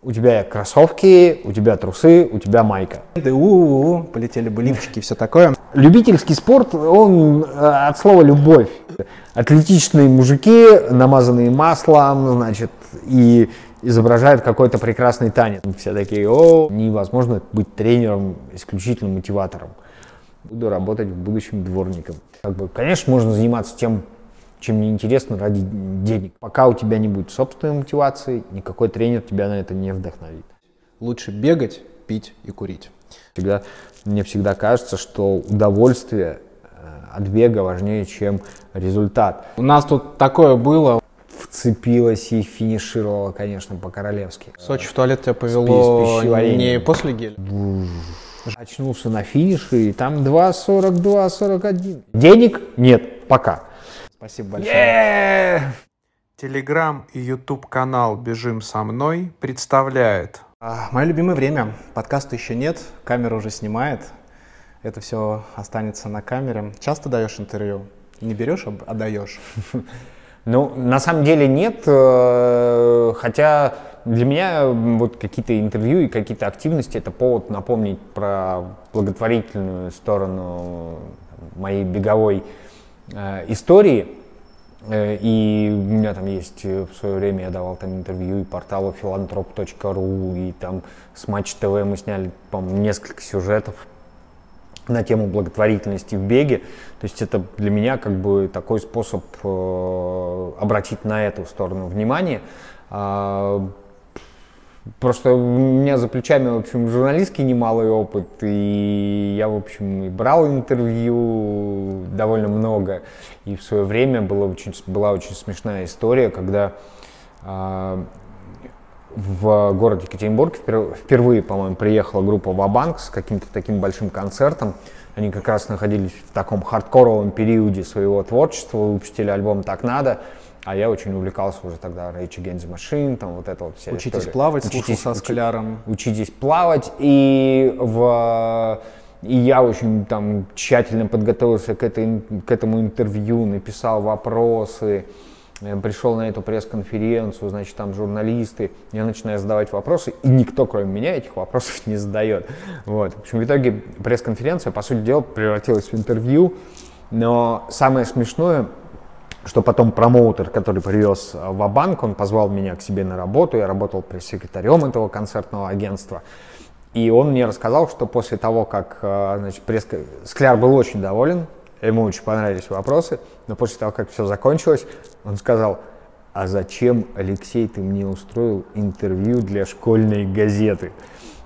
У тебя кроссовки, у тебя трусы, у тебя майка. Да, у, -у, -у полетели бы лифчики и все такое. Любительский спорт, он э, от слова любовь. Атлетичные мужики, намазанные маслом, значит, и изображают какой-то прекрасный танец. Все такие, о, невозможно быть тренером, исключительно мотиватором. Буду работать в будущем дворником. Как бы, конечно, можно заниматься тем, чем мне интересно ради денег. Пока у тебя не будет собственной мотивации, никакой тренер тебя на это не вдохновит. Лучше бегать, пить и курить. Всегда, мне всегда кажется, что удовольствие э, от бега важнее, чем результат. У нас тут такое было. Вцепилась и финишировала, конечно, по-королевски. Сочи в туалет тебя повело не после геля? Очнулся на финише, и там 2.42-41. Денег нет, пока. Спасибо большое. Телеграм и YouTube канал «Бежим со мной» представляет. А, мое любимое время. Подкаста еще нет, камера уже снимает. Это все останется на камере. Часто даешь интервью? Не берешь, а даешь? Ну, на самом деле нет, э, хотя для меня вот какие-то интервью и какие-то активности это повод напомнить про благотворительную сторону моей беговой э, истории. Э, и у меня там есть в свое время я давал там интервью и порталу филантроп.ру, и там с Матч ТВ мы сняли, по-моему, несколько сюжетов на тему благотворительности в беге. То есть это для меня как бы такой способ э, обратить на эту сторону внимание. Просто у меня за плечами, в общем, журналистский немалый опыт, и я, в общем, и брал интервью довольно много. И в свое время было очень, была очень смешная история, когда э, в городе Екатеринбург впервые, по-моему, приехала группа Вабанк с каким-то таким большим концертом. Они как раз находились в таком хардкоровом периоде своего творчества, выпустили альбом «Так надо», а я очень увлекался уже тогда Rage Against the Machine, там вот это вот вся Учитесь история. плавать, учитесь, со Скляром. Учитесь плавать, и в и я очень там тщательно подготовился к, этой, к этому интервью, написал вопросы, пришел на эту пресс-конференцию, значит, там журналисты, я начинаю задавать вопросы, и никто, кроме меня, этих вопросов не задает. Вот. В общем, в итоге пресс-конференция, по сути дела, превратилась в интервью, но самое смешное, что потом промоутер, который привез в банк он позвал меня к себе на работу, я работал пресс-секретарем этого концертного агентства, и он мне рассказал, что после того, как э, значит, пресс... Скляр был очень доволен Ему очень понравились вопросы, но после того, как все закончилось, он сказал, а зачем, Алексей, ты мне устроил интервью для школьной газеты?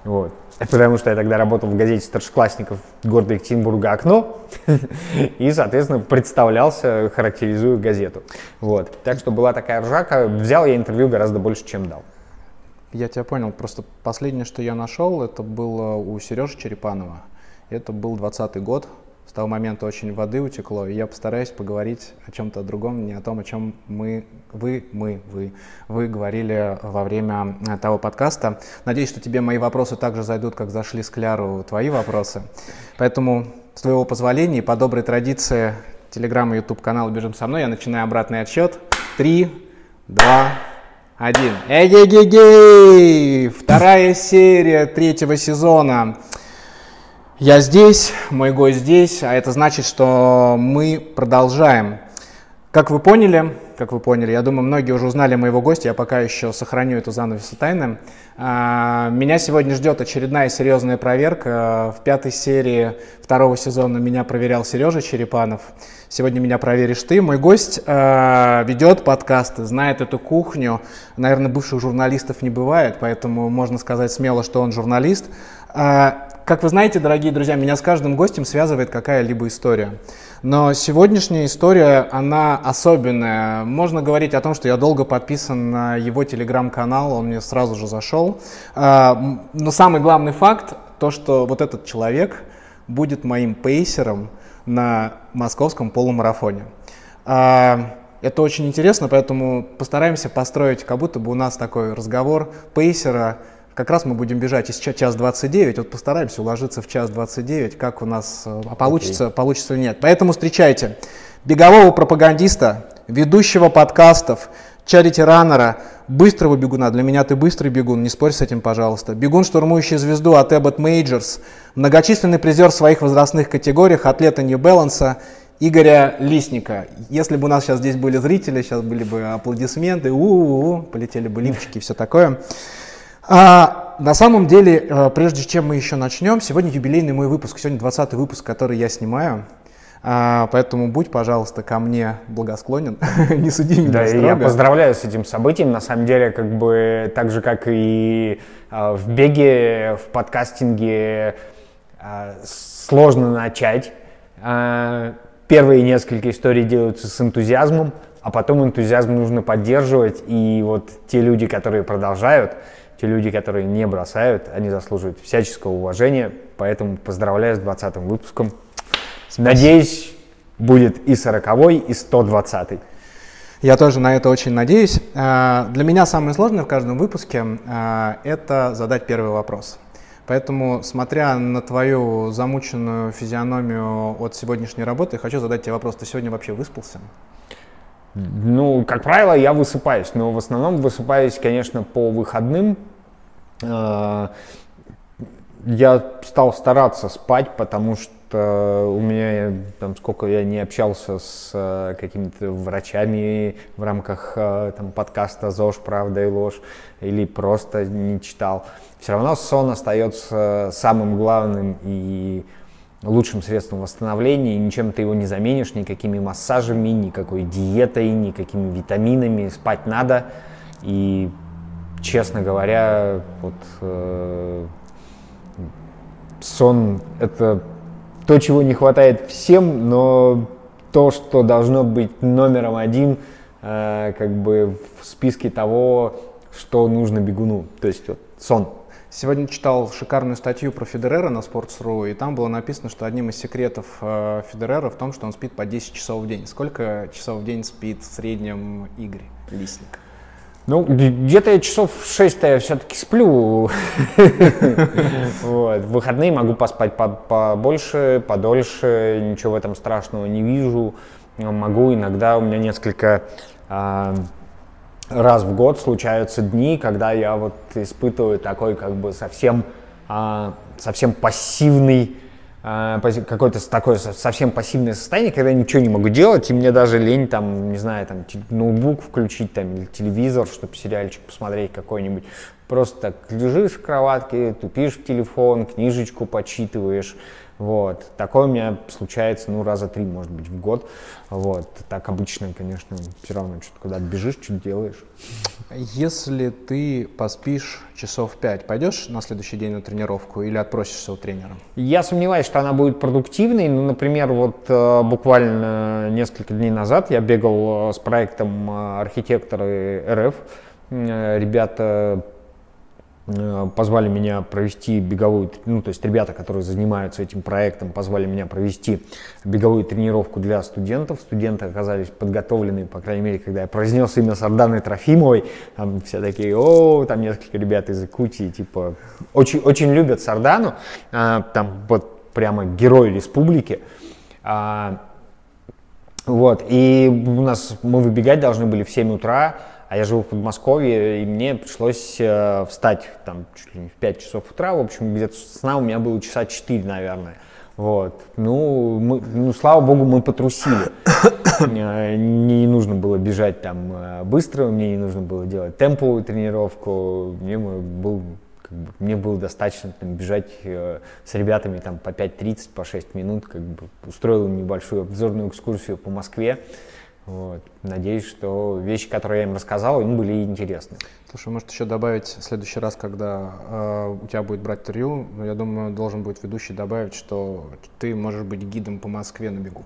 Вот. Потому что я тогда работал в газете старшеклассников города Екатеринбурга «Окно» и, соответственно, представлялся, характеризуя газету. Вот. Так что была такая ржака. Взял я интервью гораздо больше, чем дал. Я тебя понял. Просто последнее, что я нашел, это было у Сережи Черепанова. Это был 20 год, с того момента очень воды утекло, и я постараюсь поговорить о чем-то другом, не о том, о чем мы, вы, мы, вы, вы говорили во время э, того подкаста. Надеюсь, что тебе мои вопросы также зайдут, как зашли с Кляру твои вопросы. Поэтому, с твоего позволения, по доброй традиции Телеграм и Ютуб канал «Бежим со мной», я начинаю обратный отсчет. Три, два, один. Эгегегей! Вторая серия третьего сезона. Я здесь, мой гость здесь, а это значит, что мы продолжаем. Как вы поняли, как вы поняли, я думаю, многие уже узнали моего гостя, я пока еще сохраню эту занавесу тайны. А, меня сегодня ждет очередная серьезная проверка. В пятой серии второго сезона меня проверял Сережа Черепанов. Сегодня меня проверишь ты. Мой гость э, ведет подкасты, знает эту кухню. Наверное, бывших журналистов не бывает, поэтому можно сказать смело, что он журналист. Как вы знаете, дорогие друзья, меня с каждым гостем связывает какая-либо история. Но сегодняшняя история, она особенная. Можно говорить о том, что я долго подписан на его телеграм-канал, он мне сразу же зашел. А, но самый главный факт, то, что вот этот человек будет моим пейсером на московском полумарафоне. А, это очень интересно, поэтому постараемся построить, как будто бы у нас такой разговор пейсера как раз мы будем бежать из час 29, вот постараемся уложиться в час 29, как у нас э, а получится, okay. получится или нет. Поэтому встречайте бегового пропагандиста, ведущего подкастов, чарити-раннера, быстрого бегуна. Для меня ты быстрый бегун, не спорь с этим, пожалуйста. Бегун, штурмующий звезду от Abbott Majors, многочисленный призер в своих возрастных категориях, атлета New Balance, Игоря Лисника. Если бы у нас сейчас здесь были зрители, сейчас были бы аплодисменты, у-у-у, полетели бы лифчики и все такое. А, на самом деле, э, прежде чем мы еще начнем, сегодня юбилейный мой выпуск, сегодня 20 выпуск, который я снимаю. А, поэтому будь, пожалуйста, ко мне благосклонен, не суди меня да, строго. я поздравляю с этим событием. На самом деле, как бы так же, как и а, в беге, в подкастинге, а, сложно начать. А, первые несколько историй делаются с энтузиазмом, а потом энтузиазм нужно поддерживать. И вот те люди, которые продолжают, те люди, которые не бросают, они заслуживают всяческого уважения. Поэтому поздравляю с 20 выпуском. Спасибо. Надеюсь, будет и 40 и 120 Я тоже на это очень надеюсь. А, для меня самое сложное в каждом выпуске а, – это задать первый вопрос. Поэтому, смотря на твою замученную физиономию от сегодняшней работы, хочу задать тебе вопрос. Ты сегодня вообще выспался? Ну, как правило, я высыпаюсь, но в основном высыпаюсь, конечно, по выходным. А, я стал стараться спать, потому что что у меня, там, сколько я не общался с э, какими-то врачами в рамках э, там, подкаста «ЗОЖ. Правда и ложь» или просто не читал, все равно сон остается самым главным и лучшим средством восстановления, и ничем ты его не заменишь, никакими массажами, никакой диетой, никакими витаминами, спать надо. И, честно говоря, вот э, сон — это то, чего не хватает всем, но то, что должно быть номером один, э, как бы в списке того, что нужно бегуну. То есть вот сон. Сегодня читал шикарную статью про Федерера на Sports.ru, и там было написано, что одним из секретов э, Федерера в том, что он спит по 10 часов в день. Сколько часов в день спит в среднем Игорь Лисник? Ну, где-то я часов 6 я все-таки сплю. В выходные могу поспать побольше, подольше, ничего в этом страшного не вижу. Могу иногда, у меня несколько а, раз в год случаются дни, когда я вот испытываю такой как бы совсем, а, совсем пассивный какое-то такое совсем пассивное состояние, когда я ничего не могу делать, и мне даже лень там, не знаю, там ноутбук включить там или телевизор, чтобы сериальчик посмотреть какой-нибудь. Просто так лежишь в кроватке, тупишь в телефон, книжечку почитываешь, вот. Такое у меня случается, ну, раза три, может быть, в год. Вот. Так обычно, конечно, все равно что-то куда-то бежишь, что-то делаешь. Если ты поспишь часов пять, пойдешь на следующий день на тренировку или отпросишься у тренера? Я сомневаюсь, что она будет продуктивной. Ну, например, вот э, буквально несколько дней назад я бегал э, с проектом э, архитекторы РФ. Ребята позвали меня провести беговую, ну, то есть ребята, которые занимаются этим проектом, позвали меня провести беговую тренировку для студентов. Студенты оказались подготовлены, по крайней мере, когда я произнес имя Сарданы Трофимовой, там все такие, о, там несколько ребят из Якутии, типа, очень, очень любят Сардану, а, там вот прямо герой республики. А, вот, и у нас, мы выбегать должны были в 7 утра, а я живу в Подмосковье, и мне пришлось э, встать там чуть ли не в 5 часов утра, в общем, где-то сна у меня было часа 4, наверное. Вот. Ну, мы, ну, слава богу, мы потрусили. Э, не нужно было бежать там э, быстро, мне не нужно было делать темповую тренировку. Мне был как бы, мне было достаточно там, бежать э, с ребятами там, по 5.30, по 6 минут, как бы устроил небольшую обзорную экскурсию по Москве. Вот. Надеюсь, что вещи, которые я им рассказал, им были интересны. Слушай, может еще добавить в следующий раз, когда э, у тебя будет брать интервью, я думаю, должен будет ведущий добавить, что ты можешь быть гидом по Москве на бегу.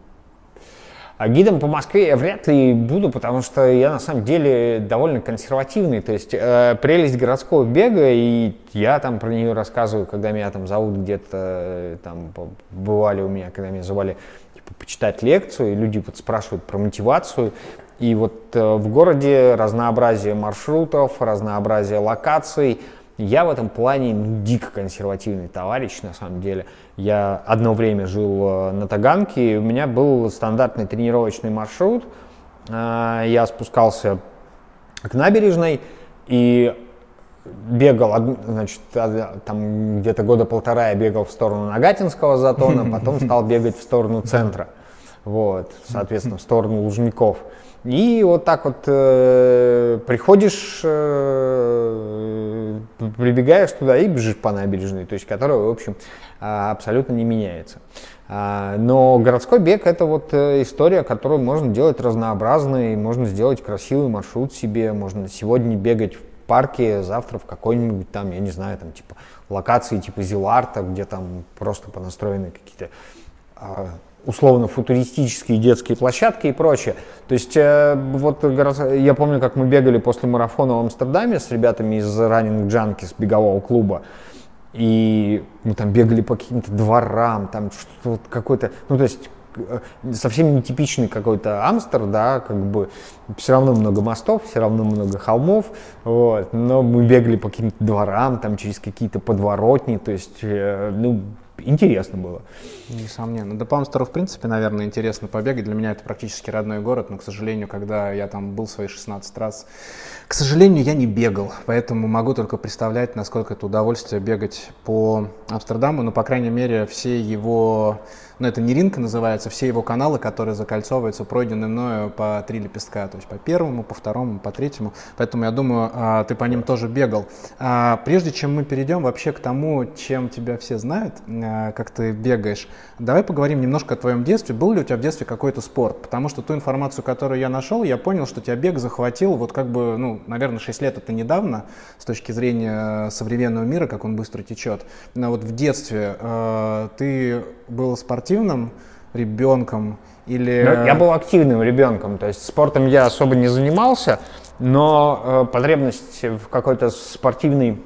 А гидом по Москве я вряд ли буду, потому что я на самом деле довольно консервативный. То есть э, прелесть городского бега, и я там про нее рассказываю, когда меня там зовут где-то, э, там бывали у меня, когда меня звали почитать лекцию, и люди вот спрашивают про мотивацию. И вот э, в городе разнообразие маршрутов, разнообразие локаций. Я в этом плане ну, дико консервативный товарищ, на самом деле. Я одно время жил э, на Таганке, и у меня был стандартный тренировочный маршрут. Э, я спускался к набережной и бегал, значит, там где-то года полтора я бегал в сторону Нагатинского затона, потом стал бегать в сторону центра, вот, соответственно, в сторону Лужников. И вот так вот э, приходишь, э, прибегаешь туда и бежишь по набережной, то есть которая, в общем, а, абсолютно не меняется. А, но городской бег это вот э, история, которую можно делать разнообразной, можно сделать красивый маршрут себе, можно сегодня бегать в парке, завтра в какой-нибудь там, я не знаю, там типа локации типа Зиларта, где там просто понастроены какие-то а, условно футуристические детские площадки и прочее. То есть э, вот я помню, как мы бегали после марафона в Амстердаме с ребятами из Running Junkies бегового клуба. И мы там бегали по каким-то дворам, там что-то вот какой-то, ну то есть совсем нетипичный какой-то Амстер, да, как бы все равно много мостов, все равно много холмов, вот, но мы бегали по каким-то дворам, там через какие-то подворотни, то есть, э, ну, интересно было. Несомненно. До Палмстера, в принципе, наверное, интересно побегать. Для меня это практически родной город, но, к сожалению, когда я там был свои 16 раз, к сожалению, я не бегал, поэтому могу только представлять, насколько это удовольствие бегать по Амстердаму, но, по крайней мере, все его но это не ринг называется, все его каналы, которые закольцовываются, пройдены мною по три лепестка, то есть по первому, по второму, по третьему, поэтому я думаю, а, ты по ним тоже бегал. А, прежде чем мы перейдем вообще к тому, чем тебя все знают, а, как ты бегаешь, давай поговорим немножко о твоем детстве. Был ли у тебя в детстве какой-то спорт? Потому что ту информацию, которую я нашел, я понял, что тебя бег захватил, вот как бы, ну, наверное, 6 лет это недавно, с точки зрения современного мира, как он быстро течет. Но вот в детстве ты был спортивным, ребенком или... Ну, я был активным ребенком, то есть спортом я особо не занимался, но э, потребность в какой-то спортивной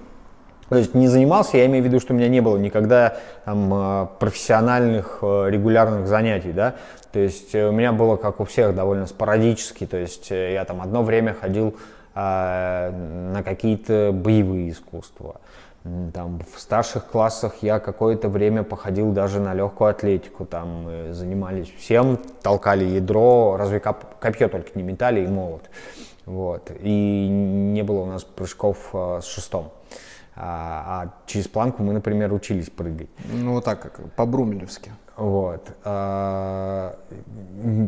то есть не занимался, я имею в виду, что у меня не было никогда там, э, профессиональных э, регулярных занятий, да, то есть э, у меня было, как у всех, довольно спорадически, то есть я там одно время ходил э, на какие-то боевые искусства, там, в старших классах я какое-то время походил даже на легкую атлетику. Там мы занимались всем, толкали ядро, разве коп- копье только не метали и молот. Вот. И не было у нас прыжков э, с шестом. А, а через планку мы, например, учились прыгать. Ну, вот так, как по-брумелевски. Вот. А,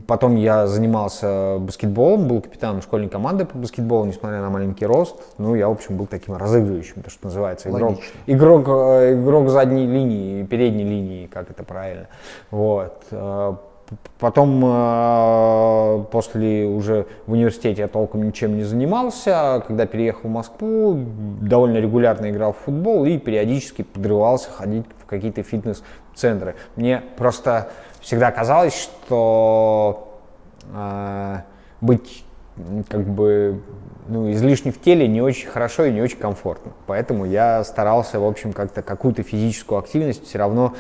потом я занимался баскетболом, был капитаном школьной команды по баскетболу, несмотря на маленький рост. Ну, я, в общем, был таким разыгрывающим, то, что называется, игрок, игрок, э, игрок задней линии, передней линии, как это правильно. Вот. Потом, э, после уже в университете я толком ничем не занимался. Когда переехал в Москву, довольно регулярно играл в футбол и периодически подрывался ходить в какие-то фитнес центры. Мне просто всегда казалось, что э, быть как бы ну, излишне в теле не очень хорошо и не очень комфортно. Поэтому я старался, в общем, как-то какую-то физическую активность все равно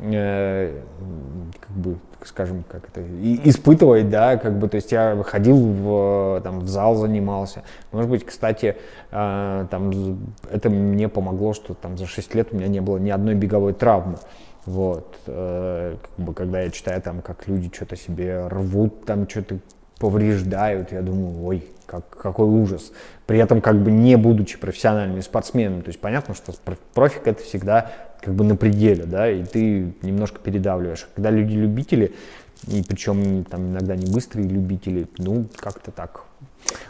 э, как бы скажем, как это, испытывать, да, как бы, то есть я ходил в, там, в зал, занимался. Может быть, кстати, э, там, это мне помогло, что там за 6 лет у меня не было ни одной беговой травмы. Вот, э, как бы, когда я читаю там, как люди что-то себе рвут, там что-то повреждают, я думаю, ой, как, какой ужас. При этом как бы не будучи профессиональным спортсменом, то есть понятно, что профик это всегда как бы на пределе, да, и ты немножко передавливаешь. Когда люди-любители, и причем там иногда не быстрые любители, ну, как-то так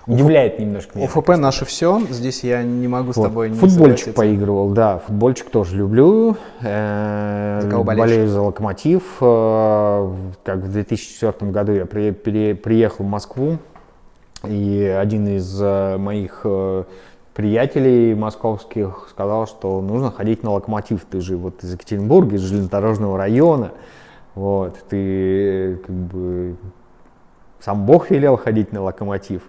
Удивляет немножко. Меня. ОФП наше все. Здесь я не могу с вот. тобой не Футбольчик поигрывал, да. Футбольчик тоже люблю. Э, за кого болею за локомотив. Э, как в 2004 году я при, при, приехал в Москву. И один из э, моих приятелей московских сказал, что нужно ходить на локомотив. Ты же вот из Екатеринбурга, из железнодорожного района. Вот, ты как бы сам Бог велел ходить на локомотив.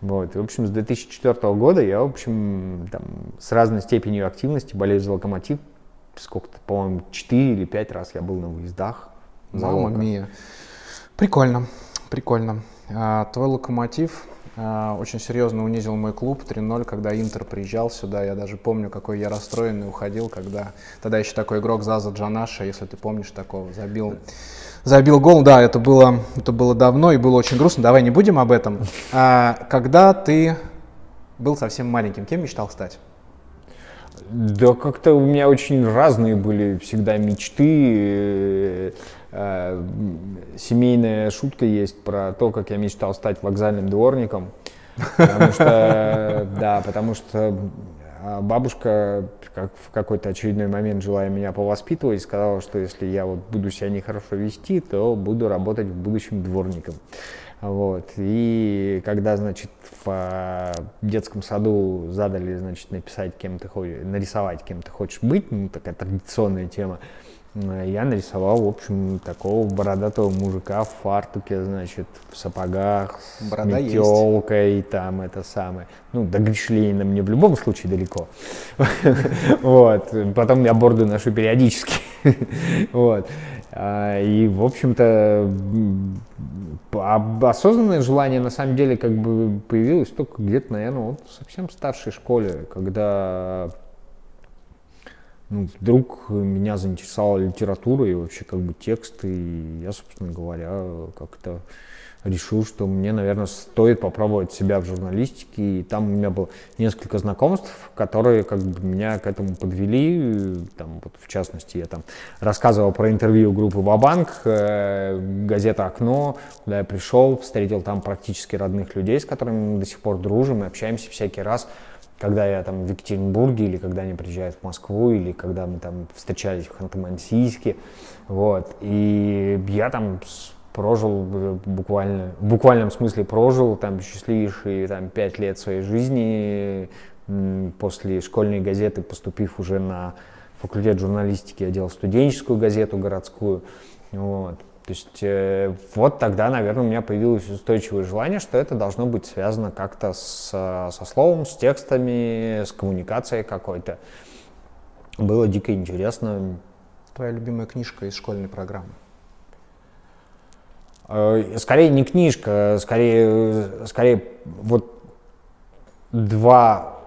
Вот. И, в общем, с 2004 года я, в общем, там, с разной степенью активности болею за локомотив. Сколько-то, по-моему, 4 или 5 раз я был на выездах. Мама мия. Прикольно, прикольно. А, твой локомотив очень серьезно унизил мой клуб 3-0, когда Интер приезжал сюда. Я даже помню, какой я расстроенный уходил, когда тогда еще такой игрок Заза Джанаша, если ты помнишь такого, забил забил гол, да, это было, это было давно и было очень грустно, давай не будем об этом. А, когда ты был совсем маленьким, кем мечтал стать? Да как-то у меня очень разные были всегда мечты. Э, семейная шутка есть про то, как я мечтал стать вокзальным дворником. Потому что, да, потому что а, бабушка как в какой-то очередной момент, желая меня повоспитывать, сказала, что если я вот буду себя нехорошо вести, то буду работать в будущем дворником. Вот. И когда, значит, в а, детском саду задали, значит, написать, кем ты хочешь, нарисовать, кем ты хочешь быть, ну, такая традиционная тема, я нарисовал, в общем, такого бородатого мужика в фартуке, значит, в сапогах, Борода с метелкой, есть. там это самое. Ну, до Гришлейна мне в любом случае далеко. Вот. Потом я борду ношу периодически. Вот. А, и, в общем-то, осознанное желание, на самом деле, как бы появилось только где-то, наверное, вот в совсем старшей школе, когда ну, вдруг меня заинтересовала литература и вообще как бы тексты, и я, собственно говоря, как-то решил, что мне, наверное, стоит попробовать себя в журналистике. И там у меня было несколько знакомств, которые как бы меня к этому подвели. Там, вот, в частности, я там рассказывал про интервью группы Бабанк, э, газета «Окно», куда я пришел, встретил там практически родных людей, с которыми мы до сих пор дружим и общаемся всякий раз когда я там в Екатеринбурге, или когда они приезжают в Москву, или когда мы там встречались в Ханты-Мансийске, вот, и я там прожил буквально, в буквальном смысле прожил там счастливейшие там пять лет своей жизни после школьной газеты, поступив уже на факультет журналистики, я делал студенческую газету городскую, вот, то есть э, вот тогда, наверное, у меня появилось устойчивое желание, что это должно быть связано как-то с, со словом, с текстами, с коммуникацией какой-то. Было дико интересно. Твоя любимая книжка из школьной программы? Э, скорее не книжка, скорее, скорее вот два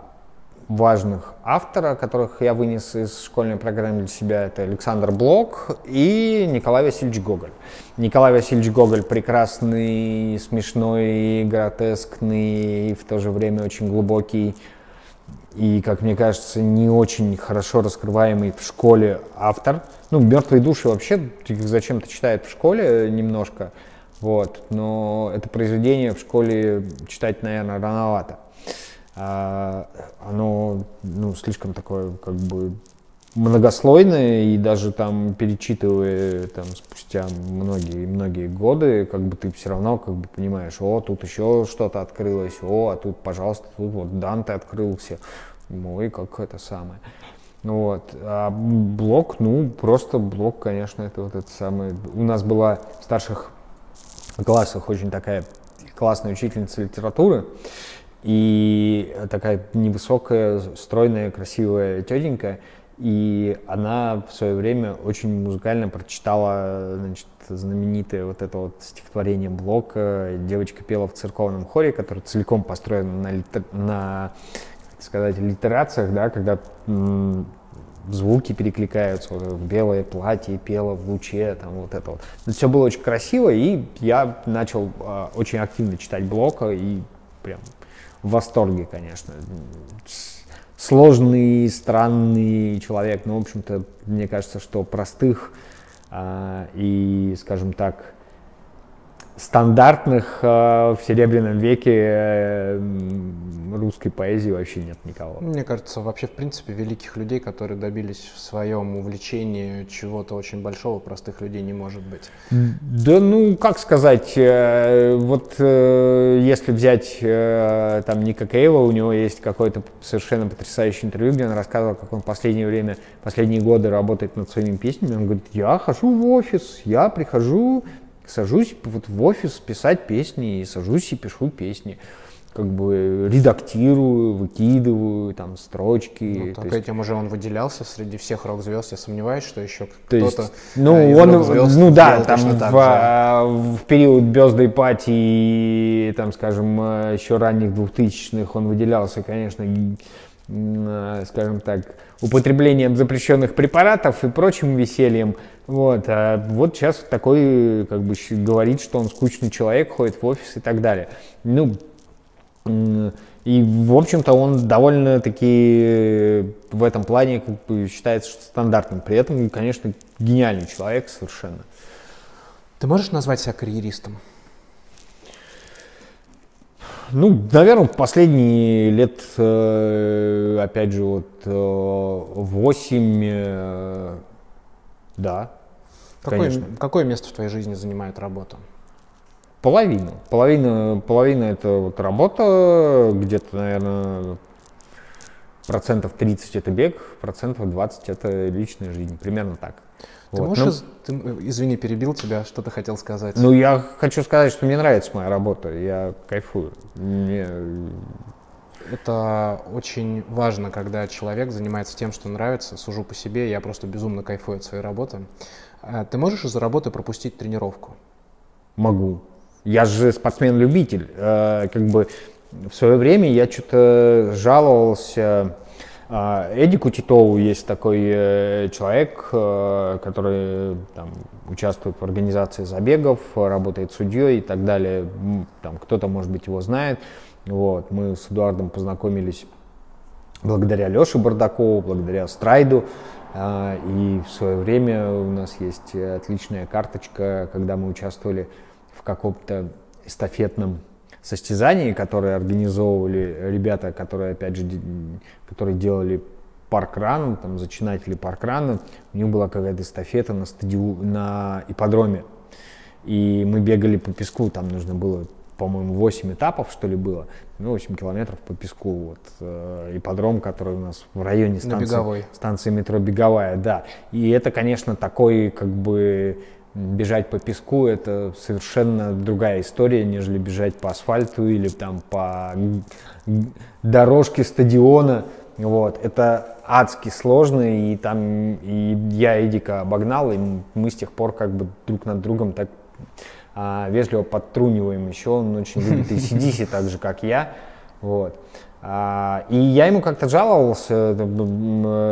важных автора, которых я вынес из школьной программы для себя, это Александр Блок и Николай Васильевич Гоголь. Николай Васильевич Гоголь прекрасный, смешной, гротескный, и в то же время очень глубокий и, как мне кажется, не очень хорошо раскрываемый в школе автор. Ну, «Мертвые души» вообще зачем-то читают в школе немножко, вот, но это произведение в школе читать, наверное, рановато. А, оно ну, слишком такое как бы многослойное, и даже там перечитывая там спустя многие-многие годы, как бы ты все равно как бы понимаешь, о, тут еще что-то открылось, о, а тут, пожалуйста, тут вот Данте открылся, ой, как это самое. Вот. А блок, ну, просто блок, конечно, это вот это самое. У нас была в старших классах очень такая классная учительница литературы, и такая невысокая, стройная, красивая тетенька. И она в свое время очень музыкально прочитала значит, знаменитое вот это вот стихотворение Блока. Девочка пела в церковном хоре, который целиком построен на, литер... на как сказать, литерациях, да, когда звуки перекликаются, вот белое платье пела в луче, там вот это вот. Это все было очень красиво, и я начал э, очень активно читать Блока, и прям в восторге, конечно. Сложный, странный человек, но, в общем-то, мне кажется, что простых а, и, скажем так, стандартных э, в Серебряном веке э, русской поэзии вообще нет никого. Мне кажется, вообще, в принципе, великих людей, которые добились в своем увлечении чего-то очень большого, простых людей не может быть. Да, ну, как сказать, э, вот если взять там Ника Кейва, у него есть какое-то совершенно потрясающее интервью, где он рассказывал, как он в последнее время, последние годы работает над своими песнями. Он говорит, я хожу в офис, я прихожу, сажусь вот в офис писать песни, и сажусь и пишу песни. Как бы редактирую, выкидываю там строчки. Ну, так есть... этим уже он выделялся среди всех рок-звезд. Я сомневаюсь, что еще кто-то есть, ну, э, он, ну да, там в, а, в период Бездой Пати, там, скажем, э, еще ранних двухтысячных он выделялся, конечно, э, скажем так, употреблением запрещенных препаратов и прочим весельем. Вот, а вот сейчас такой, как бы, говорит, что он скучный человек, ходит в офис и так далее. Ну, И, в общем-то, он довольно-таки в этом плане как бы, считается стандартным. При этом, конечно, гениальный человек совершенно. Ты можешь назвать себя карьеристом? Ну, наверное, последние лет, э, опять же, вот 8, э, э, да, какое, конечно. Какое место в твоей жизни занимает работа? Половину. Половина, половина это вот работа, где-то, наверное, процентов 30 это бег, процентов 20 это личная жизнь. Примерно так. Ты вот. можешь, ну, ты, извини, перебил тебя, что ты хотел сказать? Ну, я хочу сказать, что мне нравится моя работа, я кайфую. Мне... Это очень важно, когда человек занимается тем, что нравится. Сужу по себе, я просто безумно кайфую от своей работы. А ты можешь из-за работы пропустить тренировку? Могу. Я же спортсмен-любитель. Э, как бы в свое время я что-то жаловался Эдику Титову есть такой э, человек, э, который там, участвует в организации забегов, работает судьей и так далее. Там, кто-то, может быть, его знает. Вот. Мы с Эдуардом познакомились благодаря Леше Бардакову, благодаря Страйду. А, и в свое время у нас есть отличная карточка, когда мы участвовали в каком-то эстафетном состязаний, которые организовывали ребята, которые, опять же, которые делали паркран, там, зачинатели паркрана, у них была какая-то эстафета на, стадиу, на ипподроме. И мы бегали по песку, там нужно было, по-моему, 8 этапов, что ли, было. Ну, 8 километров по песку. Вот, э, ипподром, который у нас в районе станции, станции метро Беговая, да. И это, конечно, такой, как бы, бежать по песку это совершенно другая история, нежели бежать по асфальту или там по дорожке стадиона. Вот. Это адски сложно, и там и я Эдика обогнал, и мы с тех пор как бы друг над другом так а, вежливо подтруниваем. Еще он очень любит и сидиси так же, как я. Вот. А, и я ему как-то жаловался,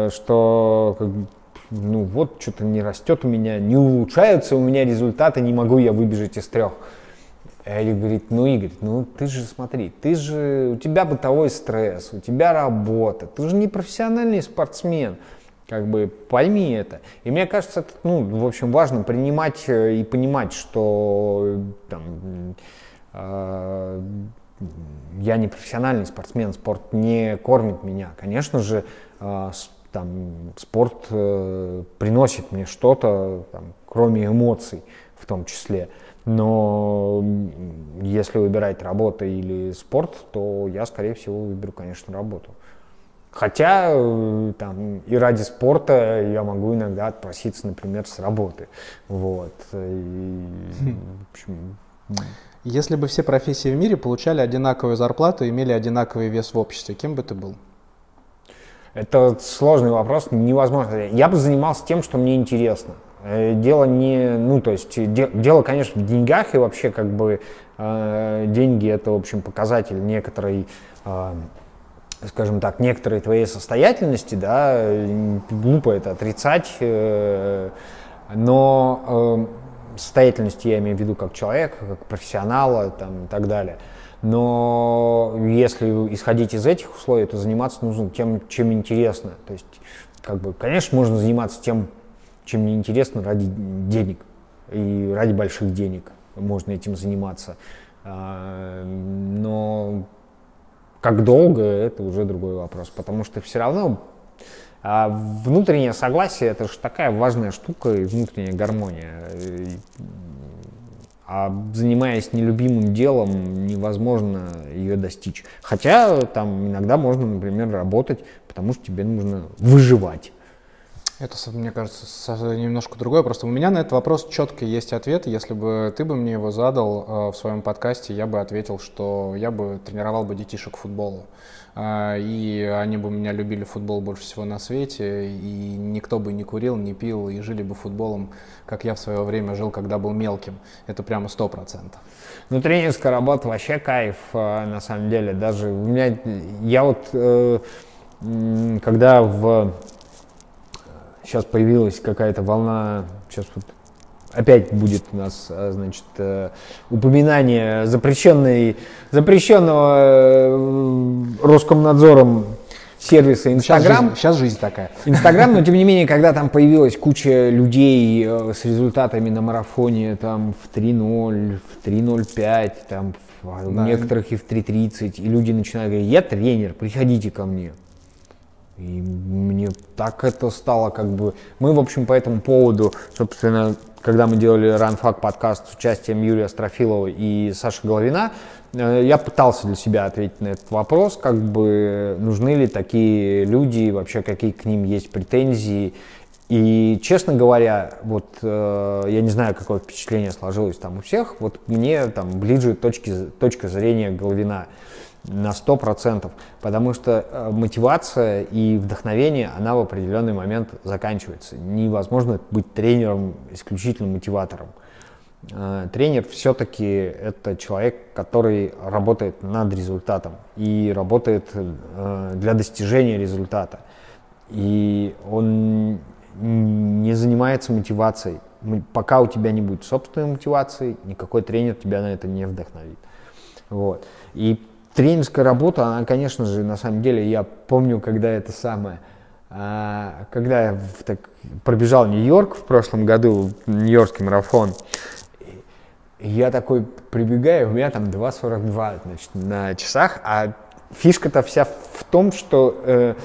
что как, ну вот, что-то не растет у меня, не улучшаются у меня результаты, не могу я выбежать из трех. А Элли говорит, ну, Игорь, ну ты же смотри, ты же, у тебя бытовой стресс, у тебя работа, ты же не профессиональный спортсмен, как бы пойми это. И мне кажется, ну, в общем, важно принимать э, и понимать, что там, э, я не профессиональный спортсмен, спорт не кормит меня. Конечно же, э, там спорт э, приносит мне что-то, кроме эмоций в том числе. Но если выбирать работа или спорт, то я, скорее всего, выберу, конечно, работу. Хотя э, там, и ради спорта я могу иногда отпроситься, например, с работы. Вот. И, в общем, если бы все профессии в мире получали одинаковую зарплату, имели одинаковый вес в обществе, кем бы ты был? Это сложный вопрос, невозможно. Я бы занимался тем, что мне интересно. Э, дело не, ну, то есть, дело, конечно, в деньгах, и вообще, как бы, э, деньги это, в общем, показатель некоторой, э, скажем так, некоторой твоей состоятельности, да, глупо это отрицать, но э, состоятельность я имею в виду как человека, как профессионала, там, и так далее. Но если исходить из этих условий, то заниматься нужно тем, чем интересно. То есть, как бы, конечно, можно заниматься тем, чем мне интересно ради денег и ради больших денег можно этим заниматься. А, но как долго, это уже другой вопрос, потому что все равно а внутреннее согласие это же такая важная штука и внутренняя гармония. А занимаясь нелюбимым делом, невозможно ее достичь. Хотя там иногда можно, например, работать, потому что тебе нужно выживать. Это, мне кажется, немножко другое. Просто у меня на этот вопрос четко есть ответ. Если бы ты бы мне его задал э, в своем подкасте, я бы ответил, что я бы тренировал бы детишек футболу. А, и они бы меня любили футбол больше всего на свете, и никто бы не курил, не пил, и жили бы футболом, как я в свое время жил, когда был мелким. Это прямо сто процентов. Ну, тренерская работа вообще кайф, а, на самом деле. Даже у меня, я вот, э, когда в... Сейчас появилась какая-то волна, сейчас вот опять будет у нас, э, значит, э, упоминание запрещенной, запрещенного э, Роскомнадзором сервиса Инстаграм. Сейчас, сейчас жизнь такая. Инстаграм, но тем не менее, когда там появилась куча людей с результатами на марафоне там в 3.0, в 3.05, там в да. некоторых и в 3.30, и люди начинают говорить, я тренер, приходите ко мне. И мне так это стало как бы... Мы, в общем, по этому поводу, собственно, когда мы делали RunFact подкаст с участием Юрия Строфилова и Саши Головина, э, я пытался для себя ответить на этот вопрос, как бы нужны ли такие люди, вообще какие к ним есть претензии. И, честно говоря, вот э, я не знаю, какое впечатление сложилось там у всех, вот мне там ближе точки, точка зрения Головина на 100%, потому что э, мотивация и вдохновение, она в определенный момент заканчивается. Невозможно быть тренером, исключительно мотиватором. Э, тренер все-таки это человек, который работает над результатом и работает э, для достижения результата. И он не занимается мотивацией. Пока у тебя не будет собственной мотивации, никакой тренер тебя на это не вдохновит. Вот. И тренерская работа, она, конечно же, на самом деле, я помню, когда это самое, а, когда я так, пробежал Нью-Йорк в прошлом году, Нью-Йоркский марафон, я такой прибегаю, у меня там 2.42 значит, на часах, а фишка-то вся в том, что э,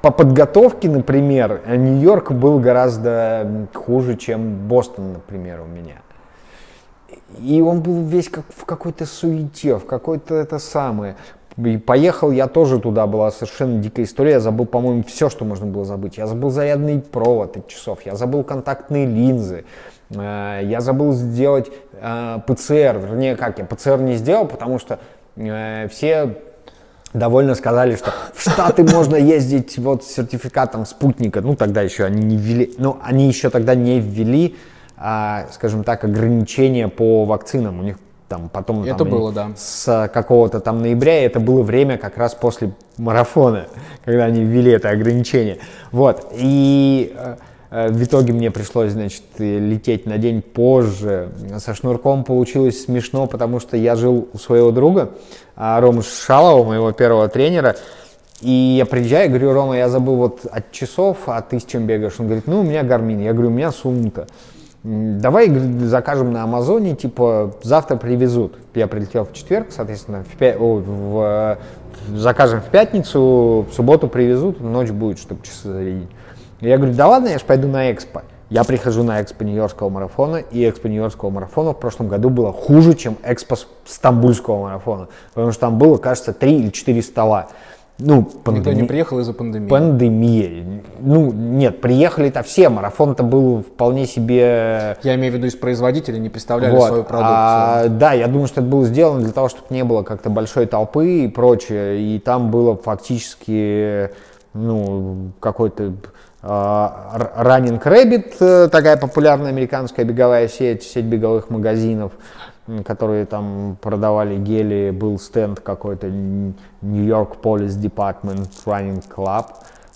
по подготовке, например, Нью-Йорк был гораздо хуже, чем Бостон, например, у меня. И он был весь как в какой-то суете, в какой-то это самое. И поехал я тоже туда, была совершенно дикая история. Я забыл, по-моему, все, что можно было забыть. Я забыл зарядный провод от часов, я забыл контактные линзы, э, я забыл сделать э, ПЦР. Вернее, как я ПЦР не сделал, потому что э, все довольно сказали, что в Штаты можно ездить вот с сертификатом спутника. Ну, тогда еще они не ввели, ну, они еще тогда не ввели скажем так, ограничения по вакцинам. У них там потом это там, было, да. с какого-то там ноября, это было время как раз после марафона, когда они ввели это ограничение. Вот, и э, э, в итоге мне пришлось, значит, лететь на день позже. Со шнурком получилось смешно, потому что я жил у своего друга, а, Ромы Шалова, моего первого тренера, и я приезжаю, говорю, Рома, я забыл вот от часов, а ты с чем бегаешь? Он говорит, ну, у меня гармин. Я говорю, у меня сумка давай закажем на Амазоне, типа, завтра привезут. Я прилетел в четверг, соответственно, в. О, в... закажем в пятницу, в субботу привезут, ночь будет, чтобы часы зарядить. Я говорю, да ладно, я же пойду на экспо. Я прихожу на экспо Нью-Йоркского марафона, и экспо Нью-Йоркского марафона в прошлом году было хуже, чем экспо Стамбульского марафона, потому что там было, кажется, три или четыре стола ну, пандеми... Никто не приехал из-за пандемии. Пандемия. Ну, нет, приехали-то все, марафон-то был вполне себе... Я имею в виду из производителей, не представляли вот. свою продукцию. А, да, я думаю, что это было сделано для того, чтобы не было как-то большой толпы и прочее, и там было фактически, ну, какой-то Uh, Running Rabbit, э, такая популярная американская беговая сеть, сеть беговых магазинов, которые там продавали гели, был стенд какой-то New York Police Department Running Club,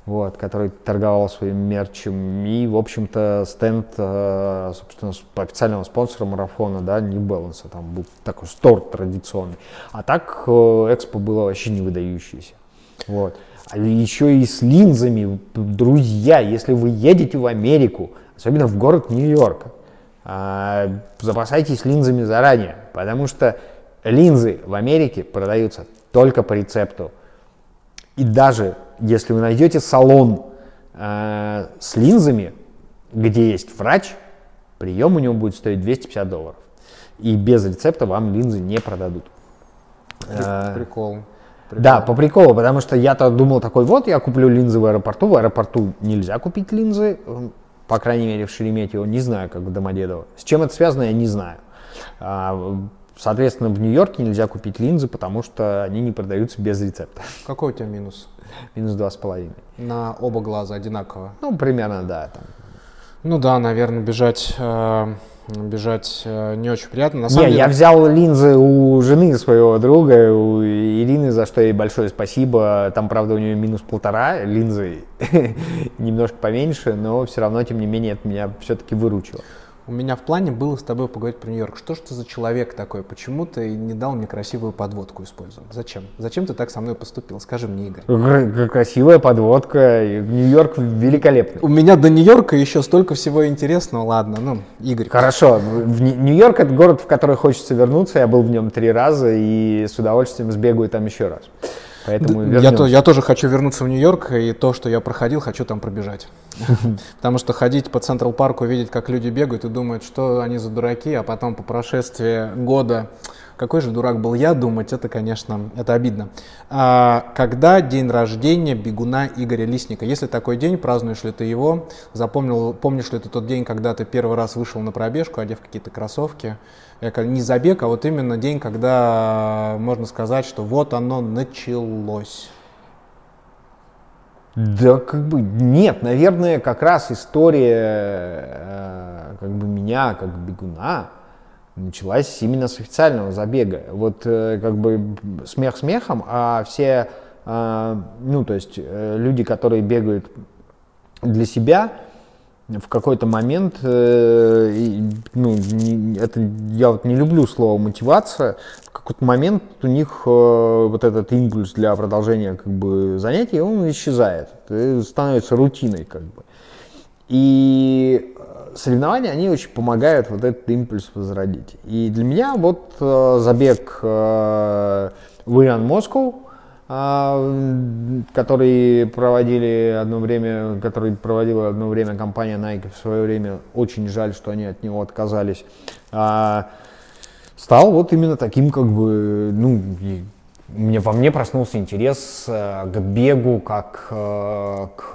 вот, который торговал своим мерчем. И, в общем-то, стенд, э, собственно, официального спонсора марафона, да, New Balance, там был такой стор традиционный. А так э, экспо было вообще не выдающееся. Вот. А еще и с линзами, друзья, если вы едете в Америку, особенно в город Нью-Йорк, а, запасайтесь линзами заранее, потому что линзы в Америке продаются только по рецепту. И даже если вы найдете салон э, с линзами, где есть врач, прием у него будет стоить 250 долларов. И без рецепта вам линзы не продадут. А, прикол. Прикол. Да, по приколу, потому что я-то думал такой, вот я куплю линзы в аэропорту, в аэропорту нельзя купить линзы, по крайней мере в Шереметьево, не знаю, как в Домодедово. С чем это связано, я не знаю. А, соответственно, в Нью-Йорке нельзя купить линзы, потому что они не продаются без рецепта. Какой у тебя минус? Минус два с половиной. На оба глаза одинаково? Ну, примерно, да. Там. Ну да, наверное, бежать э, бежать э, не очень приятно. На самом не, деле... я взял линзы у жены своего друга, у Ирины, за что ей большое спасибо. Там, правда, у нее минус полтора линзы, немножко поменьше, но все равно, тем не менее, это меня все-таки выручило. У меня в плане было с тобой поговорить про Нью-Йорк. Что ж ты за человек такой? Почему ты не дал мне красивую подводку использовать? Зачем? Зачем ты так со мной поступил? Скажи мне, Игорь. Красивая подводка. Нью-Йорк великолепный. У меня до Нью-Йорка еще столько всего интересного. Ладно, ну, Игорь. Хорошо. Нью-Йорк — это город, в который хочется вернуться. Я был в нем три раза и с удовольствием сбегаю там еще раз. Поэтому я, то, я тоже хочу вернуться в Нью-Йорк, и то, что я проходил, хочу там пробежать. Потому что ходить по Централ Парку, видеть, как люди бегают, и думают, что они за дураки, а потом по прошествии года, какой же дурак был я, думать, это, конечно, это обидно. А, когда день рождения бегуна Игоря Лисника? Если такой день, празднуешь ли ты его? Запомнил, помнишь ли ты тот день, когда ты первый раз вышел на пробежку, одев какие-то кроссовки? не забег, а вот именно день, когда можно сказать, что вот оно началось. Да, как бы нет, наверное, как раз история э, как бы меня как бегуна началась именно с официального забега. Вот э, как бы смех смехом, а все, э, ну то есть люди, которые бегают для себя, в какой-то момент, э, ну, это я вот не люблю слово мотивация, в какой-то момент у них э, вот этот импульс для продолжения как бы занятий, он исчезает, становится рутиной как бы. И соревнования, они очень помогают вот этот импульс возродить. И для меня вот э, забег Moscow, а, который проводили одно время, который проводила одно время компания Nike в свое время. Очень жаль, что они от него отказались. А, стал вот именно таким, как бы, ну, мне, во мне проснулся интерес э, к бегу, как э, к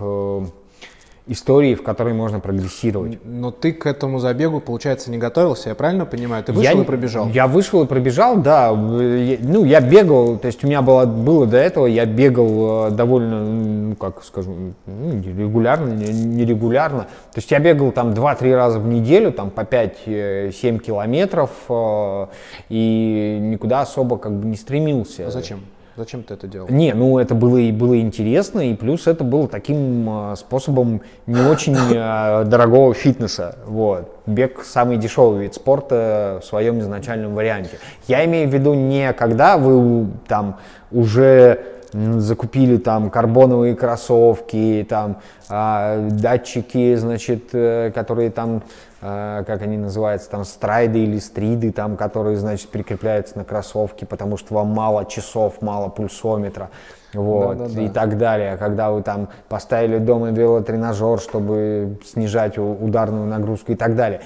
истории, в которой можно прогрессировать. Но ты к этому забегу, получается, не готовился, я правильно понимаю? Ты вышел я, и пробежал? Я вышел и пробежал, да. Я, ну, я бегал, то есть у меня было, было до этого, я бегал э, довольно, ну, как скажу, ну, регулярно, нерегулярно. То есть я бегал там 2-3 раза в неделю, там по 5-7 э, километров, э, и никуда особо как бы не стремился. А зачем? Зачем ты это делал? Не, ну это было и было интересно, и плюс это было таким э, способом не очень э, дорогого фитнеса. Вот. Бег самый дешевый вид спорта в своем изначальном варианте. Я имею в виду не когда вы там уже закупили там карбоновые кроссовки, там э, датчики, значит, э, которые там как они называются, там страйды или стриды, там, которые, значит, прикрепляются на кроссовки, потому что вам мало часов, мало пульсометра, вот, да, да, да. и так далее. Когда вы там поставили дома велотренажер, чтобы снижать ударную нагрузку и так далее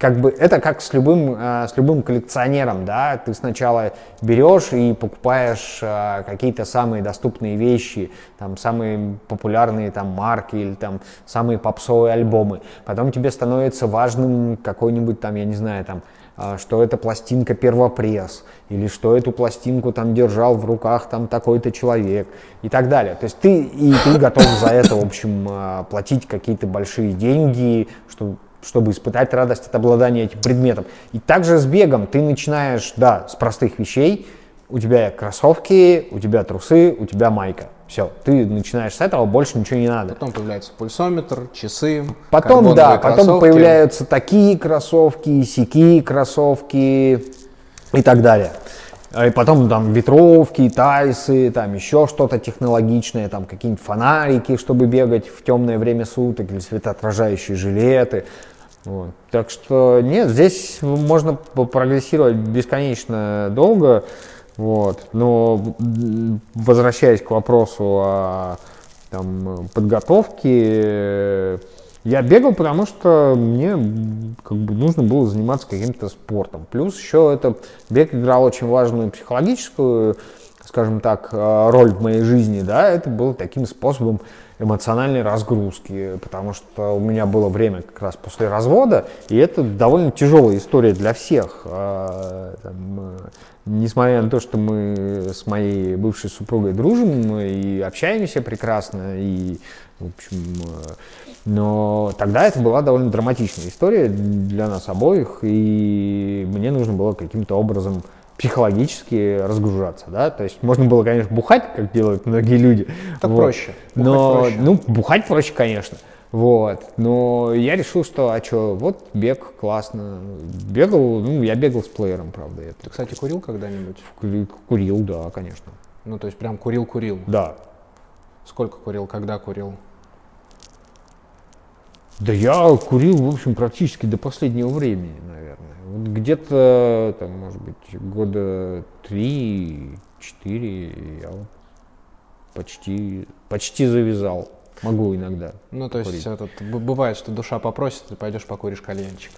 как бы это как с любым, э, с любым коллекционером, да, ты сначала берешь и покупаешь э, какие-то самые доступные вещи, там, самые популярные там марки или там самые попсовые альбомы, потом тебе становится важным какой-нибудь там, я не знаю, там, э, что это пластинка первопресс, или что эту пластинку там держал в руках там такой-то человек и так далее. То есть ты, и ты готов за это, в общем, платить какие-то большие деньги, чтобы чтобы испытать радость от обладания этим предметом. И также с бегом ты начинаешь, да, с простых вещей. У тебя кроссовки, у тебя трусы, у тебя майка. Все, ты начинаешь с этого, больше ничего не надо. Потом появляется пульсометр, часы. Потом, да, потом появляются такие кроссовки, сякие кроссовки и так далее. А и потом там ветровки, тайсы, там еще что-то технологичное, там какие-нибудь фонарики, чтобы бегать в темное время суток, или светоотражающие жилеты. Вот. Так что нет, здесь можно прогрессировать бесконечно долго. Вот. Но возвращаясь к вопросу о там, подготовке, я бегал, потому что мне как бы нужно было заниматься каким-то спортом. Плюс еще это бег играл очень важную психологическую, скажем так, э, роль в моей жизни. Да, это было таким способом эмоциональной разгрузки, потому что у меня было время как раз после развода, и это довольно тяжелая история для всех. А, там, э, несмотря на то, что мы с моей бывшей супругой дружим и общаемся прекрасно, и, в общем, э, но тогда это была довольно драматичная история для нас обоих, и мне нужно было каким-то образом психологически разгружаться, да, то есть можно было, конечно, бухать, как делают многие люди. Так вот. проще. Бухать но, проще. ну, бухать проще, конечно. Вот. Но я решил, что, а что, вот бег, классно. Бегал, ну, я бегал с плеером, правда. Это. Ты, кстати, курил когда-нибудь? Курил, да, конечно. Ну, то есть прям курил-курил? Да. Сколько курил, когда курил? Да я курил, в общем, практически до последнего времени, наверное. Вот где-то, там, может быть, года три-четыре я вот почти, почти завязал. Могу иногда. Ну, то есть этот, бывает, что душа попросит, ты пойдешь покуришь кальянчик.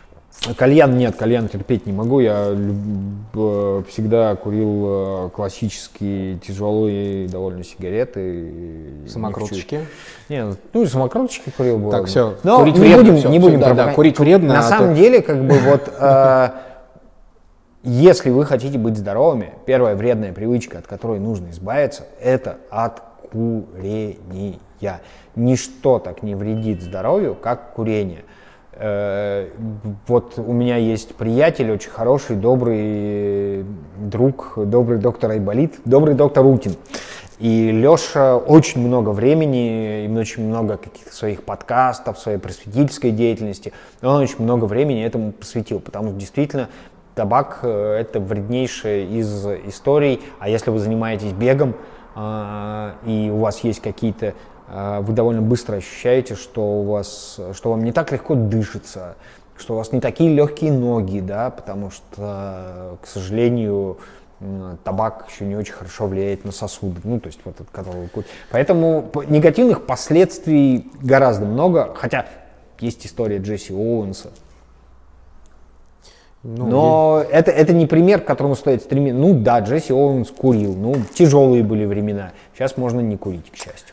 Кальян нет, кальян терпеть не могу. Я э, всегда курил э, классические тяжелые довольно сигареты. Самокруточки? Нет, ну самокруточки курил бы. Так, все. Но курить не вредно, будем, все, не будем все, да, да, курить вредно. На а самом то... деле, как бы вот, э, если вы хотите быть здоровыми, первая вредная привычка, от которой нужно избавиться, это от курения. Ничто так не вредит здоровью, как курение. Э, вот у меня есть приятель, очень хороший, добрый друг, добрый доктор Айболит, добрый доктор Утин. И Леша очень много времени, и очень много каких-то своих подкастов, своей просветительской деятельности, он очень много времени этому посвятил, потому что действительно табак э, это вреднейшая из историй, а если вы занимаетесь бегом, и у вас есть какие-то вы довольно быстро ощущаете, что у вас, что вам не так легко дышится, что у вас не такие легкие ноги, да, потому что, к сожалению, табак еще не очень хорошо влияет на сосуды, ну, то есть вот этот, который Поэтому негативных последствий гораздо много, хотя есть история Джесси Оуэнса. Ну, Но и... это, это не пример, к которому стоит стремиться. Ну да, Джесси Оуэнс курил, ну тяжелые были времена, сейчас можно не курить, к счастью.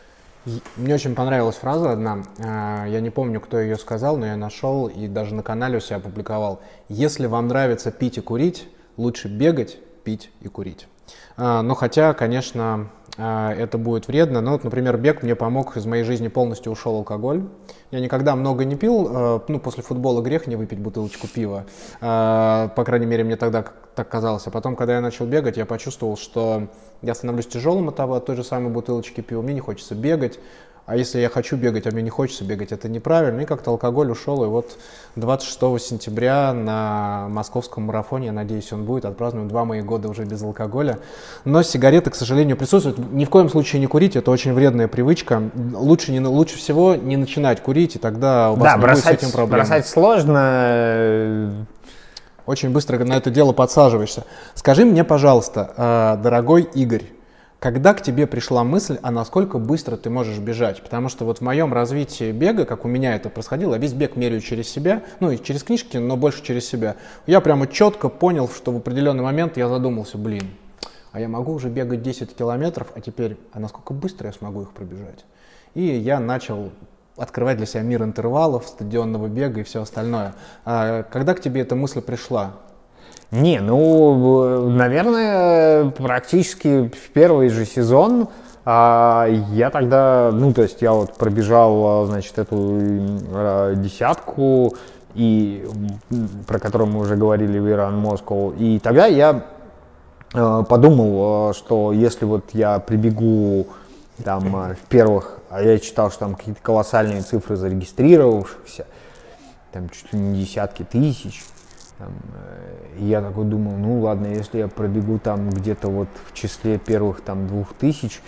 Мне очень понравилась фраза одна. А, я не помню, кто ее сказал, но я нашел и даже на канале у себя опубликовал. Если вам нравится пить и курить, лучше бегать, пить и курить. А, но хотя, конечно, это будет вредно. Но вот, например, бег мне помог, из моей жизни полностью ушел алкоголь. Я никогда много не пил, ну, после футбола грех не выпить бутылочку пива. По крайней мере, мне тогда так казалось. А потом, когда я начал бегать, я почувствовал, что я становлюсь тяжелым от того, от той же самой бутылочки пива, мне не хочется бегать, а если я хочу бегать, а мне не хочется бегать, это неправильно. И как-то алкоголь ушел, и вот 26 сентября на московском марафоне, я надеюсь, он будет, отпразднуем два мои года уже без алкоголя. Но сигареты, к сожалению, присутствуют. Ни в коем случае не курить, это очень вредная привычка. Лучше, не, лучше всего не начинать курить, и тогда у вас да, не бросать, будет с этим проблем. бросать сложно, очень быстро на это дело подсаживаешься. Скажи мне, пожалуйста, э, дорогой Игорь, когда к тебе пришла мысль, а насколько быстро ты можешь бежать? Потому что вот в моем развитии бега, как у меня это происходило, весь бег меряю через себя, ну и через книжки, но больше через себя. Я прямо четко понял, что в определенный момент я задумался, блин, а я могу уже бегать 10 километров, а теперь, а насколько быстро я смогу их пробежать? И я начал открывать для себя мир интервалов, стадионного бега и все остальное. А когда к тебе эта мысль пришла? Не, ну, наверное, практически в первый же сезон а, я тогда, ну, то есть я вот пробежал, значит, эту а, десятку, и про которую мы уже говорили в Иран Москву, и тогда я а, подумал, что если вот я прибегу там в первых а я читал, что там какие-то колоссальные цифры зарегистрировавшихся, там чуть ли не десятки тысяч. Там, и я такой думал, ну ладно, если я пробегу там где-то вот в числе первых там двух тысяч,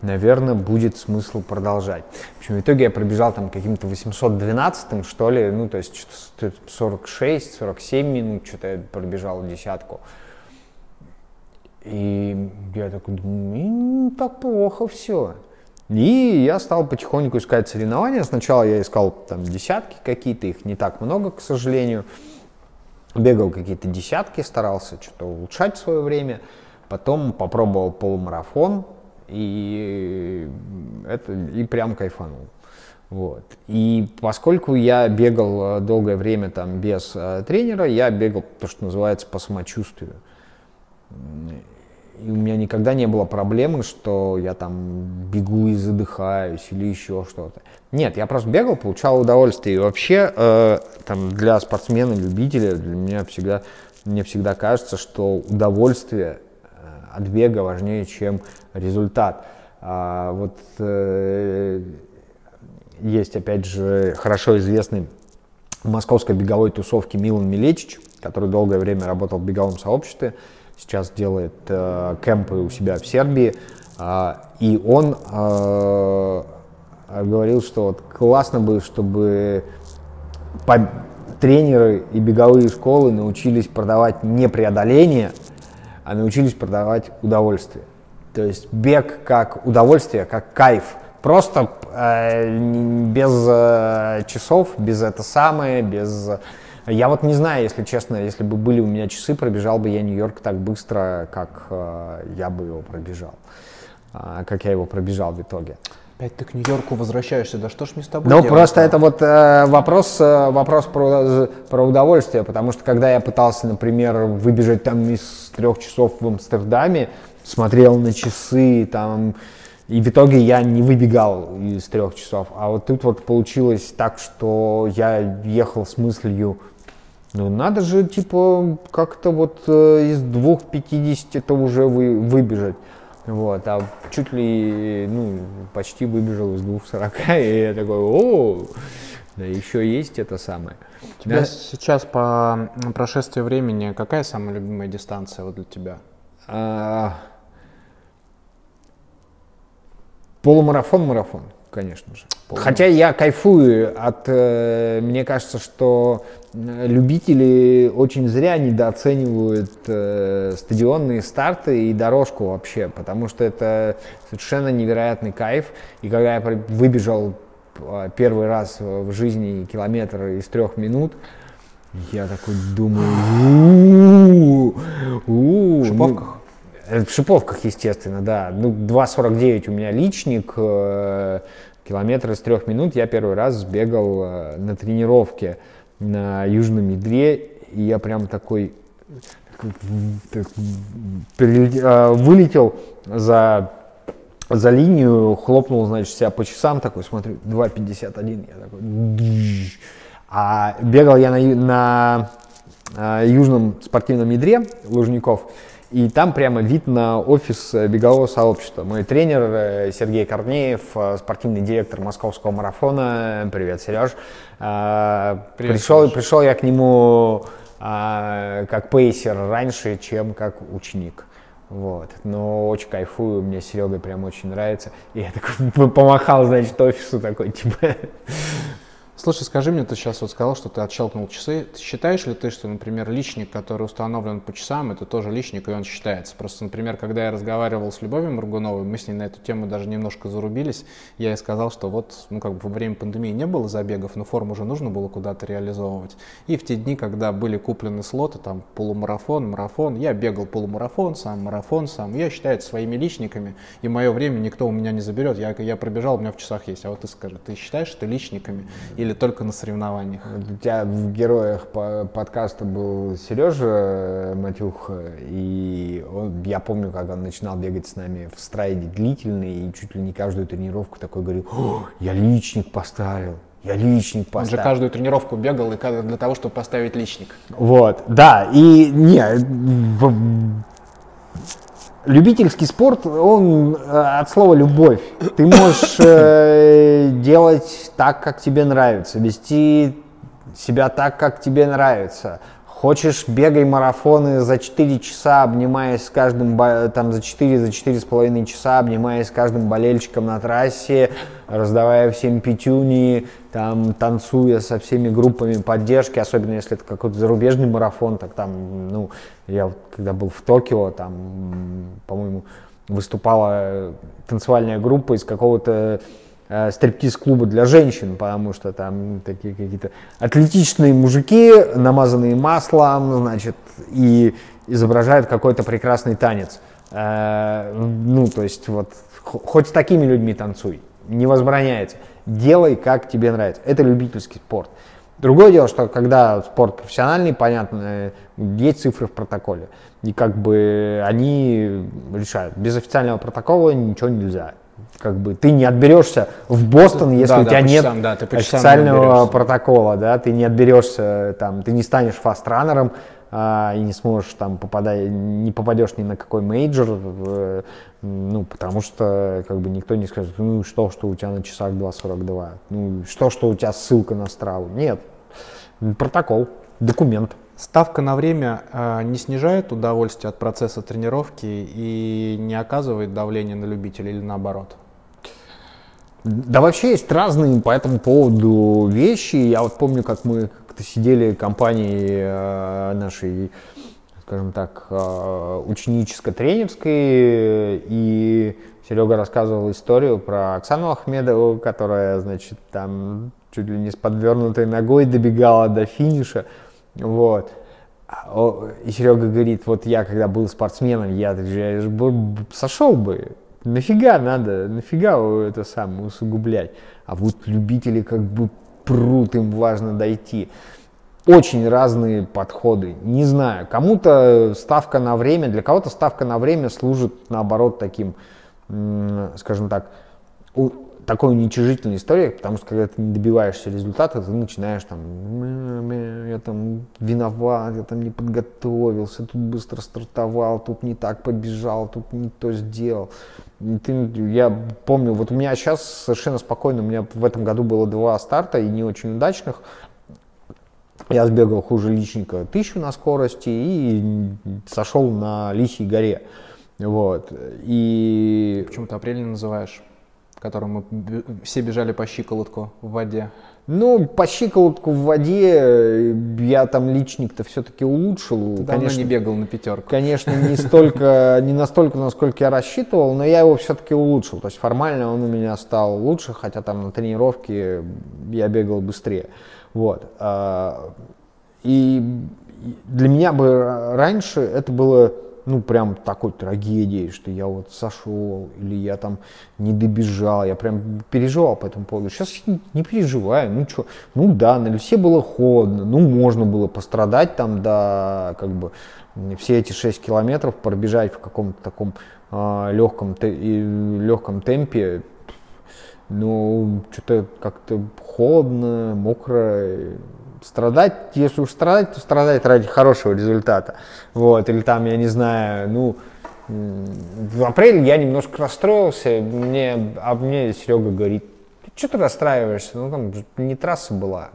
наверное, будет смысл продолжать. В общем, в итоге я пробежал там каким-то 812 что ли, ну, то есть 46-47 минут что-то я пробежал десятку. И я такой думаю, не так плохо все. И я стал потихоньку искать соревнования. Сначала я искал там десятки какие-то, их не так много, к сожалению. Бегал какие-то десятки, старался что-то улучшать свое время. Потом попробовал полумарафон, и это и прям кайфанул. Вот. И поскольку я бегал э, долгое время там без э, тренера, я бегал то, что называется по самочувствию. И у меня никогда не было проблемы, что я там бегу и задыхаюсь или еще что-то. Нет, я просто бегал, получал удовольствие. И вообще, э, там, для спортсмена, любителя, для меня всегда, мне всегда кажется, что удовольствие э, от бега важнее, чем результат. А вот э, есть, опять же, хорошо известный в московской беговой тусовке Милан Милечич, который долгое время работал в беговом сообществе, сейчас делает э, кемпы у себя в Сербии, э, и он э, говорил, что вот классно бы, чтобы по, тренеры и беговые школы научились продавать не преодоление, а научились продавать удовольствие. То есть бег как удовольствие, как кайф. Просто э, без э, часов, без это самое, без... Я вот не знаю, если честно, если бы были у меня часы, пробежал бы я Нью-Йорк так быстро, как э, я бы его пробежал, э, как я его пробежал в итоге. Опять ты к Нью-Йорку возвращаешься, да что ж мне с тобой Ну, просто это вот э, вопрос, э, вопрос про, про удовольствие, потому что когда я пытался, например, выбежать там из трех часов в Амстердаме, смотрел на часы, там, и в итоге я не выбегал из трех часов. А вот тут вот получилось так, что я ехал с мыслью, ну, надо же, типа, как-то вот э, из двух пятидесяти это уже вы, выбежать. Вот, а чуть ли, ну, почти выбежал из двух сорока, и я такой, о, да еще есть это самое. У тебя да? сейчас по прошествии времени какая самая любимая дистанция вот для тебя? А, полумарафон, марафон конечно же. Полный. Хотя я кайфую от, э, мне кажется, что любители очень зря недооценивают э, стадионные старты и дорожку вообще, потому что это совершенно невероятный кайф. И когда я выбежал первый раз в жизни километр из трех минут, я такой думаю, в шиповках? В шиповках, естественно, да. Ну, 2.49 у меня личник, э, километр из трех минут я первый раз сбегал э, на тренировке на Южном Ядре, и я прям такой так, э, вылетел за, за линию, хлопнул, значит, себя по часам, такой, смотрю, 2.51, я такой, а бегал я на, на, на южном спортивном ядре Лужников, и там прямо вид на офис э, бегового сообщества. Мой тренер э, Сергей Корнеев, э, спортивный директор московского марафона. Привет, Сереж. Привет, пришел, Сереж. пришел я к нему как пейсер раньше, чем как ученик. Вот. Но очень кайфую, мне Серега прям очень нравится. И я такой помахал, значит, офису такой, типа, Слушай, скажи мне, ты сейчас вот сказал, что ты отщелкнул часы. Считаешь ли ты, что, например, личник, который установлен по часам, это тоже личник, и он считается? Просто, например, когда я разговаривал с Любовью Мургуновой, мы с ней на эту тему даже немножко зарубились, я ей сказал, что вот, ну, как бы во время пандемии не было забегов, но форму уже нужно было куда-то реализовывать. И в те дни, когда были куплены слоты, там, полумарафон, марафон, я бегал полумарафон, сам марафон, сам, я считаю это своими личниками, и мое время никто у меня не заберет. Я, я пробежал, у меня в часах есть. А вот ты скажи, ты считаешь это личниками? Или или только на соревнованиях? У тебя в героях по подкаста был Сережа Матюх, и он, я помню, как он начинал бегать с нами в страйде длительный, и чуть ли не каждую тренировку такой говорил, я личник поставил, я личник поставил. Он же каждую тренировку бегал для того, чтобы поставить личник. Вот, да, и не, любительский спорт, он э, от слова любовь. Ты можешь э, делать так, как тебе нравится, вести себя так, как тебе нравится. Хочешь, бегай марафоны за 4 часа, обнимаясь с каждым, там за 4, за 4 с половиной часа, обнимаясь с каждым болельщиком на трассе, раздавая всем пятюни, там, танцуя со всеми группами поддержки, особенно если это какой-то зарубежный марафон, так там, ну, я вот, когда был в Токио, там, по-моему, выступала танцевальная группа из какого-то э, стриптиз-клуба для женщин, потому что там такие какие-то атлетичные мужики, намазанные маслом, значит, и изображают какой-то прекрасный танец. Э, ну, то есть вот хоть с такими людьми танцуй, не возбраняется. Делай, как тебе нравится. Это любительский спорт. Другое дело, что когда спорт профессиональный, понятно, есть цифры в протоколе. И как бы они решают. Без официального протокола ничего нельзя как бы ты не отберешься в Бостон, если да, у тебя да, нет да, официального протокола, да, ты не отберешься, там, ты не станешь фастранером, а, и не сможешь там попадать, не попадешь ни на какой мейджор, э, ну, потому что как бы никто не скажет, ну, что, что у тебя на часах 2.42, ну, что, что у тебя ссылка на страву. Нет, протокол, документ. Ставка на время э, не снижает удовольствие от процесса тренировки и не оказывает давления на любителей или наоборот? Да вообще есть разные по этому поводу вещи. Я вот помню, как мы как-то сидели в компании э, нашей, скажем так, э, ученическо-тренерской, и Серега рассказывал историю про Оксану Ахмедову, которая, значит, там чуть ли не с подвернутой ногой добегала до финиша. Вот. И Серега говорит, вот я когда был спортсменом, я, я же сошел бы. Нафига надо, нафига это самое усугублять. А вот любители как бы прут, им важно дойти. Очень разные подходы. Не знаю, кому-то ставка на время, для кого-то ставка на время служит наоборот таким, скажем так, такой уничижительной историей, потому что когда ты не добиваешься результата, ты начинаешь там, я там виноват, я там не подготовился, тут быстро стартовал, тут не так побежал, тут не то сделал. Ты, я помню, вот у меня сейчас совершенно спокойно, у меня в этом году было два старта и не очень удачных. Я сбегал хуже личника тысячу на скорости и сошел на Лисьей горе. Вот. И... Почему ты апрель не называешь? Которым мы все бежали по щиколотку в воде? Ну, по щиколотку в воде я там личник-то все-таки улучшил. Ты давно конечно, не бегал на пятерку. Конечно, не столько, не настолько, насколько я рассчитывал, но я его все-таки улучшил. То есть формально он у меня стал лучше, хотя там на тренировке я бегал быстрее. Вот. А, и для меня бы раньше это было ну, прям такой трагедией, что я вот сошел, или я там не добежал, я прям переживал по этому поводу. Сейчас не переживаю, ну что, ну да, на лесе было холодно, ну можно было пострадать там, да, как бы все эти 6 километров пробежать в каком-то таком а, легком, те, легком темпе, ну, что-то как-то холодно, мокро, страдать, если уж страдать, то страдать ради хорошего результата. Вот, или там, я не знаю, ну, в апреле я немножко расстроился, мне, а мне Серега говорит, что ты расстраиваешься, ну там не трасса была.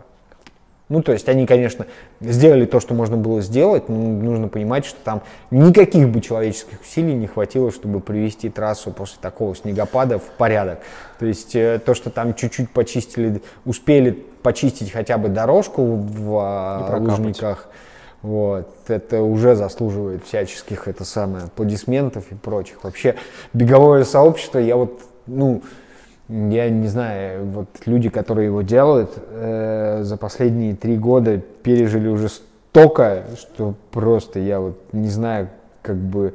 Ну, то есть они, конечно, сделали то, что можно было сделать, но нужно понимать, что там никаких бы человеческих усилий не хватило, чтобы привести трассу после такого снегопада в порядок. То есть э, то, что там чуть-чуть почистили, успели почистить хотя бы дорожку в а, лужниках, вот, это уже заслуживает всяческих, это самое, аплодисментов и прочих. Вообще, беговое сообщество, я вот, ну, я не знаю, вот люди, которые его делают, э, за последние три года пережили уже столько, что просто я вот не знаю, как бы,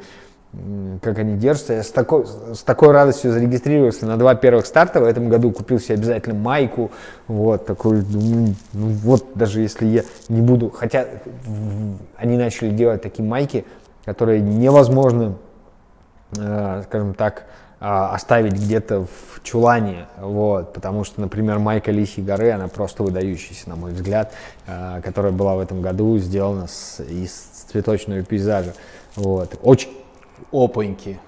как они держатся. Я с такой, с такой радостью зарегистрировался на два первых старта в этом году, купил себе обязательно майку, вот, такой, ну, ну вот, даже если я не буду, хотя они начали делать такие майки, которые невозможно, э, скажем так, оставить где-то в чулане, вот, потому что, например, майка Лисьей горы, она просто выдающаяся, на мой взгляд, а, которая была в этом году сделана с, из цветочного пейзажа, вот, очень... Опаньки.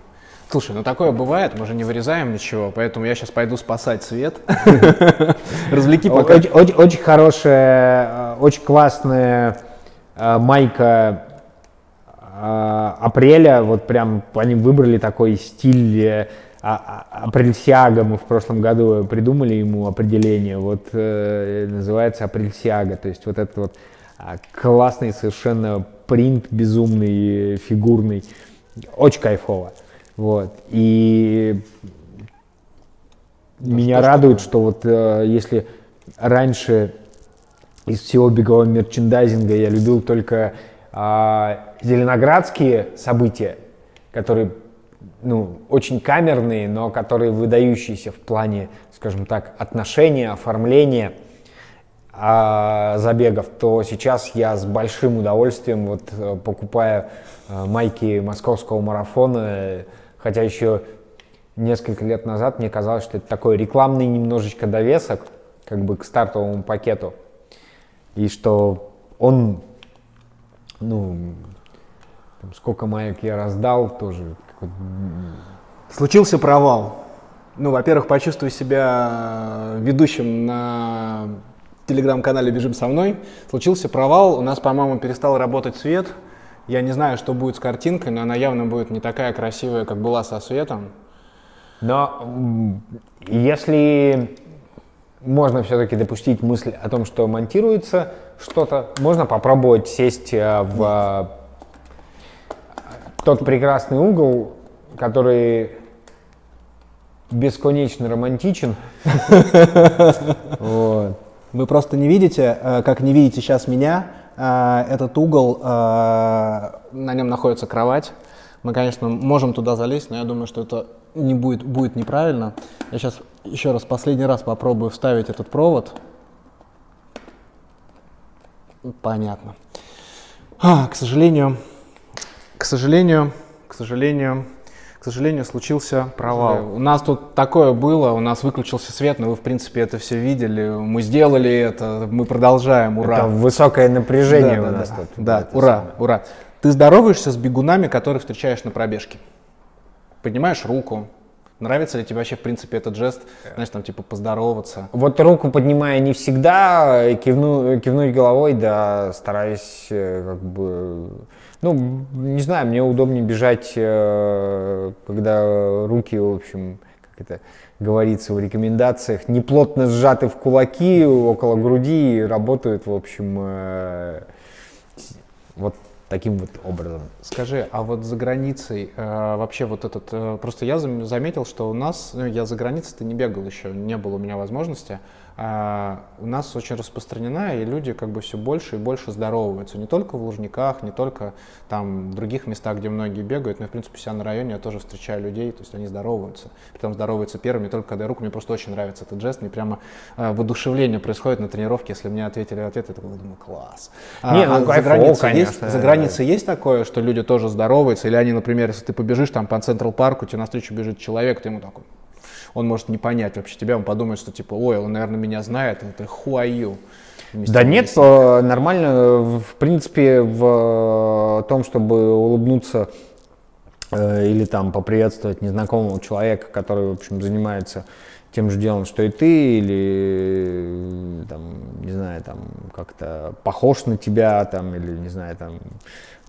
Слушай, ну такое бывает, мы же не вырезаем ничего, поэтому я сейчас пойду спасать свет. Развлеки пока. Очень хорошая, очень классная а, майка а, апреля, вот прям они выбрали такой стиль э, а, а, апрельсиага, мы в прошлом году придумали ему определение, вот э, называется апрельсиага, то есть вот этот вот классный совершенно принт безумный, фигурный, очень кайфово, вот, и ну, меня что радует, что вот э, если раньше из всего бегового мерчендайзинга я любил только а, зеленоградские события, которые ну, очень камерные, но которые выдающиеся в плане, скажем так, отношения, оформления а, забегов, то сейчас я с большим удовольствием вот э, покупаю а, майки московского марафона, хотя еще несколько лет назад мне казалось, что это такой рекламный немножечко довесок, как бы к стартовому пакету, и что он ну, там, сколько маек я раздал, тоже. Случился провал. Ну, во-первых, почувствуй себя ведущим на телеграм-канале «Бежим со мной». Случился провал, у нас, по-моему, перестал работать свет. Я не знаю, что будет с картинкой, но она явно будет не такая красивая, как была со светом. Но если можно все-таки допустить мысль о том, что монтируется что-то, можно попробовать сесть э, в тот прекрасный угол, который бесконечно романтичен. Вы просто не видите, э, как не видите сейчас меня, э, этот угол, на нем находится кровать. Мы, конечно, можем туда залезть, но я думаю, что это не будет, будет неправильно. Я сейчас еще раз, последний раз попробую вставить этот провод. Понятно. А, к сожалению, к сожалению, к сожалению, к сожалению, случился провал. У нас тут такое было, у нас выключился свет, но вы, в принципе, это все видели. Мы сделали это, мы продолжаем, ура. Это высокое напряжение да, у да, нас да, тут. Да, ура, самое. ура. Ты здороваешься с бегунами, которых встречаешь на пробежке? Поднимаешь руку, Нравится ли тебе вообще, в принципе, этот жест, знаешь, там, типа, поздороваться? Вот руку поднимая не всегда, кивну, кивнуть головой, да, стараюсь, э, как бы, ну, не знаю, мне удобнее бежать, э, когда руки, в общем, как это говорится в рекомендациях, не плотно сжаты в кулаки около груди, работают, в общем, э, вот таким вот образом. Скажи, а вот за границей э, вообще вот этот, э, просто я заметил, что у нас, ну, я за границей-то не бегал еще, не было у меня возможности, а, у нас очень распространена, и люди как бы все больше и больше здороваются. Не только в Лужниках, не только там в других местах, где многие бегают, но, в принципе, себя на районе я тоже встречаю людей, то есть они здороваются. Притом здороваются первыми, только когда я руку, мне просто очень нравится этот жест, мне прямо э, воодушевление происходит на тренировке, если мне ответили ответ, я такой думаю, класс. А, не, ну, а за границей. Есть, за границей есть такое, что люди тоже здороваются, или они, например, если ты побежишь там по Централ Парку, тебе навстречу бежит человек, ты ему такой, он может не понять вообще тебя, он подумает, что типа, ой, он, наверное, меня знает, это who are you? Да нет, э, нормально. В принципе, в том, чтобы улыбнуться э, или там поприветствовать незнакомого человека, который, в общем, занимается тем же делом, что и ты, или там, не знаю, там как-то похож на тебя, там, или не знаю, там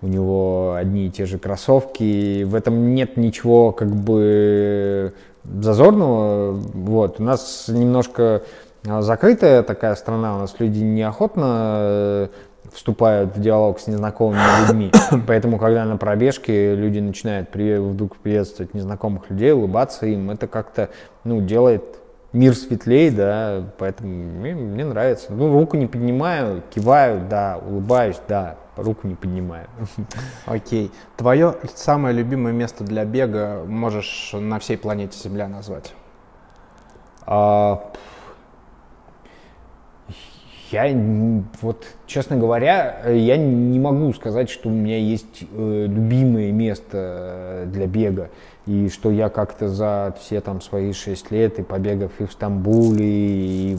у него одни и те же кроссовки. В этом нет ничего как бы зазорного. Вот. У нас немножко а, закрытая такая страна, у нас люди неохотно э, вступают в диалог с незнакомыми людьми. Поэтому, когда на пробежке люди начинают вдруг приветствовать незнакомых людей, улыбаться им, это как-то ну, делает мир светлее, да, поэтому мне, мне нравится. Ну, руку не поднимаю, киваю, да, улыбаюсь, да, руку не поднимаю. Окей. Твое самое любимое место для бега можешь на всей планете Земля назвать? А, я вот, честно говоря, я не могу сказать, что у меня есть э, любимое место для бега и что я как-то за все там свои шесть лет и побегав и в Стамбуле, и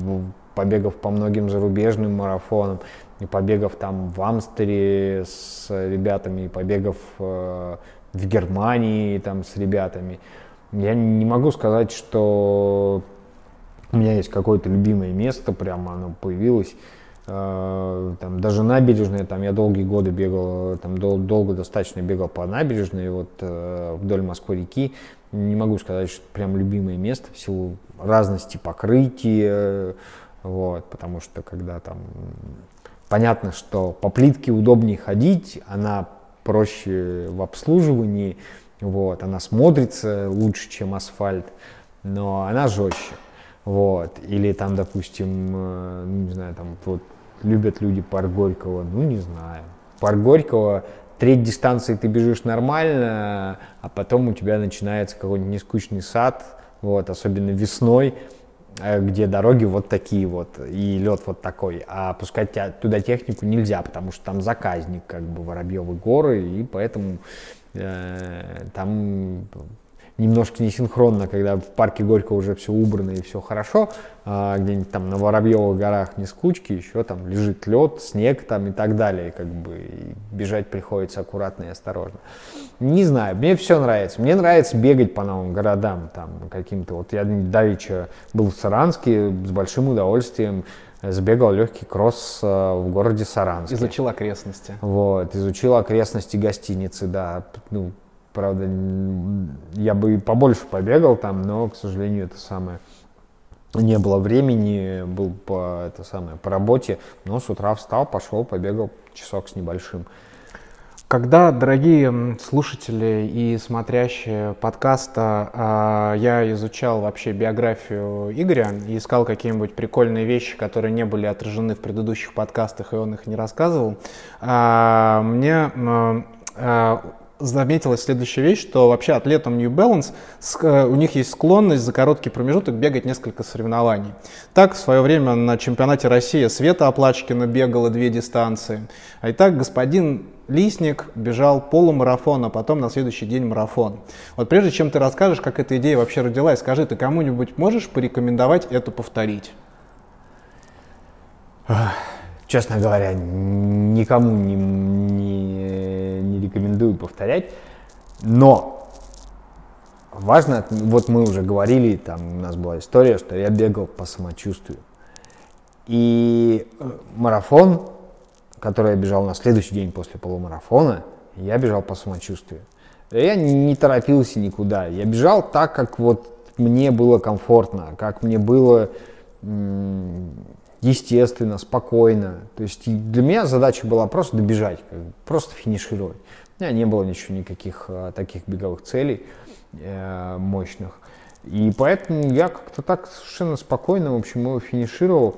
побегав по многим зарубежным марафонам, и побегав там в Амстере с ребятами, и побегав э, в Германии там с ребятами. Я не могу сказать, что у меня есть какое-то любимое место, прямо оно появилось. Э, там, даже набережная, там я долгие годы бегал, там дол- долго достаточно бегал по набережной, вот э, вдоль Москвы-реки. Не могу сказать, что прям любимое место в силу разности покрытия, вот, потому что когда там понятно, что по плитке удобнее ходить, она проще в обслуживании, вот, она смотрится лучше, чем асфальт, но она жестче. Вот. Или там, допустим, э, ну, не знаю, там вот любят люди парк Горького, ну не знаю. Парк Горького, треть дистанции ты бежишь нормально, а потом у тебя начинается какой-нибудь нескучный сад, вот, особенно весной, где дороги вот такие вот, и лед вот такой, а пускать туда технику нельзя, потому что там заказник, как бы, Воробьевы горы, и поэтому э, там немножко несинхронно, когда в парке Горького уже все убрано и все хорошо, а где-нибудь там на Воробьевых горах не скучки, еще там лежит лед, снег там и так далее, как бы и бежать приходится аккуратно и осторожно. Не знаю, мне все нравится. Мне нравится бегать по новым городам, там каким-то. Вот я давеча был в Саранске с большим удовольствием сбегал легкий кросс э, в городе Саранске. Изучил окрестности. Вот, изучил окрестности гостиницы, да. Ну, правда, я бы побольше побегал там, но, к сожалению, это самое не было времени, был по, это самое, по работе, но с утра встал, пошел, побегал часок с небольшим. Когда, дорогие слушатели и смотрящие подкаста, а, я изучал вообще биографию Игоря и искал какие-нибудь прикольные вещи, которые не были отражены в предыдущих подкастах, и он их не рассказывал, а, мне а, заметилась следующая вещь, что вообще атлетам New Balance э, у них есть склонность за короткий промежуток бегать несколько соревнований. Так, в свое время на чемпионате России Света Оплачкина бегала две дистанции. А и так господин Лисник бежал полумарафон, а потом на следующий день марафон. Вот прежде чем ты расскажешь, как эта идея вообще родилась, скажи, ты кому-нибудь можешь порекомендовать это повторить? Честно говоря, никому не, не, не рекомендую повторять. Но важно, вот мы уже говорили, там у нас была история, что я бегал по самочувствию. И э, марафон который я бежал на следующий день после полумарафона, я бежал по самочувствию. Я не торопился никуда. Я бежал так, как вот мне было комфортно, как мне было естественно, спокойно. То есть для меня задача была просто добежать, просто финишировать. У меня не было ничего, никаких а, таких беговых целей э, мощных. И поэтому я как-то так совершенно спокойно, в общем, его финишировал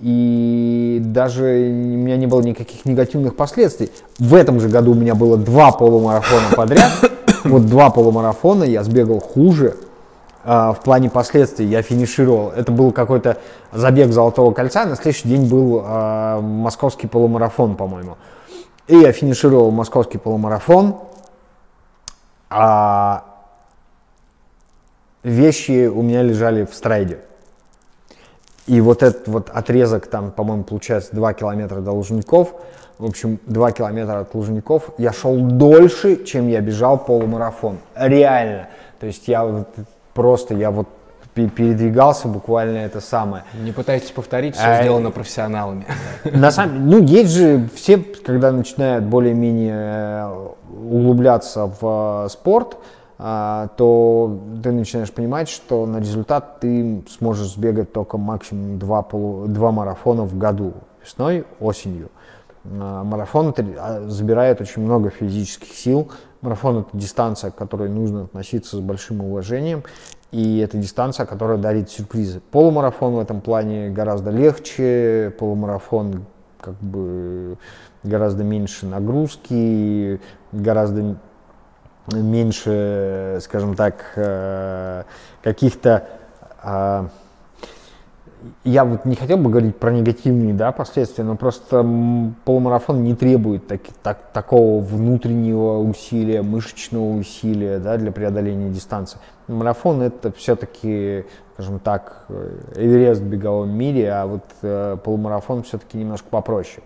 и даже у меня не было никаких негативных последствий. В этом же году у меня было два полумарафона подряд. Вот два полумарафона я сбегал хуже. А, в плане последствий я финишировал. Это был какой-то забег Золотого кольца. На следующий день был а, московский полумарафон, по-моему. И я финишировал московский полумарафон. А вещи у меня лежали в страйде. И вот этот вот отрезок, там, по-моему, получается 2 километра до Лужников, в общем, 2 километра от Лужников, я шел дольше, чем я бежал полумарафон. Реально. То есть я вот просто, я вот передвигался буквально это самое. Не пытайтесь повторить, все а, сделано профессионалами. На самом ну, есть же все, когда начинают более-менее э, углубляться в э, спорт, то ты начинаешь понимать, что на результат ты сможешь сбегать только максимум два, полу, два марафона в году, весной, осенью. А, марафон а, забирает очень много физических сил. Марафон — это дистанция, к которой нужно относиться с большим уважением, и это дистанция, которая дарит сюрпризы. Полумарафон в этом плане гораздо легче, полумарафон как бы гораздо меньше нагрузки, гораздо меньше, скажем так, э, каких-то... Я вот не хотел бы говорить про негативные да, последствия, но просто полумарафон не требует так, так, такого внутреннего усилия, мышечного усилия да, для преодоления дистанции. Марафон это все-таки, скажем так, Эверест в беговом мире, а вот э, полумарафон все-таки немножко попроще.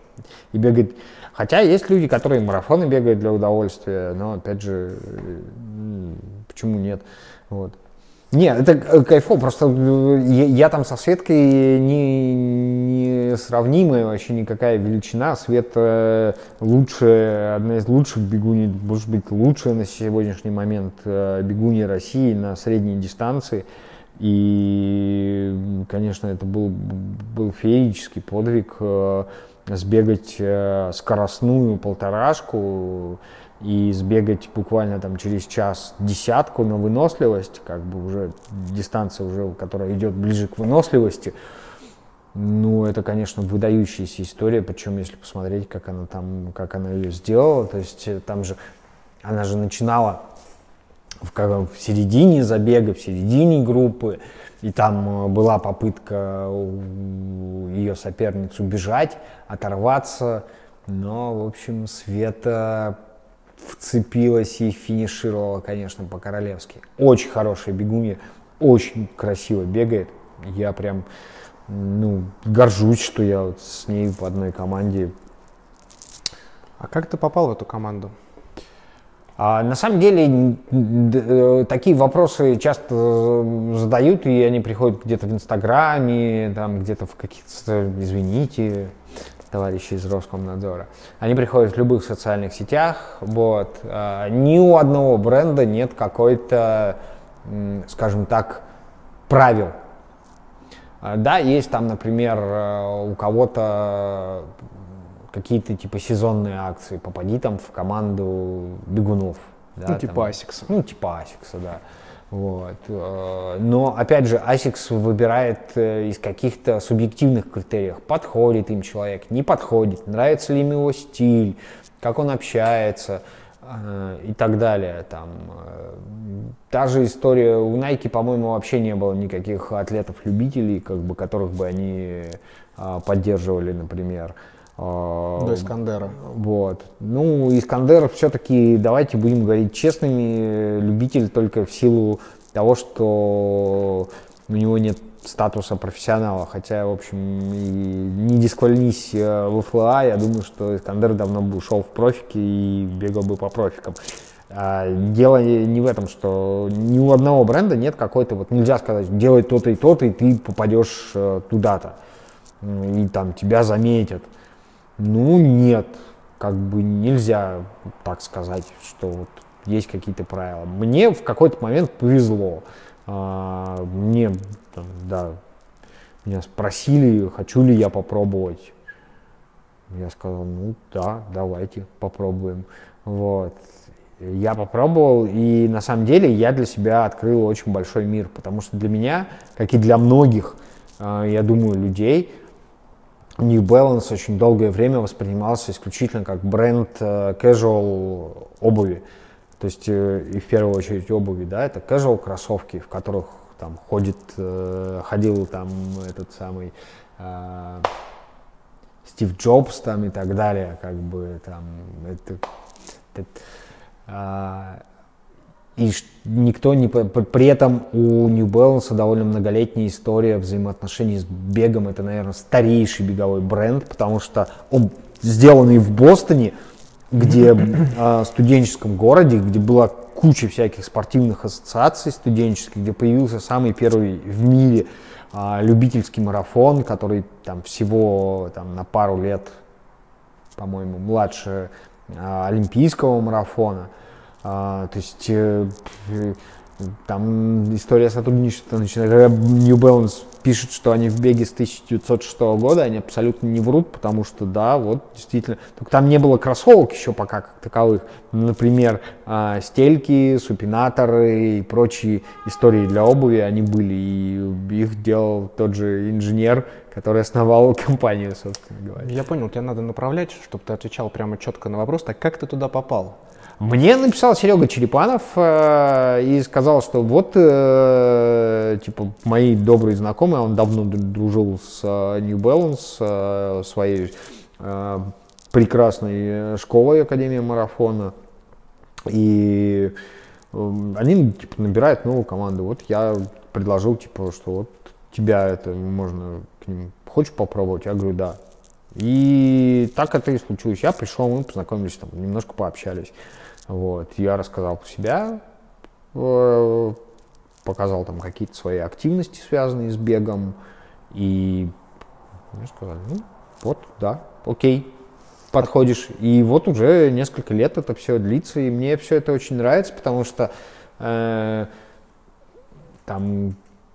И бегать Хотя есть люди, которые марафоны бегают для удовольствия, но опять же, почему нет? Вот. Нет, это кайфово, просто э, я, я там со Светкой не, не сравнимая вообще никакая величина. Света лучшая, одна из лучших бегуней, может быть, лучшая на сегодняшний момент э, бегунья России на средней дистанции. И, конечно, это был, был феерический подвиг э, сбегать э, скоростную полторашку и сбегать буквально там через час десятку на выносливость, как бы уже дистанция уже, которая идет ближе к выносливости, ну, это, конечно, выдающаяся история, причем если посмотреть, как она там, как она ее сделала, то есть э, там же, она же начинала в, в середине забега, в середине группы, и там э, была попытка ее соперницу бежать, оторваться, но, в общем, Света вцепилась и финишировала, конечно, по-королевски. Очень хорошая бегунья, очень красиво бегает. Я прям, ну, горжусь, что я вот с ней в одной команде. А как ты попал в эту команду? А на самом деле э, такие вопросы часто э, задают, и они приходят где-то в Инстаграме, там где-то в каких-то, извините, товарищи из Роскомнадзора. Они приходят в любых социальных сетях. Вот. А, ни у одного бренда нет какой-то, скажем так, правил. А, да, есть там, например, э, у кого-то какие-то типа сезонные акции, попади там в команду бегунов. Да, ну, типа там, ASICS а. Ну, типа ASICS а, да. Вот. Э, но, опять же, ASICS выбирает э, из каких-то субъективных критериев. Подходит им человек, не подходит, нравится ли им его стиль, как он общается э, и так далее. Там, та же история, у Nike, по-моему, вообще не было никаких атлетов-любителей, как бы, которых бы они поддерживали, например. До Искандера. Вот. Ну, Искандер все-таки, давайте будем говорить честными, любитель только в силу того, что у него нет статуса профессионала, хотя, в общем, не дисквальнись э, в ФЛА, я думаю, что Искандер давно бы ушел в профики и бегал бы по профикам. А дело не в этом, что ни у одного бренда нет какой-то, вот нельзя сказать, делай то-то и то-то, и ты попадешь э, туда-то, и там тебя заметят. Ну, нет, как бы нельзя так сказать, что вот есть какие-то правила. Мне в какой-то момент повезло. А, мне, да, меня спросили, хочу ли я попробовать. Я сказал, ну да, давайте попробуем. Вот. Я попробовал, и на самом деле я для себя открыл очень большой мир, потому что для меня, как и для многих, а, я думаю, людей, New Balance очень долгое время воспринимался исключительно как бренд э, casual обуви. То есть э, и в первую очередь обуви, да, это casual кроссовки, в которых там ходит, э, ходил там этот самый Стив Джобс там и так далее, как бы там это, это и никто не... При этом у New Balance довольно многолетняя история взаимоотношений с бегом. Это, наверное, старейший беговой бренд, потому что он сделанный в Бостоне, где э, студенческом городе, где была куча всяких спортивных ассоциаций студенческих, где появился самый первый в мире э, любительский марафон, который там всего там, на пару лет, по-моему, младше э, олимпийского марафона. А, то есть э, там история сотрудничества начинается. Когда New Balance пишет, что они в беге с 1906 года, они абсолютно не врут, потому что да, вот действительно. Только там не было кроссовок еще пока как таковых. Например, э, стельки, супинаторы и прочие истории для обуви, они были. И их делал тот же инженер, который основал компанию, собственно говоря. Я понял, тебе надо направлять, чтобы ты отвечал прямо четко на вопрос. Так как ты туда попал? Мне написал Серега Черепанов э, и сказал, что вот, э, типа, мои добрые знакомые, он давно дружил с э, New Balance, э, своей э, прекрасной школой Академии марафона, и э, они, типа, набирают новую команду. Вот я предложил, типа, что вот тебя это можно к ним, хочешь попробовать? Я говорю, да. И так это и случилось. Я пришел, мы познакомились, там, немножко пообщались. Вот, я рассказал про себя, э, показал там какие-то свои активности, связанные с бегом, и мне сказали, ну, вот, да, окей, подходишь. И вот уже несколько лет это все длится, и мне все это очень нравится, потому что э, там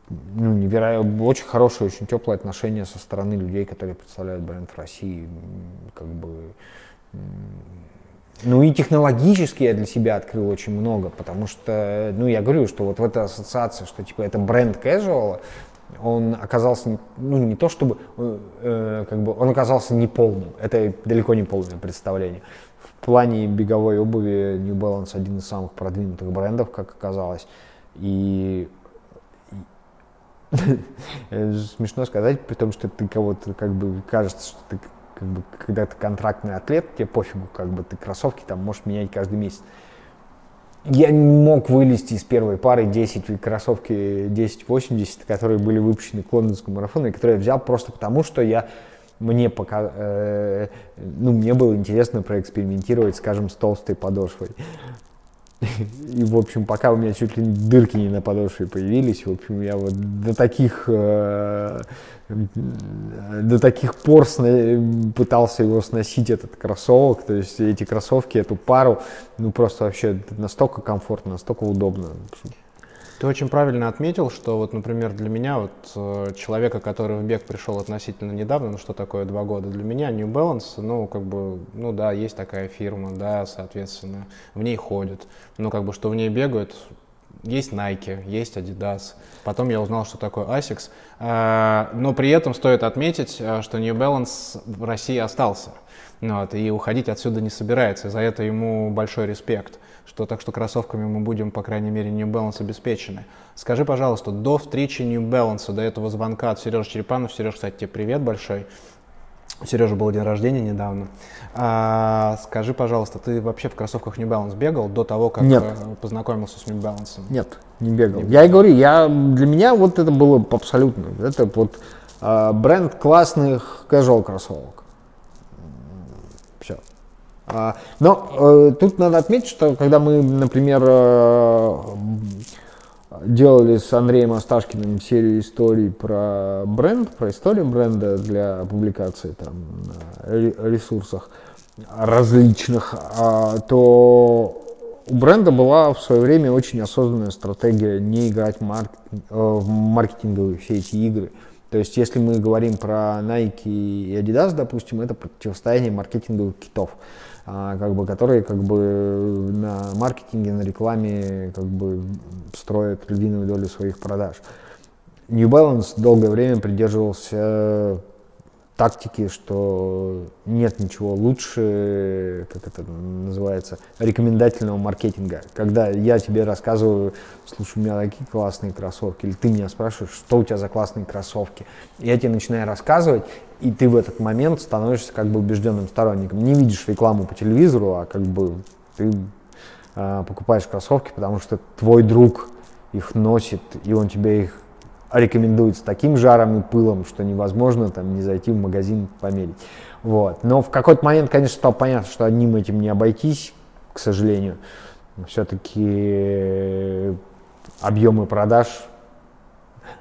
ну, невероятно, очень хорошие, очень теплые отношения со стороны людей, которые представляют бренд в России. Как бы ну и технологически я для себя открыл очень много, потому что, ну я говорю, что вот в этой ассоциации, что типа это бренд casual, он оказался, ну не то чтобы, э, э, как бы он оказался неполным, это далеко не полное представление. В плане беговой обуви New Balance один из самых продвинутых брендов, как оказалось, и смешно сказать, при том, что ты кого-то как бы кажется, что ты как бы, когда ты контрактный атлет, тебе пофигу, как бы ты кроссовки там можешь менять каждый месяц. Я не мог вылезти из первой пары 10 кроссовки 1080, которые были выпущены к лондонскому марафону, и которые я взял просто потому, что я мне пока, э, ну, мне было интересно проэкспериментировать, скажем, с толстой подошвой. И, в общем, пока у меня чуть ли дырки не на подошве появились, в общем, я вот до таких, э, до таких пор сна- пытался его сносить, этот кроссовок, то есть эти кроссовки, эту пару, ну, просто вообще настолько комфортно, настолько удобно. Ты очень правильно отметил, что вот, например, для меня, вот э, человека, который в бег пришел относительно недавно, ну что такое два года, для меня New Balance, ну как бы, ну да, есть такая фирма, да, соответственно, в ней ходят, ну как бы, что в ней бегают, есть Nike, есть Adidas. Потом я узнал, что такое Asics. А, но при этом стоит отметить, а, что New Balance в России остался. Ну вот, и уходить отсюда не собирается. За это ему большой респект что так что кроссовками мы будем, по крайней мере, New Balance обеспечены. Скажи, пожалуйста, до встречи New Balance, до этого звонка от Сережи Черепанов, Сереж, кстати, тебе привет большой, у Сережи был день рождения недавно. А, скажи, пожалуйста, ты вообще в кроссовках New Balance бегал до того, как Нет. э, познакомился с New Balance? Нет, не бегал. Я и говорю, я, для меня вот это было абсолютно, это вот э, бренд классных casual кроссовок. Все. А, но э, тут надо отметить, что когда мы, например, э, делали с Андреем Осташкиным серию историй про бренд, про историю бренда для публикации там на ре- ресурсах различных, а, то у бренда была в свое время очень осознанная стратегия не играть марк- э, в маркетинговые все эти игры. То есть, если мы говорим про Nike и Adidas, допустим, это противостояние маркетинговых китов, как бы, которые как бы на маркетинге, на рекламе как бы строят львиную долю своих продаж. New Balance долгое время придерживался тактики, что нет ничего лучше, как это называется, рекомендательного маркетинга. Когда я тебе рассказываю, слушай, у меня такие классные кроссовки, или ты меня спрашиваешь, что у тебя за классные кроссовки, я тебе начинаю рассказывать, и ты в этот момент становишься как бы убежденным сторонником. Не видишь рекламу по телевизору, а как бы ты э, покупаешь кроссовки, потому что твой друг их носит, и он тебе их рекомендует с таким жаром и пылом, что невозможно там не зайти в магазин померить. Вот. Но в какой-то момент, конечно, стало понятно, что одним этим не обойтись, к сожалению. Все-таки объемы продаж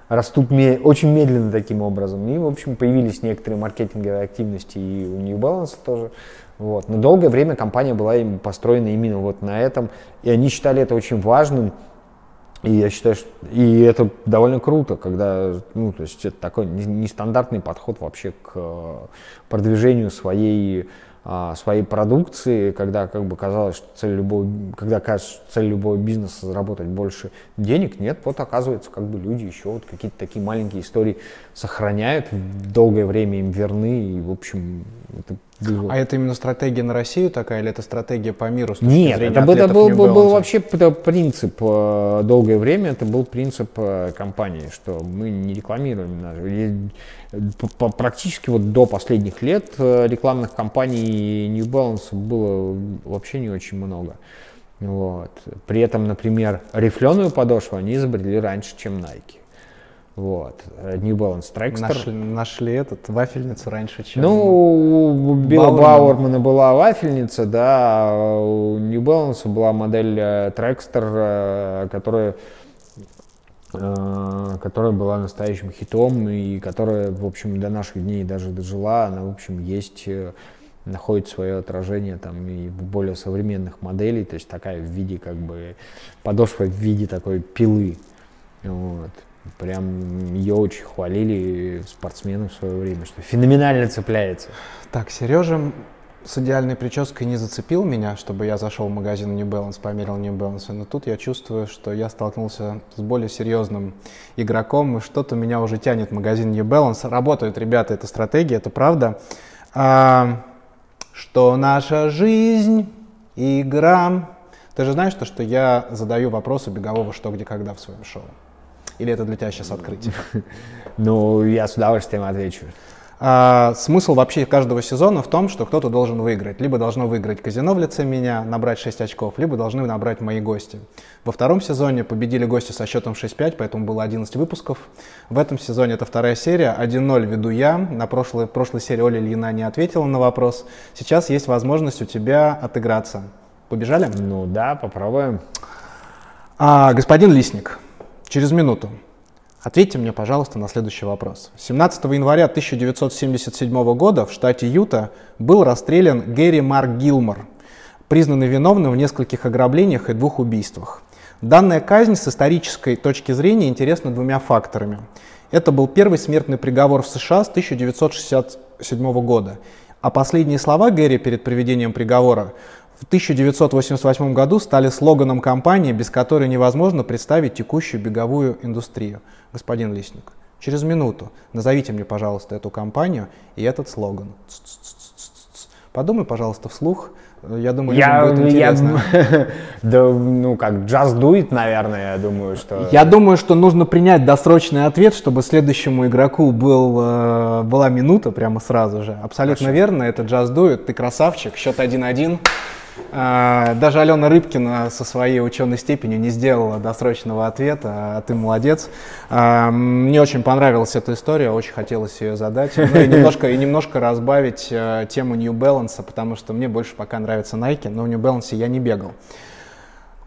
растут очень медленно таким образом. И, в общем, появились некоторые маркетинговые активности и у New Balance тоже. Вот. Но долгое время компания была им построена именно вот на этом. И они считали это очень важным. И я считаю, что и это довольно круто, когда, ну, то есть это такой не- нестандартный подход вообще к э, продвижению своей, а, своей продукции, когда как бы казалось, что цель любого, когда кажется, что цель любого бизнеса заработать больше денег, нет, вот оказывается, как бы люди еще вот какие-то такие маленькие истории сохраняют, долгое время им верны, и, в общем, это было- А это именно стратегия на Россию такая, или это стратегия по миру с точки Нет, зрения это, был- это был, был, был вообще принцип э, долгое время, это был принцип э, компании, что мы не рекламируем. э, Практически вот до последних лет рекламных кампаний New Balance было вообще не очень много. Вот. При этом, например, рифленую подошву они изобрели раньше, чем Nike. Вот. New Balance Trackster. Нашли, нашли этот, вафельницу раньше, чем... Ну, у Билла Бауэрмана. Была вафельница, да, а у New Balance была модель э, Trackster, э, которая, э, которая была настоящим хитом и которая, в общем, до наших дней даже дожила. Она, в общем, есть, находит свое отражение там и в более современных моделей, то есть такая в виде, как бы, подошва в виде такой пилы. Вот. Прям ее очень хвалили спортсмены в свое время, что феноменально цепляется. Так, Сережа с идеальной прической не зацепил меня, чтобы я зашел в магазин New Balance, померил New Balance, но тут я чувствую, что я столкнулся с более серьезным игроком, и что-то меня уже тянет в магазин New Balance. Работают, ребята, эта стратегия, это правда. А, что наша жизнь — игра. Ты же знаешь, то, что я задаю вопросы бегового «что, где, когда» в своем шоу? Или это для тебя сейчас открытие? Ну, я с удовольствием отвечу. А, смысл вообще каждого сезона в том, что кто-то должен выиграть. Либо должно выиграть казино в лице меня, набрать 6 очков, либо должны набрать мои гости. Во втором сезоне победили гости со счетом 6-5, поэтому было 11 выпусков. В этом сезоне это вторая серия, 1-0 веду я. На прошлой, прошлой серии Оля Ильина не ответила на вопрос. Сейчас есть возможность у тебя отыграться. Побежали? Ну да, попробуем. А, господин Лисник, через минуту Ответьте мне, пожалуйста, на следующий вопрос. 17 января 1977 года в штате Юта был расстрелян Гэри Марк Гилмор, признанный виновным в нескольких ограблениях и двух убийствах. Данная казнь с исторической точки зрения интересна двумя факторами. Это был первый смертный приговор в США с 1967 года. А последние слова Гэри перед приведением приговора в 1988 году стали слоганом компании, без которой невозможно представить текущую беговую индустрию господин Лисник, через минуту назовите мне, пожалуйста, эту компанию и этот слоган. Подумай, пожалуйста, вслух. Я думаю, я, будет интересно. Я, да, ну как, just do it, наверное, я думаю, что... Я думаю, что нужно принять досрочный ответ, чтобы следующему игроку был, э, была минута прямо сразу же. Абсолютно Хорошо. верно, это just do it, ты красавчик, счет 1-1. А, даже Алена Рыбкина со своей ученой степенью не сделала досрочного ответа, а ты молодец. А, мне очень понравилась эта история, очень хотелось ее задать. Ну и немножко, и немножко разбавить э, тему New Balance, потому что мне больше пока нравится Nike, но в New Balance я не бегал.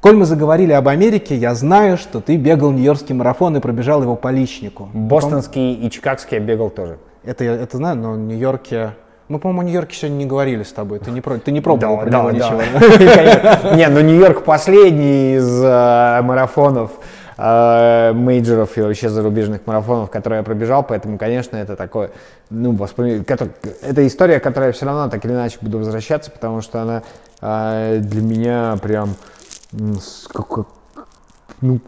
Коль мы заговорили об Америке, я знаю, что ты бегал Нью-Йоркский марафон и пробежал его по личнику. Бостонский и чикагский я бегал тоже. Это я это знаю, но в Нью-Йорке мы, по-моему, о Нью-Йорке сегодня не говорили с тобой. Ты не, про... ты не пробовал да, про да, него да. ничего. Не, ну Нью-Йорк последний из э, марафонов э, мейджеров и вообще зарубежных марафонов, которые я пробежал, поэтому, конечно, это такое, ну, воспоминание, это история, к которой я все равно так или иначе буду возвращаться, потому что она э, для меня прям, ну,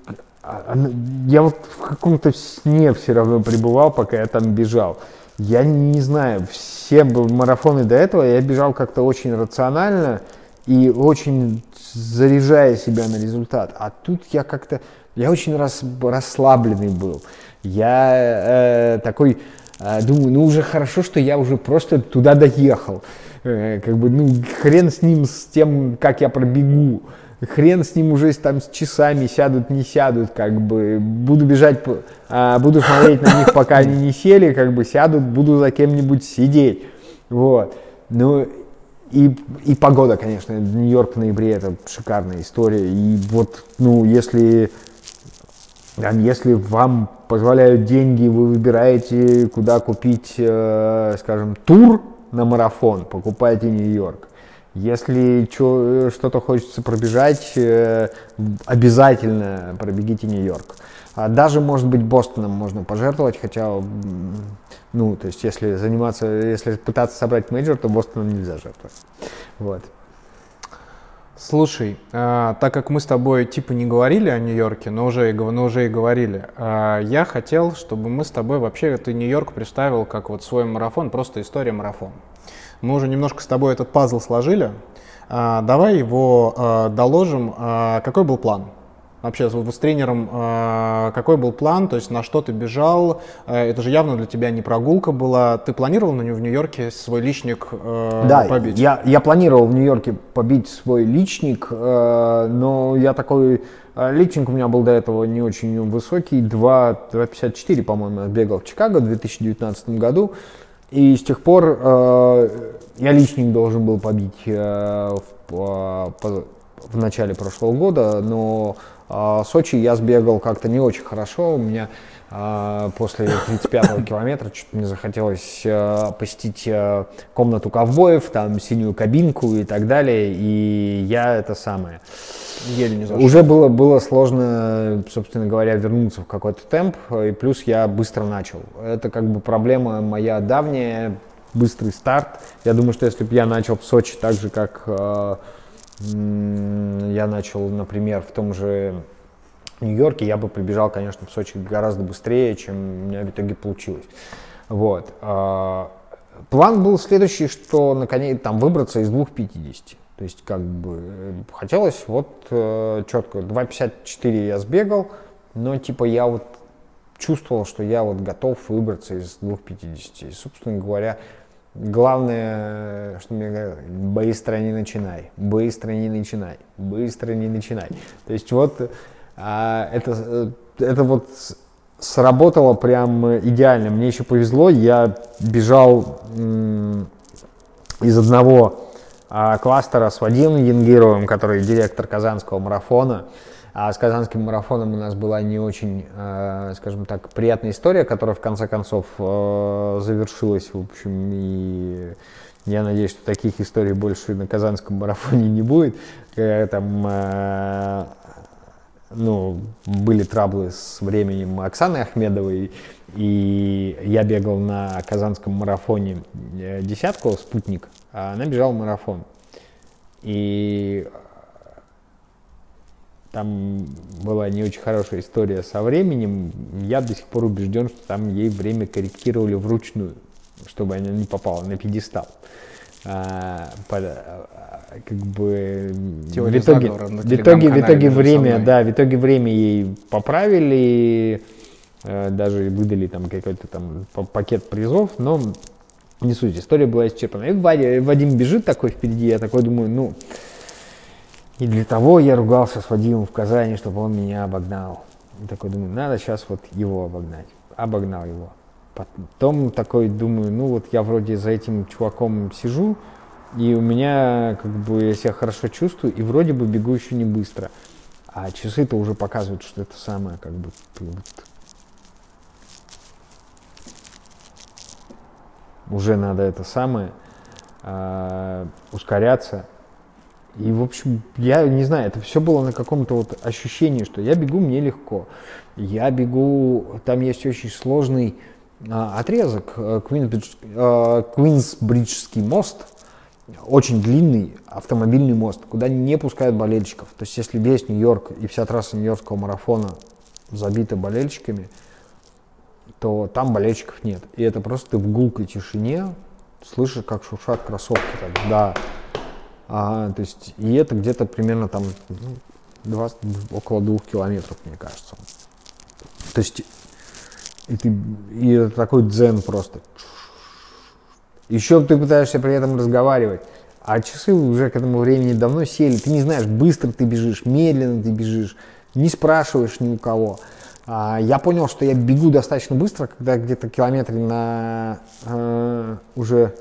я вот в каком-то сне все равно пребывал, пока я там бежал. Я не знаю, все марафоны до этого я бежал как-то очень рационально и очень заряжая себя на результат. А тут я как-то, я очень рас, расслабленный был. Я э, такой, э, думаю, ну уже хорошо, что я уже просто туда доехал. Э, как бы, ну хрен с ним, с тем, как я пробегу хрен с ним уже там с часами сядут, не сядут, как бы буду бежать, а, буду смотреть на них, пока они не сели, как бы сядут, буду за кем-нибудь сидеть, вот. Ну и, и погода, конечно, Нью-Йорк в ноябре это шикарная история, и вот, ну, если если вам позволяют деньги, вы выбираете, куда купить, э, скажем, тур на марафон, покупайте Нью-Йорк. Если что-то хочется пробежать, э, обязательно пробегите Нью-Йорк. А даже, может быть, Бостоном можно пожертвовать, хотя, ну, то есть, если заниматься, если пытаться собрать мейджор, то Бостоном нельзя жертвовать. Вот. Слушай, э, так как мы с тобой типа не говорили о Нью-Йорке, но уже, но уже и говорили, э, я хотел, чтобы мы с тобой вообще ты Нью-Йорк представил как вот свой марафон, просто история марафона. Мы уже немножко с тобой этот пазл сложили. А, давай его а, доложим. А, какой был план? Вообще, вот с тренером э, какой был план, то есть на что ты бежал? Э, это же явно для тебя не прогулка была. Ты планировал на в Нью-Йорке свой личник э, да, побить? Я, я планировал в Нью-Йорке побить свой личник, э, но я такой... Личник у меня был до этого не очень высокий, 2,54, по-моему, бегал в Чикаго в 2019 году. И с тех пор э, я личник должен был побить э, в, э, по, в начале прошлого года, но э, Сочи я сбегал как-то не очень хорошо. У меня после 35-го километра что-то мне захотелось э, посетить э, комнату ковбоев, там синюю кабинку и так далее. И я это самое. Еле не зашел. Уже было, было сложно, собственно говоря, вернуться в какой-то темп, и плюс я быстро начал. Это как бы проблема моя давняя, быстрый старт. Я думаю, что если бы я начал в Сочи так же, как э, я начал, например, в том же Нью-Йорке, я бы прибежал, конечно, в Сочи гораздо быстрее, чем у меня в итоге получилось. Вот. Э, план был следующий, что наконец там выбраться из 2.50. То есть как бы э, хотелось вот э, четко 2.54 я сбегал, но типа я вот чувствовал, что я вот готов выбраться из 250. И, собственно говоря, главное, что мне говорят, быстро не начинай, быстро не начинай, быстро не начинай. То есть вот а, это, это вот сработало прям идеально. Мне еще повезло, я бежал из одного а, кластера с Вадимом Янгировым, который директор Казанского марафона. А с Казанским марафоном у нас была не очень, э, скажем так, приятная история, которая в конце концов э, завершилась, в общем, и я надеюсь, что таких историй больше на Казанском марафоне не будет. Когда там э, ну, были траблы с временем Оксаны Ахмедовой, и я бегал на Казанском марафоне десятку, спутник, а она бежала марафон. И там была не очень хорошая история со временем. Я до сих пор убежден, что там ей время корректировали вручную, чтобы она не попала на пьедестал. А, а, как бы Теория в итоге, в итоге, в итоге время, да, в итоге время ей поправили, э, даже выдали там какой-то там пакет призов, но не суть, история была исчерпана. И Вадим бежит такой впереди, я такой думаю, ну, и для того я ругался с Вадимом в Казани, чтобы он меня обогнал. И такой думаю, надо сейчас вот его обогнать. Обогнал его. Потом такой думаю, ну вот я вроде за этим чуваком сижу, и у меня как бы я себя хорошо чувствую, и вроде бы бегу еще не быстро. А часы-то уже показывают, что это самое как бы уже надо это самое э, ускоряться. И, в общем, я не знаю, это все было на каком-то вот ощущении, что я бегу, мне легко. Я бегу, там есть очень сложный отрезок, э, а, Квинсбриджский мост, очень длинный автомобильный мост, куда не пускают болельщиков. То есть, если весь Нью-Йорк и вся трасса Нью-Йоркского марафона забита болельщиками, то там болельщиков нет. И это просто ты в гулкой тишине слышишь, как шуршат кроссовки. Так, да, а, то есть, и это где-то примерно там ну, 20, около двух километров, мне кажется. То есть, и, ты, и это такой дзен просто. Еще ты пытаешься при этом разговаривать, а часы уже к этому времени давно сели. Ты не знаешь, быстро ты бежишь, медленно ты бежишь, не спрашиваешь ни у кого. А, я понял, что я бегу достаточно быстро, когда где-то километре на э, уже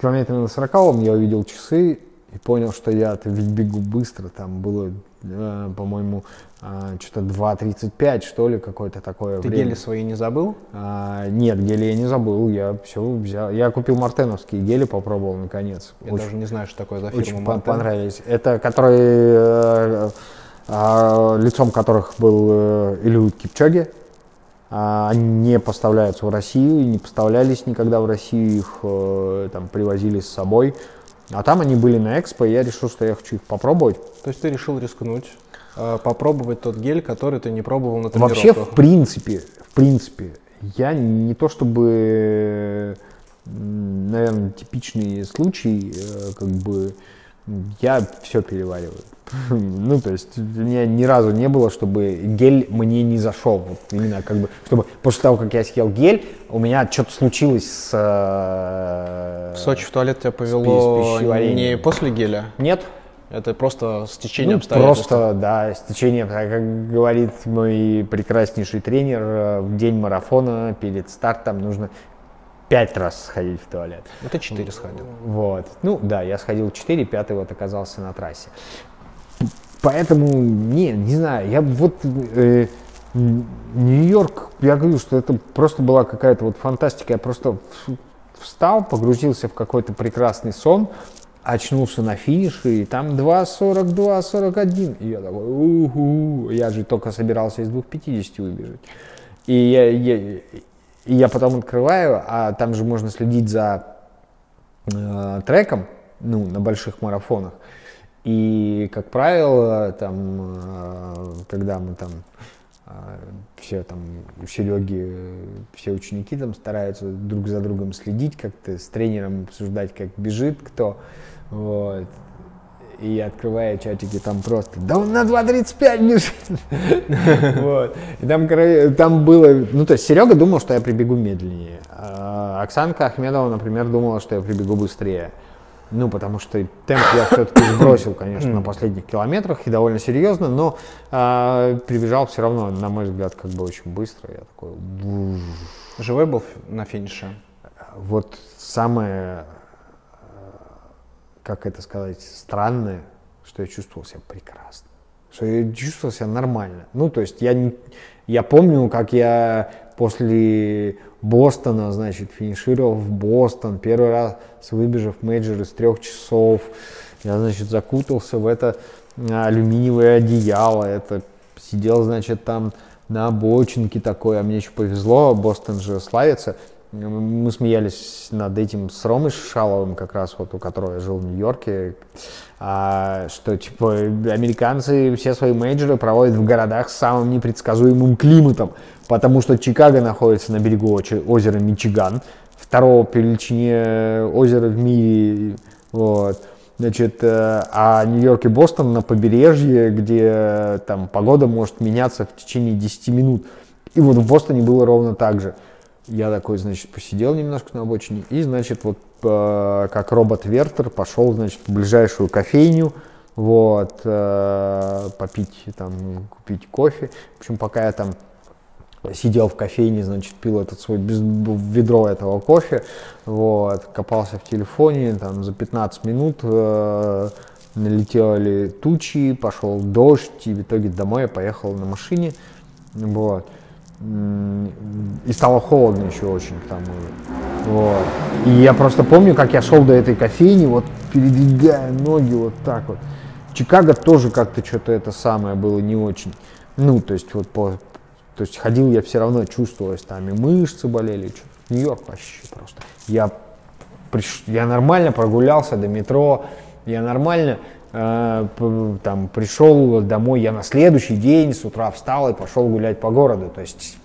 километре на 40 я увидел часы, и понял, что я-то ведь бегу быстро, там было, э, по-моему, э, что-то 2.35, что ли, какое-то такое Ты время. гели свои не забыл? А, нет, гели я не забыл, я все взял. Я купил мартеновские гели, попробовал наконец. Я очень, даже не знаю, что такое за фирма Очень Мартен. понравились. Это которые, э, э, лицом которых был э, Илюд Кипчоги. А, они не поставляются в Россию, не поставлялись никогда в Россию, их э, там привозили с собой. А там они были на экспо, и я решил, что я хочу их попробовать. То есть ты решил рискнуть, попробовать тот гель, который ты не пробовал на тренировках? Вообще, в принципе, в принципе, я не то чтобы, наверное, типичный случай, э, как бы, я все перевариваю. Ну, то есть, у меня ни разу не было, чтобы гель мне не зашел. Вот именно как бы, чтобы после того, как я съел гель, у меня что-то случилось с... Э, в Сочи в туалет тебя повело не после геля? Нет. Это просто стечение ну, обстоятельств? Просто, да, стечение, как говорит мой прекраснейший тренер, э, в день марафона перед стартом нужно пять раз сходить в туалет. Это четыре сходил. Вот. Ну да, я сходил четыре, пятый вот оказался на трассе. Поэтому, не, не знаю, я вот э, Нью-Йорк, я говорю, что это просто была какая-то вот фантастика. Я просто встал, погрузился в какой-то прекрасный сон, очнулся на финише, и там 2.42, 41. И я такой, уху, я же только собирался из 2.50 выбежать. И я, я, я потом открываю, а там же можно следить за э, треком, ну, на больших марафонах. И, как правило, там, э, когда мы там э, все там у Сереги, все ученики там стараются друг за другом следить, как-то с тренером обсуждать, как бежит кто. Вот. и открывая чатики, там просто, да он на 2.35 бежит. вот. И там, там было, ну, то есть Серега думал, что я прибегу медленнее. А Оксанка Ахмедова, например, думала, что я прибегу быстрее. Ну, потому что темп я все-таки сбросил, конечно, на последних километрах и довольно серьезно, но э, прибежал все равно, на мой взгляд, как бы очень быстро. Я такой... Живой был на финише? Вот самое как это сказать, странное, что я чувствовал себя прекрасно, что я чувствовал себя нормально. Ну, то есть я, не, я помню, как я после Бостона, значит, финишировал в Бостон, первый раз выбежав мейджор из трех часов, я, значит, закутался в это алюминиевое одеяло, это сидел, значит, там на обочинке такой, а мне еще повезло, Бостон же славится – мы смеялись над этим с Ромой Шаловым, как раз вот у которого я жил в Нью-Йорке, а, что типа американцы все свои мейджоры проводят в городах с самым непредсказуемым климатом, потому что Чикаго находится на берегу озера Мичиган, второго по величине озера в мире, вот. Значит, э, а Нью-Йорк и Бостон на побережье, где там погода может меняться в течение 10 минут. И вот в Бостоне было ровно так же. Я такой, значит, посидел немножко на обочине и, значит, вот э, как робот-вертер пошел, значит, в ближайшую кофейню, вот, э, попить, там, купить кофе. В общем, пока я там сидел в кофейне, значит, пил этот свой без, ведро этого кофе, вот, копался в телефоне, там, за 15 минут э, налетели тучи, пошел дождь, и в итоге домой я поехал на машине, вот. И стало холодно еще очень к тому. Вот. И я просто помню, как я шел до этой кофейни, вот передвигая ноги вот так вот. Чикаго тоже как-то что-то это самое было не очень. Ну, то есть вот по... То есть ходил я все равно, чувствовалось там и мышцы болели, что Нью-Йорк вообще просто. Я, приш... я нормально прогулялся до метро, я нормально там пришел домой, я на следующий день с утра встал и пошел гулять по городу. То есть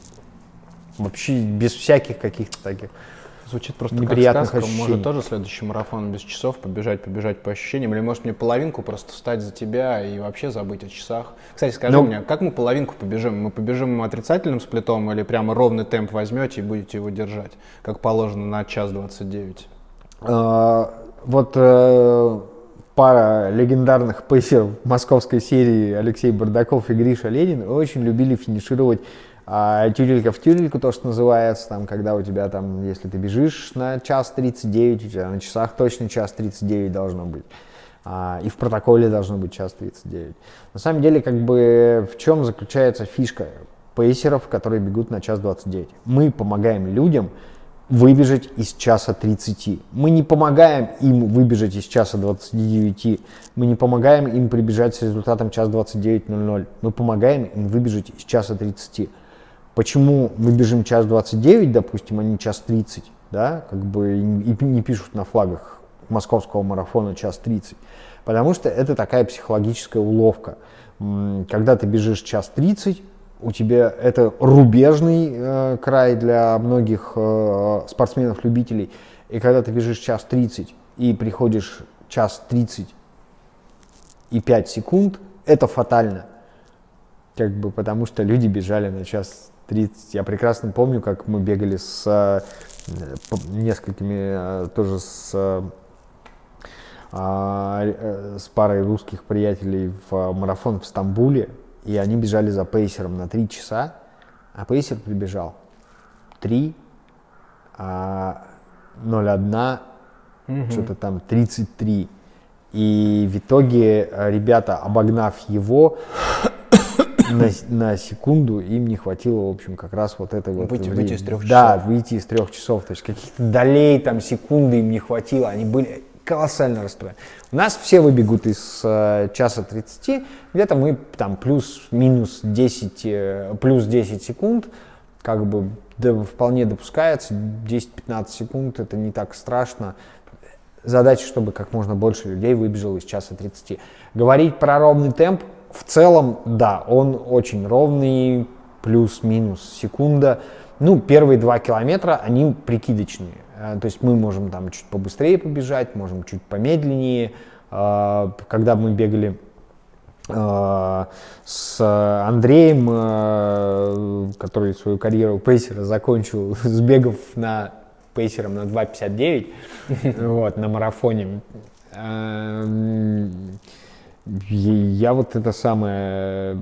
вообще без всяких каких-то таких Звучит просто неприятных как сказка. ощущений. Может тоже следующий марафон без часов побежать, побежать по ощущениям, или может мне половинку просто встать за тебя и вообще забыть о часах. Кстати, скажи Но... Ну, мне, как мы половинку побежим? Мы побежим отрицательным сплитом или прямо ровный темп возьмете и будете его держать, как положено на час двадцать девять? А, вот э, пара легендарных пейсеров московской серии Алексей Бардаков и Гриша Ленин очень любили финишировать а, тюрелька в тюрельку, то, что называется, там, когда у тебя там, если ты бежишь на час 39, у тебя на часах точно час 39 должно быть. А, и в протоколе должно быть час 39. На самом деле, как бы, в чем заключается фишка пейсеров, которые бегут на час 29? Мы помогаем людям выбежать из часа 30. Мы не помогаем им выбежать из часа 29. Мы не помогаем им прибежать с результатом час 29.00. Мы помогаем им выбежать из часа 30. Почему мы бежим час 29, допустим, а не час 30? Да? Как бы и не пишут на флагах московского марафона час 30. Потому что это такая психологическая уловка. Когда ты бежишь час 30, у тебя это рубежный э, край для многих э, спортсменов-любителей. И когда ты бежишь час 30 и приходишь час 30 и 5 секунд, это фатально. Как бы потому что люди бежали на час 30. Я прекрасно помню, как мы бегали с э, несколькими, э, тоже с, э, э, с парой русских приятелей в марафон в Стамбуле и они бежали за пейсером на 3 часа, а пейсер прибежал 3, а 0,1, угу. что-то там 33. И в итоге э, ребята, обогнав его на, на секунду, им не хватило, в общем, как раз вот этой вот... Выйти, выйти из трех часов. Да, выйти из трех часов. То есть каких-то долей, там, секунды им не хватило. Они были колоссально расстроен. У нас все выбегут из э, часа 30, где-то мы там плюс-минус 10, э, плюс 10 секунд, как бы да, вполне допускается, 10-15 секунд, это не так страшно. Задача, чтобы как можно больше людей выбежало из часа 30. Говорить про ровный темп, в целом, да, он очень ровный, плюс-минус секунда. Ну, первые два километра, они прикидочные. Э, то есть мы можем там чуть побыстрее побежать, можем чуть помедленнее, э, когда мы бегали э, с Андреем, который свою карьеру пейсера закончил, сбегав на пейсером на 2.59 вот, на марафоне. Эм, я вот это самое,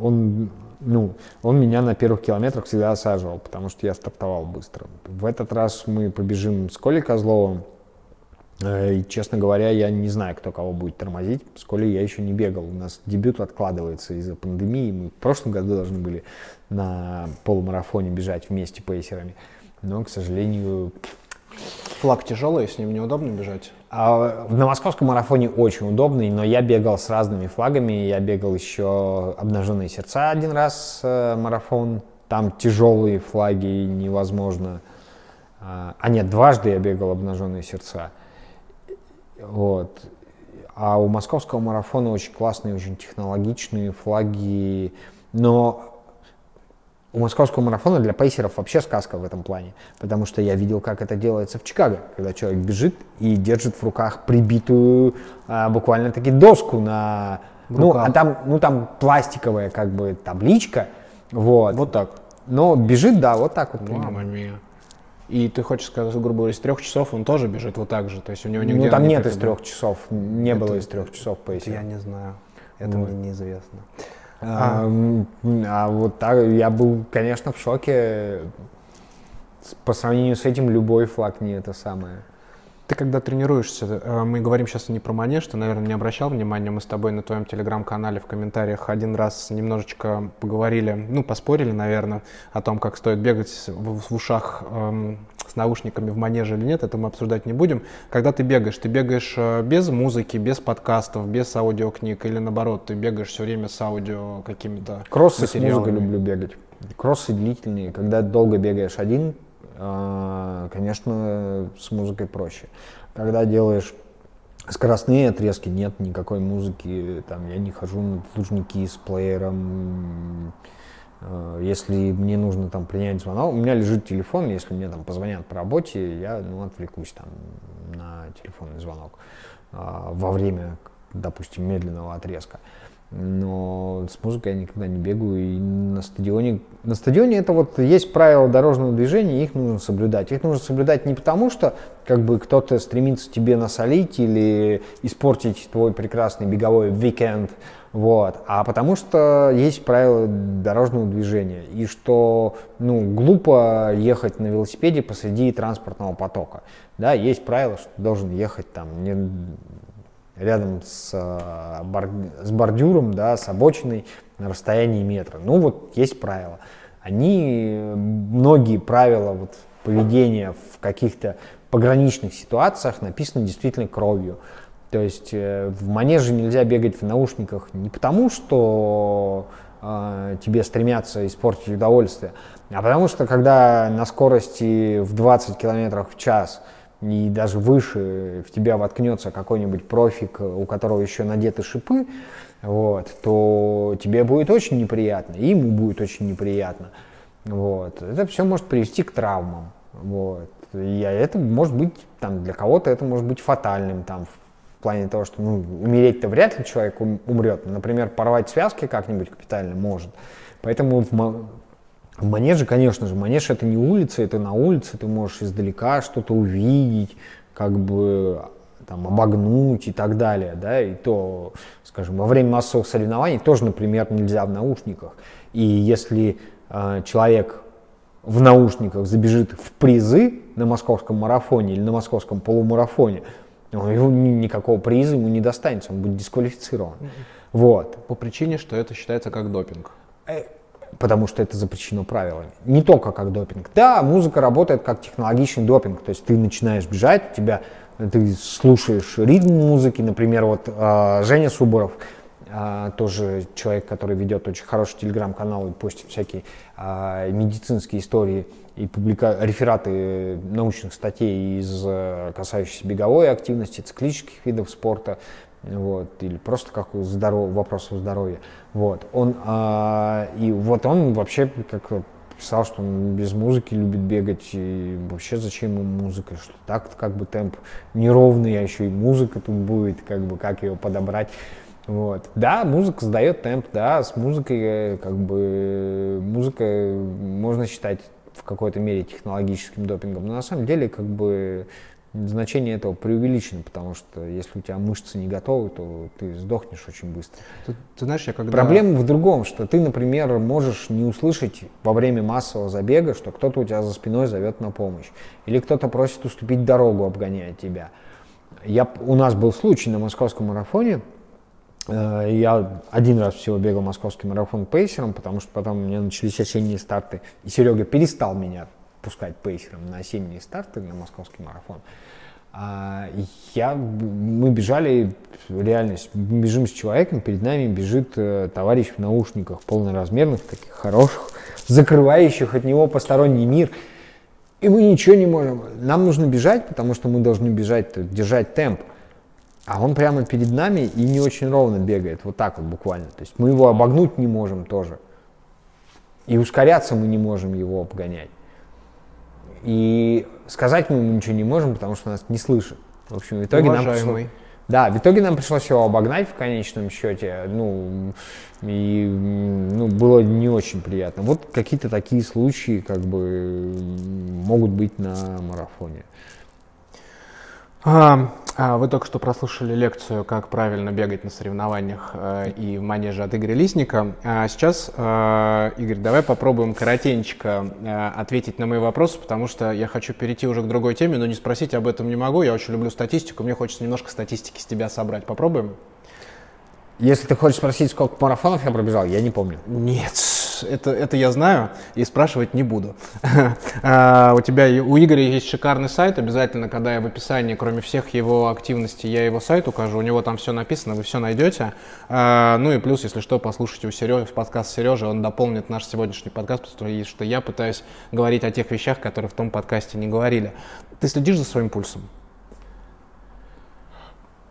он, ну, он меня на первых километрах всегда осаживал, потому что я стартовал быстро. В этот раз мы побежим с Колей Козловым, э, и, честно говоря, я не знаю, кто кого будет тормозить. С Колей я еще не бегал. У нас дебют откладывается из-за пандемии. Мы в прошлом году должны были на полумарафоне бежать вместе пейсерами. Но, к сожалению, Флаг тяжелый, с ним неудобно бежать? На московском марафоне очень удобный, но я бегал с разными флагами. Я бегал еще «Обнаженные сердца» один раз э, марафон. Там тяжелые флаги невозможно. А, а нет, дважды я бегал «Обнаженные сердца». Вот. А у московского марафона очень классные, очень технологичные флаги. Но у московского марафона для пейсеров вообще сказка в этом плане, потому что я видел, как это делается в Чикаго, когда человек бежит и держит в руках прибитую а, буквально-таки доску на... Ну, а там, ну, там пластиковая как бы табличка, вот. Вот так. Но бежит, да, вот так вот. Мама мия. И ты хочешь сказать, грубо говоря, из трех часов он тоже бежит вот так же? То есть у него нигде Ну, там нет из трех часов, не это, было из трех часов пейсера. Я не знаю, это вот. мне неизвестно. А, а вот так, я был, конечно, в шоке. По сравнению с этим любой флаг не это самое. Ты когда тренируешься, э, мы говорим сейчас не про манеж, ты, наверное, не обращал внимания, мы с тобой на твоем телеграм-канале в комментариях один раз немножечко поговорили, ну, поспорили, наверное, о том, как стоит бегать в, в ушах эм, с наушниками в манеже или нет, это мы обсуждать не будем. Когда ты бегаешь, ты бегаешь э, без музыки, без подкастов, без аудиокниг или наоборот, ты бегаешь все время с аудио какими-то Кроссы с музыкой люблю бегать. Кроссы длительные, когда долго бегаешь один, конечно, с музыкой проще. Когда делаешь скоростные отрезки, нет никакой музыки, там я не хожу на лужники с плеером. А, если мне нужно там принять звонок, у меня лежит телефон, если мне там позвонят по работе, я ну, отвлекусь там на телефонный звонок а, во время, допустим, медленного отрезка но с музыкой я никогда не бегаю. И на стадионе, на стадионе это вот есть правила дорожного движения, их нужно соблюдать. Их нужно соблюдать не потому, что как бы кто-то стремится тебе насолить или испортить твой прекрасный беговой уикенд, вот, а потому что есть правила дорожного движения. И что ну, глупо ехать на велосипеде посреди транспортного потока. Да, есть правило, что ты должен ехать там не рядом с, э, с бордюром, да, с обочиной на расстоянии метра. Ну вот есть правила. Они, многие правила вот, поведения в каких-то пограничных ситуациях написаны действительно кровью. То есть э, в манеже нельзя бегать в наушниках не потому, что э, тебе стремятся испортить удовольствие, а потому что когда на скорости в 20 км в час и даже выше в тебя воткнется какой-нибудь профик, у которого еще надеты шипы, вот, то тебе будет очень неприятно, и ему будет очень неприятно. Вот. Это все может привести к травмам. Вот. И это может быть, там, для кого-то это может быть фатальным, там, в плане того, что ну, умереть-то вряд ли человек умрет. Например, порвать связки как-нибудь капитально может. Поэтому в, в манеже, конечно же, манеж это не улица, это на улице, ты можешь издалека что-то увидеть, как бы там, обогнуть и так далее, да, и то, скажем, во время массовых соревнований тоже, например, нельзя в наушниках. И если э, человек в наушниках забежит в призы на московском марафоне или на московском полумарафоне, его никакого приза ему не достанется, он будет дисквалифицирован. Вот. По причине, что это считается как допинг. Потому что это запрещено правилами. Не только как допинг. Да, музыка работает как технологичный допинг, то есть ты начинаешь бежать, у тебя ты слушаешь ритм музыки, например, вот э, Женя Суборов, э, тоже человек, который ведет очень хороший телеграм-канал и постит всякие э, медицинские истории и публика... рефераты научных статей из касающихся беговой активности, циклических видов спорта, вот, или просто как здоров... вопросов здоровья. Вот, он, а, и вот он вообще как писал, что он без музыки любит бегать, и вообще зачем ему музыка, что так как бы темп неровный, а еще и музыка тут будет, как бы как ее подобрать. Вот. Да, музыка сдает темп, да, с музыкой э, как бы музыка можно считать в какой-то мере технологическим допингом, но на самом деле как бы значение этого преувеличено, потому что если у тебя мышцы не готовы, то ты сдохнешь очень быстро. Ты, ты знаешь, я когда... Проблема в другом, что ты, например, можешь не услышать во время массового забега, что кто-то у тебя за спиной зовет на помощь, или кто-то просит уступить дорогу, обгоняя тебя. Я, у нас был случай на московском марафоне, э, я один раз всего бегал московский марафон пейсером, потому что потом у меня начались осенние старты, и Серега перестал меня пускать пейсером на осенние старты на московский марафон. А я, мы бежали, реальность, бежим с человеком, перед нами бежит э, товарищ в наушниках, полноразмерных, таких хороших, закрывающих от него посторонний мир. И мы ничего не можем. Нам нужно бежать, потому что мы должны бежать, держать темп. А он прямо перед нами и не очень ровно бегает, вот так вот буквально. То есть мы его обогнуть не можем тоже. И ускоряться мы не можем его обгонять. И сказать мы ему ничего не можем, потому что нас не слышит. В общем, в итоге нам пришлось... Да, в итоге нам пришлось его обогнать в конечном счете, ну, и ну, было не очень приятно. Вот какие-то такие случаи, как бы, могут быть на марафоне. А, вы только что прослушали лекцию, как правильно бегать на соревнованиях э, и в манеже от Игоря Лисника. А сейчас, э, Игорь, давай попробуем коротенько э, ответить на мои вопросы, потому что я хочу перейти уже к другой теме, но не спросить об этом не могу. Я очень люблю статистику, мне хочется немножко статистики с тебя собрать. Попробуем? Если ты хочешь спросить, сколько марафонов я пробежал, я не помню. Нет, это, это я знаю и спрашивать не буду. а, у тебя, у Игоря есть шикарный сайт, обязательно, когда я в описании, кроме всех его активностей, я его сайт укажу, у него там все написано, вы все найдете. А, ну и плюс, если что, послушайте у Сережи, подкаст Сережи, он дополнит наш сегодняшний подкаст, потому что я пытаюсь говорить о тех вещах, которые в том подкасте не говорили. Ты следишь за своим пульсом?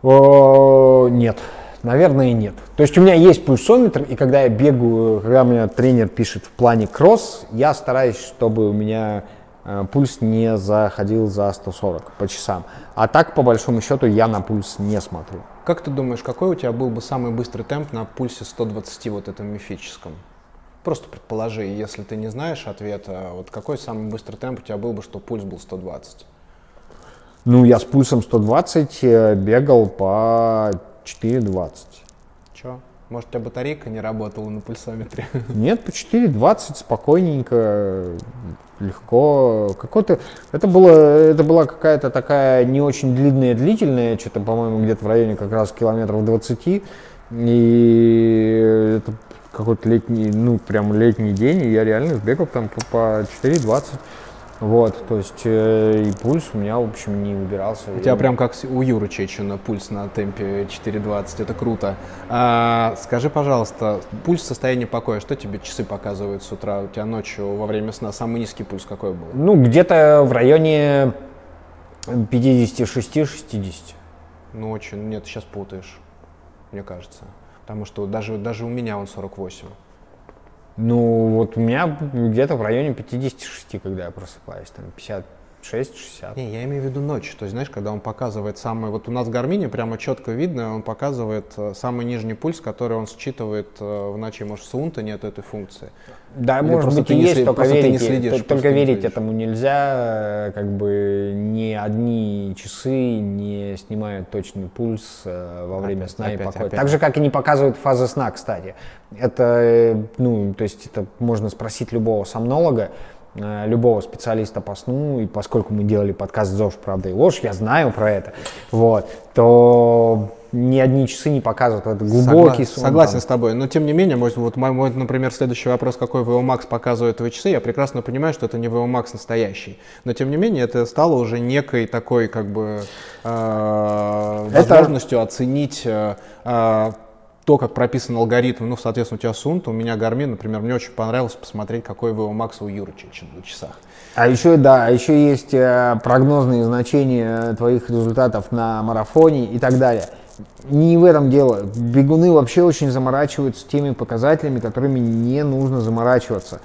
Нет. Наверное, нет. То есть у меня есть пульсометр, и когда я бегаю, когда у меня тренер пишет в плане кросс, я стараюсь, чтобы у меня э, пульс не заходил за 140 по часам. А так, по большому счету, я на пульс не смотрю. Как ты думаешь, какой у тебя был бы самый быстрый темп на пульсе 120 вот этом мифическом? Просто предположи, если ты не знаешь ответа, вот какой самый быстрый темп у тебя был бы, что пульс был 120? Ну, я с пульсом 120 э, бегал по 4,20. Че? Может, у тебя батарейка не работала на пульсометре? Нет, по 4,20 спокойненько, легко. Какой-то, это, было, это была какая-то такая не очень длинная, длительная, что-то, по-моему, где-то в районе как раз километров 20. И это какой-то летний, ну, прям летний день, и я реально сбегал там по, по 4,20. Вот, то есть э, и пульс у меня, в общем, не убирался. У тебя прям как у Юры Чечина пульс на темпе 4.20, это круто. А, скажи, пожалуйста, пульс в состоянии покоя, что тебе часы показывают с утра? У тебя ночью во время сна самый низкий пульс какой был? Ну, где-то в районе 56-60. Ну, очень, нет, сейчас путаешь, мне кажется. Потому что даже, даже у меня он 48. Ну, вот у меня где-то в районе 56, когда я просыпаюсь, там 50, 6-60. Не, я имею в виду ночь. То есть, знаешь, когда он показывает самый... Вот у нас в Гармине прямо четко видно, он показывает э, самый нижний пульс, который он считывает э, в ночи. Может, в Сунта нет этой функции. Да, Или может быть и есть, след... только, верить, следишь, только верить этому нельзя. Как бы ни одни часы не снимают точный пульс э, во время опять, сна опять, и покоя. Опять. Так же, как и не показывают фазы сна, кстати. Это, ну, то есть это можно спросить любого сомнолога, Э, любого специалиста по сну, и поскольку мы делали подкаст «ЗОЖ, правда и ложь», я знаю про это, вот, то ни одни часы не показывают это глубокий сон. Согласен там. с тобой, но тем не менее, мой, вот мой, мой, например, следующий вопрос, какой VO Max показывает твои часы, я прекрасно понимаю, что это не VO Max настоящий, но тем не менее это стало уже некой такой как бы э, возможностью это... оценить э, э то, как прописан алгоритм, ну, соответственно, у тебя Сунт, у меня Гармин, например, мне очень понравилось посмотреть, какой VO Max у Юры на часах. А еще, да, еще есть э, прогнозные значения твоих результатов на марафоне и так далее. Не в этом дело. Бегуны вообще очень заморачиваются теми показателями, которыми не нужно заморачиваться.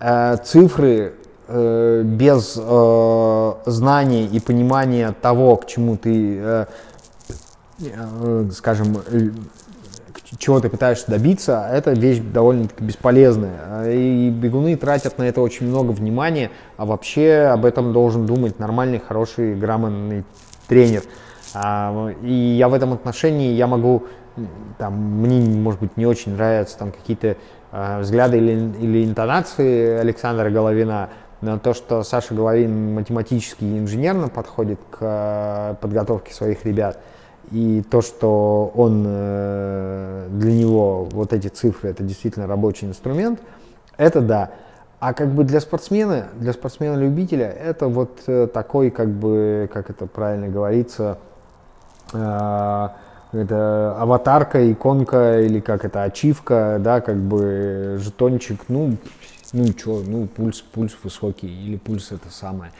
э, цифры э, без э, знания и понимания того, к чему ты, скажем, чего ты пытаешься добиться, это вещь довольно-таки бесполезная. И бегуны тратят на это очень много внимания, а вообще об этом должен думать нормальный, хороший, грамотный тренер. А, и я в этом отношении, я могу, там, мне, может быть, не очень нравятся там какие-то э, взгляды или, или интонации Александра Головина, но то, что Саша Головин математически и инженерно подходит к э, подготовке своих ребят, и то, что он э, для него вот эти цифры это действительно рабочий инструмент, это да. А как бы для спортсмена, для спортсмена-любителя это вот э, такой, как бы, как это правильно говорится, это аватарка, иконка или как это, ачивка, да, как бы жетончик, ну, ну что, ну пульс, пульс высокий или пульс это самое,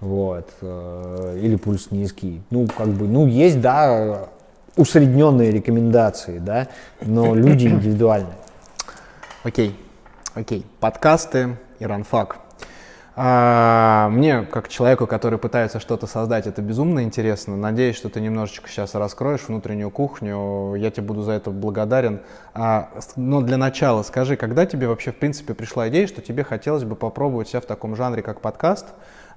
вот, э, или пульс низкий, ну как бы, ну есть, да, усредненные рекомендации, да, но люди индивидуальные. Окей, окей, подкасты и ранфак. А, мне, как человеку, который пытается что-то создать, это безумно интересно. Надеюсь, что ты немножечко сейчас раскроешь внутреннюю кухню. Я тебе буду за это благодарен. А, но для начала скажи, когда тебе вообще, в принципе, пришла идея, что тебе хотелось бы попробовать себя в таком жанре, как подкаст?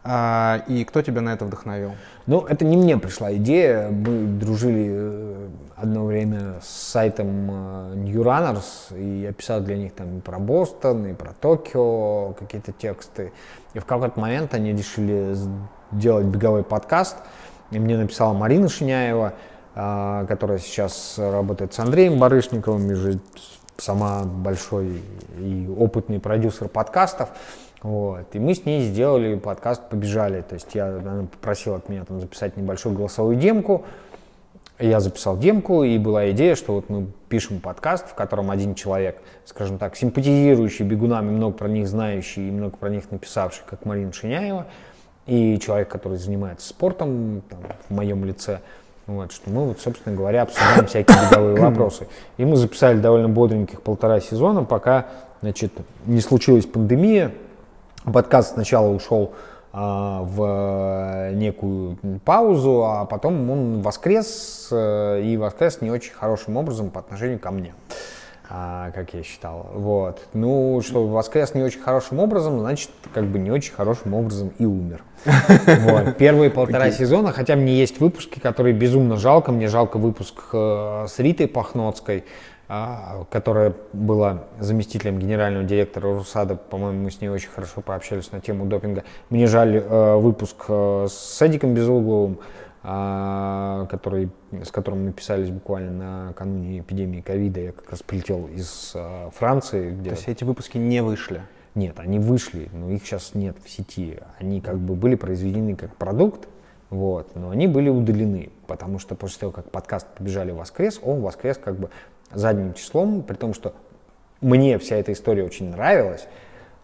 А, и кто тебя на это вдохновил? Ну, это не мне пришла идея. Мы дружили э, одно время с сайтом э, New Runners, и я писал для них там и про Бостон, и про Токио какие-то тексты. И в какой-то момент они решили сделать беговой подкаст, и мне написала Марина Шиняева, а, которая сейчас работает с Андреем Барышниковым, и же сама большой и опытный продюсер подкастов. Вот. И мы с ней сделали подкаст «Побежали». То есть я, она попросила от меня там записать небольшую голосовую демку. Я записал демку, и была идея, что вот мы пишем подкаст, в котором один человек, скажем так, симпатизирующий бегунами, много про них знающий и много про них написавший, как Марина Шиняева, и человек, который занимается спортом там, в моем лице, вот, что мы, вот, собственно говоря, обсуждаем всякие беговые вопросы. И мы записали довольно бодреньких полтора сезона, пока значит, не случилась пандемия, Подкаст сначала ушел а, в некую паузу, а потом он воскрес, э, и воскрес не очень хорошим образом по отношению ко мне, а, как я считал. Вот. Ну, что воскрес не очень хорошим образом, значит, как бы не очень хорошим образом и умер. Вот. Первые полтора сезона, хотя мне есть выпуски, которые безумно жалко, мне жалко выпуск э, с Ритой Пахноцкой, которая была заместителем генерального директора Русада, по-моему, мы с ней очень хорошо пообщались на тему допинга. Мне жаль э, выпуск э, с Садиком Безугловым, э, который, с которым мы писались буквально накануне эпидемии ковида. Я как раз прилетел из э, Франции. Где... То есть эти выпуски не вышли? Нет, они вышли, но их сейчас нет в сети. Они как бы были произведены как продукт, вот, но они были удалены, потому что после того, как подкаст «Побежали в воскрес», он в воскрес как бы задним числом, при том, что мне вся эта история очень нравилась,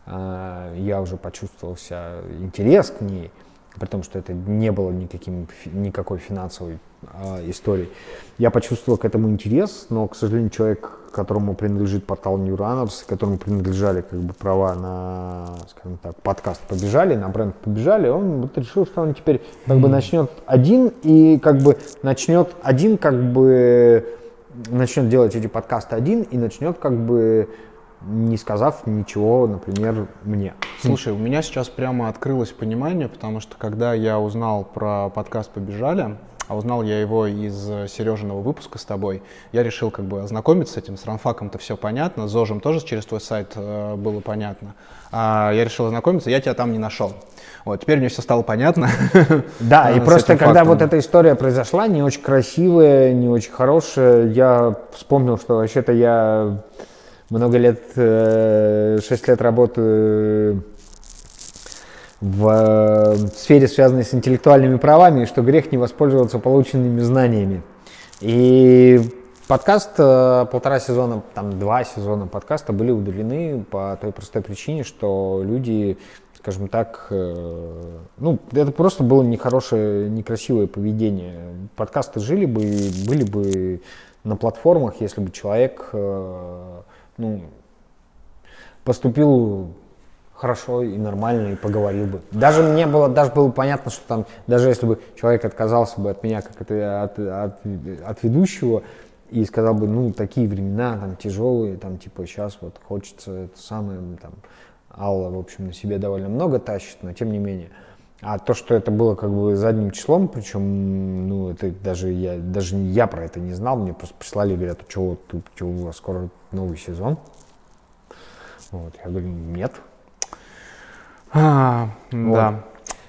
а, я уже почувствовал себя интерес к ней, при том, что это не было никаким, никакой финансовой э, историей. Я почувствовал к этому интерес, но, к сожалению, человек, которому принадлежит портал New Runners, которому принадлежали как бы права на, скажем так, подкаст «Побежали», на бренд «Побежали», он вот решил, что он теперь как бы начнет один и как бы начнет один как бы начнет делать эти подкасты один и начнет как бы не сказав ничего, например, мне. Слушай, у меня сейчас прямо открылось понимание, потому что когда я узнал про подкаст «Побежали», а узнал я его из Сережиного выпуска с тобой. Я решил как бы ознакомиться с этим, с ранфаком-то все понятно, с ЗОЖем тоже через твой сайт э, было понятно. А я решил ознакомиться, я тебя там не нашел. Вот, теперь мне все стало понятно. Да, и просто когда вот эта история произошла, не очень красивая, не очень хорошая, я вспомнил, что вообще-то я много лет, 6 э, лет работаю в сфере, связанной с интеллектуальными правами, и что грех не воспользоваться полученными знаниями. И подкаст, э, полтора сезона, там два сезона подкаста были удалены по той простой причине, что люди, скажем так, э, ну, это просто было нехорошее, некрасивое поведение. Подкасты жили бы, были бы на платформах, если бы человек, э, ну, поступил хорошо и нормально, и поговорил бы. Даже мне было, даже было понятно, что там, даже если бы человек отказался бы от меня, как это, от, от, от ведущего, и сказал бы, ну, такие времена, там, тяжелые, там, типа, сейчас вот хочется это самое, там, Алла, в общем, на себе довольно много тащит, но тем не менее. А то, что это было как бы задним числом, причем, ну, это даже я, даже я про это не знал, мне просто прислали, говорят, что вот что у вас скоро новый сезон. Вот, я говорю, нет, а, вот. Да.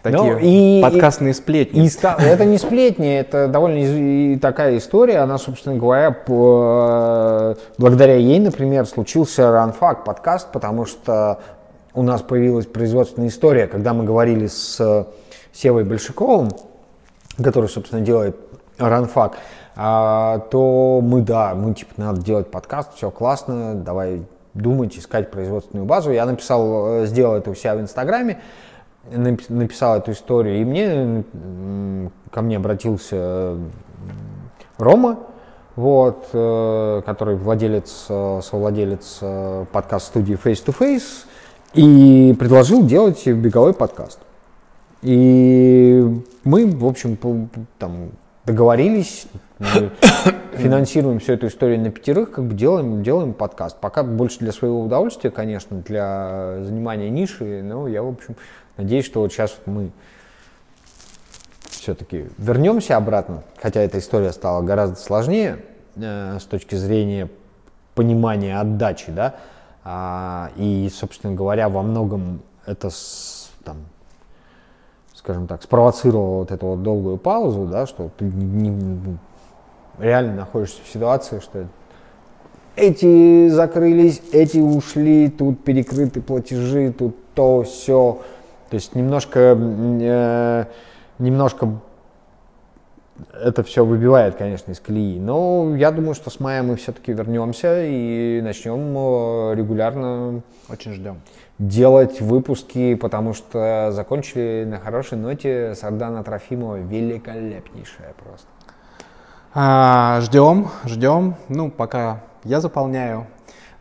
Такие ну, и, подкастные сплетни. И, это не сплетни, это довольно такая история. Она, собственно говоря, по, благодаря ей, например, случился Ранфак подкаст, потому что у нас появилась производственная история, когда мы говорили с Севой Большаковым, который, собственно, делает Ранфак, то мы, да, мы типа, надо делать подкаст, все классно, давай думать, искать производственную базу. Я написал, э, сделал это у себя в Инстаграме, написал эту историю, и мне ко мне обратился Рома, вот, э, который владелец, э, совладелец подкаст-студии Face to Face, и предложил делать беговой подкаст. И мы, в общем, там договорились, мы финансируем всю эту историю на пятерых, как бы делаем, делаем подкаст. Пока больше для своего удовольствия, конечно, для занимания ниши, но я, в общем, надеюсь, что вот сейчас вот мы все-таки вернемся обратно, хотя эта история стала гораздо сложнее э, с точки зрения понимания отдачи, да, а, и, собственно говоря, во многом это с, там, скажем так, спровоцировало вот эту вот долгую паузу, да, что ты не, реально находишься в ситуации, что эти закрылись, эти ушли, тут перекрыты платежи, тут то, все. То есть немножко, э, немножко это все выбивает, конечно, из колеи. Но я думаю, что с мая мы все-таки вернемся и начнем э, регулярно. Очень ждем. Делать выпуски, потому что закончили на хорошей ноте Сардана Трофимова великолепнейшая просто. А, ждем, ждем. Ну, пока я заполняю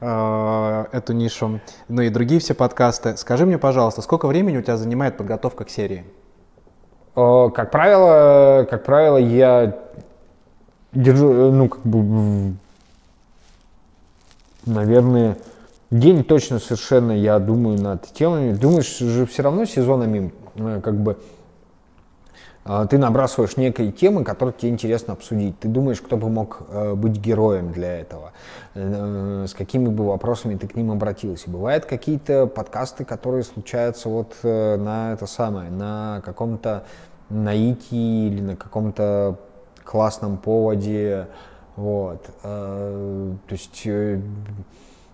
э, эту нишу, ну и другие все подкасты. Скажи мне, пожалуйста, сколько времени у тебя занимает подготовка к серии? Как правило, как правило, я держу, э, ну, как бы, наверное, день точно совершенно я думаю над темами. Думаешь же все равно сезонами, э, как бы, ты набрасываешь некие темы, которые тебе интересно обсудить. Ты думаешь, кто бы мог э, быть героем для этого, э, с какими бы вопросами ты к ним обратился. Бывают какие-то подкасты, которые случаются вот э, на это самое, на каком-то наитии или на каком-то классном поводе, вот. То есть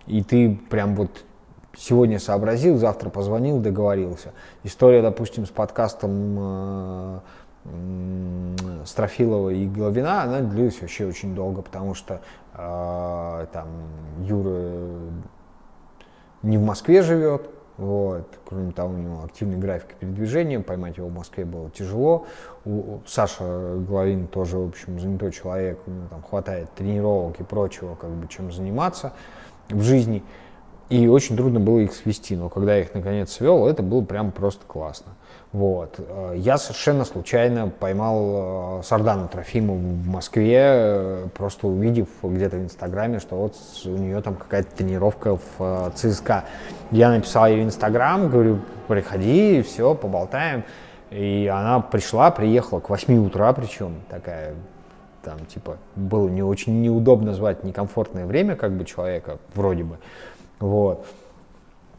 и ты прям вот сегодня сообразил, завтра позвонил, договорился. История, допустим, с подкастом э, э, Строфилова и Головина, она длилась вообще очень долго, потому что э, там Юра не в Москве живет, вот. Кроме того, у него активный график передвижения, поймать его в Москве было тяжело. У, Саша Головин тоже, в общем, занятой человек, у него там хватает тренировок и прочего, как бы чем заниматься в жизни. И очень трудно было их свести, но когда я их наконец свел, это было прям просто классно. Вот. Э, я совершенно случайно поймал э, Сардану Трофимову в Москве, э, просто увидев где-то в Инстаграме, что вот у нее там какая-то тренировка в ЦСКА. Я написал ей в Инстаграм, говорю, приходи, все, поболтаем. И она пришла, приехала к 8 утра, причем такая там, типа, было не очень неудобно звать некомфортное время, как бы, человека, вроде бы. Вот.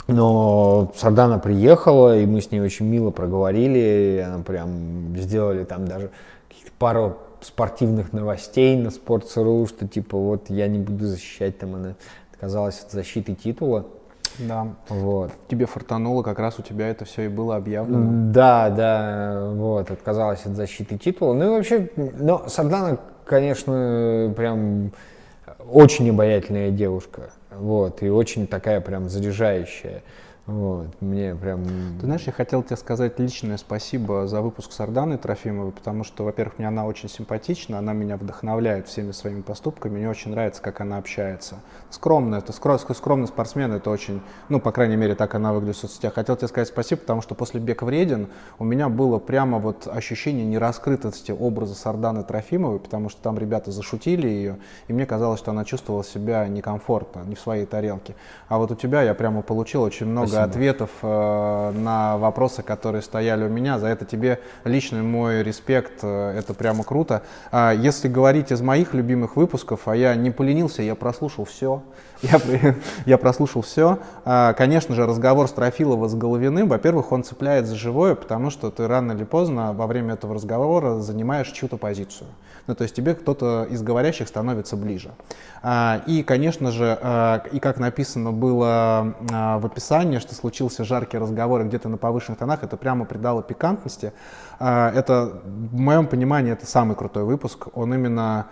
Но Сардана приехала, и мы с ней очень мило проговорили, она прям сделали там даже пару спортивных новостей на Sports.ru, что типа вот я не буду защищать, там она отказалась от защиты титула. Да. Вот. Тебе фартануло, как раз у тебя это все и было объявлено. Да, да, вот, отказалась от защиты титула. Ну и вообще, но Сардана, конечно, прям очень обаятельная девушка вот, и очень такая прям заряжающая. Вот, мне прям... Ты знаешь, я хотел тебе сказать личное спасибо за выпуск с Арданой Трофимовой, потому что, во-первых, мне она очень симпатична, она меня вдохновляет всеми своими поступками, мне очень нравится, как она общается. Скромная, это скром, скромный спортсмен, это очень, ну, по крайней мере, так она выглядит в соцсетях. Хотел тебе сказать спасибо, потому что после Бег вреден у меня было прямо вот ощущение нераскрытости образа Сарданы Трофимовой, потому что там ребята зашутили ее, и мне казалось, что она чувствовала себя некомфортно, не в своей тарелке. А вот у тебя я прямо получил очень много много ответов э, на вопросы, которые стояли у меня. За это тебе личный мой респект, э, это прямо круто. А если говорить из моих любимых выпусков, а я не поленился, я прослушал все. Я, я прослушал все. А, конечно же, разговор с Трофилова с Головиным, во-первых, он цепляет за живое, потому что ты рано или поздно во время этого разговора занимаешь чью-то позицию. Ну, то есть тебе кто-то из говорящих становится ближе. А, и, конечно же, а, и как написано было а, в описании, что случился жаркий разговор где-то на повышенных тонах, это прямо придало пикантности. Это, в моем понимании, это самый крутой выпуск. Он именно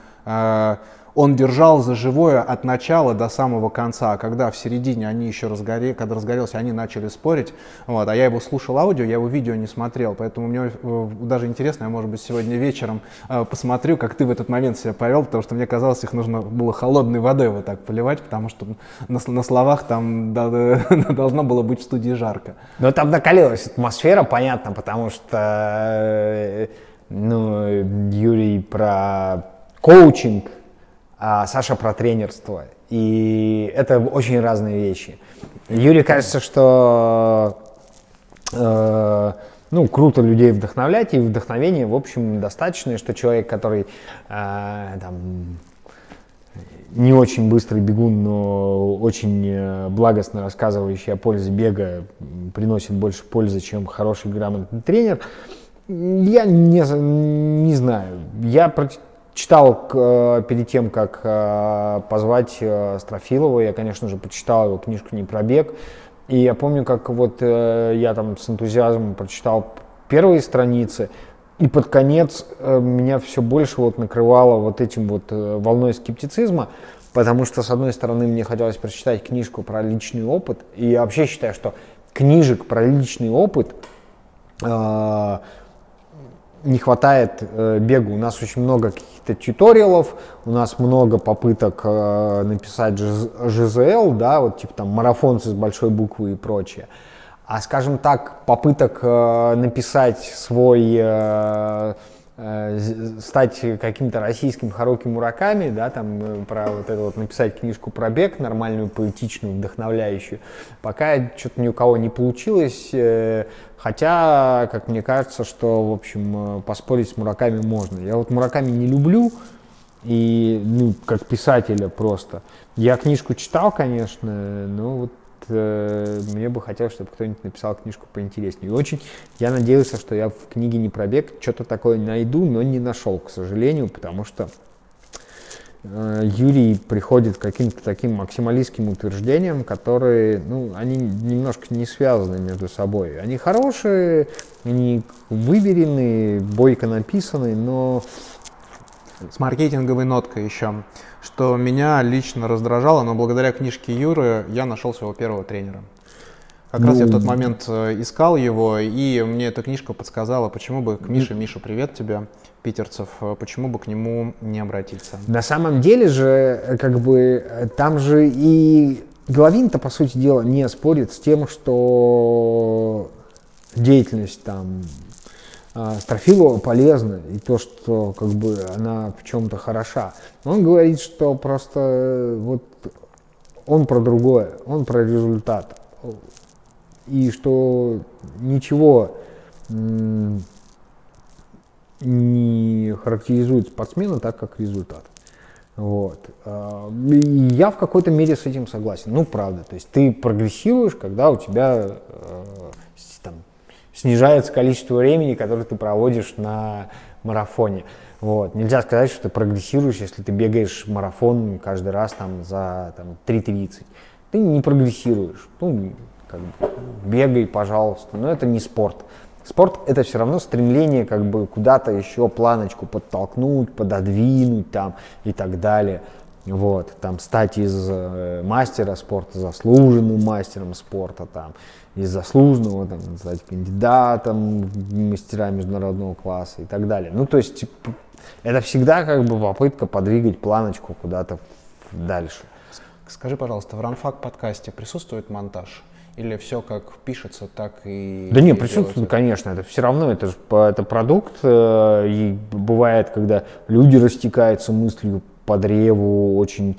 он держал за живое от начала до самого конца. А когда в середине они еще разгорели, когда разгорелся, они начали спорить. Вот, а я его слушал аудио, я его видео не смотрел. Поэтому мне э, даже интересно, я, может быть, сегодня вечером э, посмотрю, как ты в этот момент себя повел, потому что мне казалось, их нужно было холодной водой вот так поливать, потому что на, на словах там да, должно было быть в студии жарко. Но там накалилась атмосфера, понятно, потому что э, ну, Юрий про коучинг, а Саша про тренерство. И это очень разные вещи. Юрий кажется, что э, ну, круто людей вдохновлять, и вдохновение, в общем, достаточно, что человек, который э, там, не очень быстрый бегун, но очень э, благостно рассказывающий о пользе бега, приносит больше пользы, чем хороший грамотный тренер. Я не, не знаю. Я Читал э, перед тем, как э, позвать э, Строфилова, я, конечно же, почитал его книжку «Не пробег». И я помню, как вот я там с энтузиазмом прочитал первые страницы, и под конец меня все больше вот накрывало вот этим вот волной скептицизма, потому что, с одной стороны, мне хотелось прочитать книжку про личный опыт, и я вообще считаю, что книжек про личный опыт не хватает э, бегу. У нас очень много каких-то тьюториалов, у нас много попыток э, написать ЖЗЛ, да, вот типа там марафонцы с большой буквы и прочее. А скажем так, попыток э, написать свой Э, стать каким-то российским Харуки Мураками, да, там э, про вот это вот написать книжку про бег, нормальную, поэтичную, вдохновляющую, пока что-то ни у кого не получилось, э, хотя, как мне кажется, что, в общем, поспорить с Мураками можно. Я вот Мураками не люблю, и, ну, как писателя просто. Я книжку читал, конечно, но вот э, мне бы хотелось, чтобы кто-нибудь написал книжку поинтереснее. И очень я надеялся, что я в книге «Не пробег» что-то такое найду, но не нашел, к сожалению, потому что э, Юрий приходит к каким-то таким максималистским утверждениям, которые, ну, они немножко не связаны между собой. Они хорошие, они выверенные, бойко написаны, но... С маркетинговой ноткой еще что меня лично раздражало, но благодаря книжке Юры я нашел своего первого тренера. Как ну, раз я в тот момент э, искал его, и мне эта книжка подсказала, почему бы к Мише, Миша, привет тебе, питерцев, э, почему бы к нему не обратиться. На самом деле же, э, как бы, там же и Головин-то, по сути дела, не спорит с тем, что деятельность там Строфилова полезна, и то, что как бы она в чем-то хороша. Он говорит, что просто э, вот он про другое, он про результат. И что ничего не характеризует спортсмена так, как результат. Вот. А, я в какой-то мере с этим согласен. Ну, правда. То есть ты прогрессируешь, когда у тебя э, снижается количество времени, которое ты проводишь на марафоне. Вот. Нельзя сказать, что ты прогрессируешь, если ты бегаешь марафон каждый раз там, за там, 3.30. Ты не прогрессируешь. Ну, как бы, бегай, пожалуйста. Но это не спорт. Спорт это все равно стремление как бы куда-то еще планочку подтолкнуть, пододвинуть там и так далее. вот, там, стать из э, мастера спорта заслуженным мастером спорта, там, из заслуженного, там, стать кандидатом мастера международного класса и так далее. Ну, то есть, типа, это всегда как бы попытка подвигать планочку куда-то дальше. Скажи, пожалуйста, в Ранфак подкасте присутствует монтаж? Или все как пишется, так и... Да нет, присутствует, конечно. Это все равно, это же это продукт. Э, и бывает, когда люди растекаются мыслью по древу, очень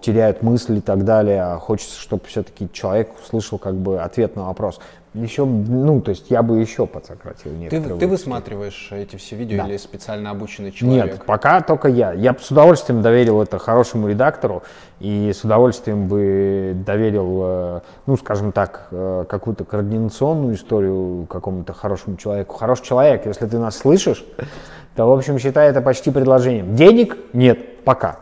теряют мысли и так далее. А хочется, чтобы все-таки человек услышал как бы ответ на вопрос. Еще, ну, то есть я бы еще подсократил Ты, ты высматриваешь эти все видео да. или специально обученный человек? Нет, пока только я. Я бы с удовольствием доверил это хорошему редактору и с удовольствием бы доверил, э, ну, скажем так, э, какую-то координационную историю какому-то хорошему человеку. Хороший человек, если ты нас слышишь, то, в общем, считай это почти предложением. Денег нет, пока.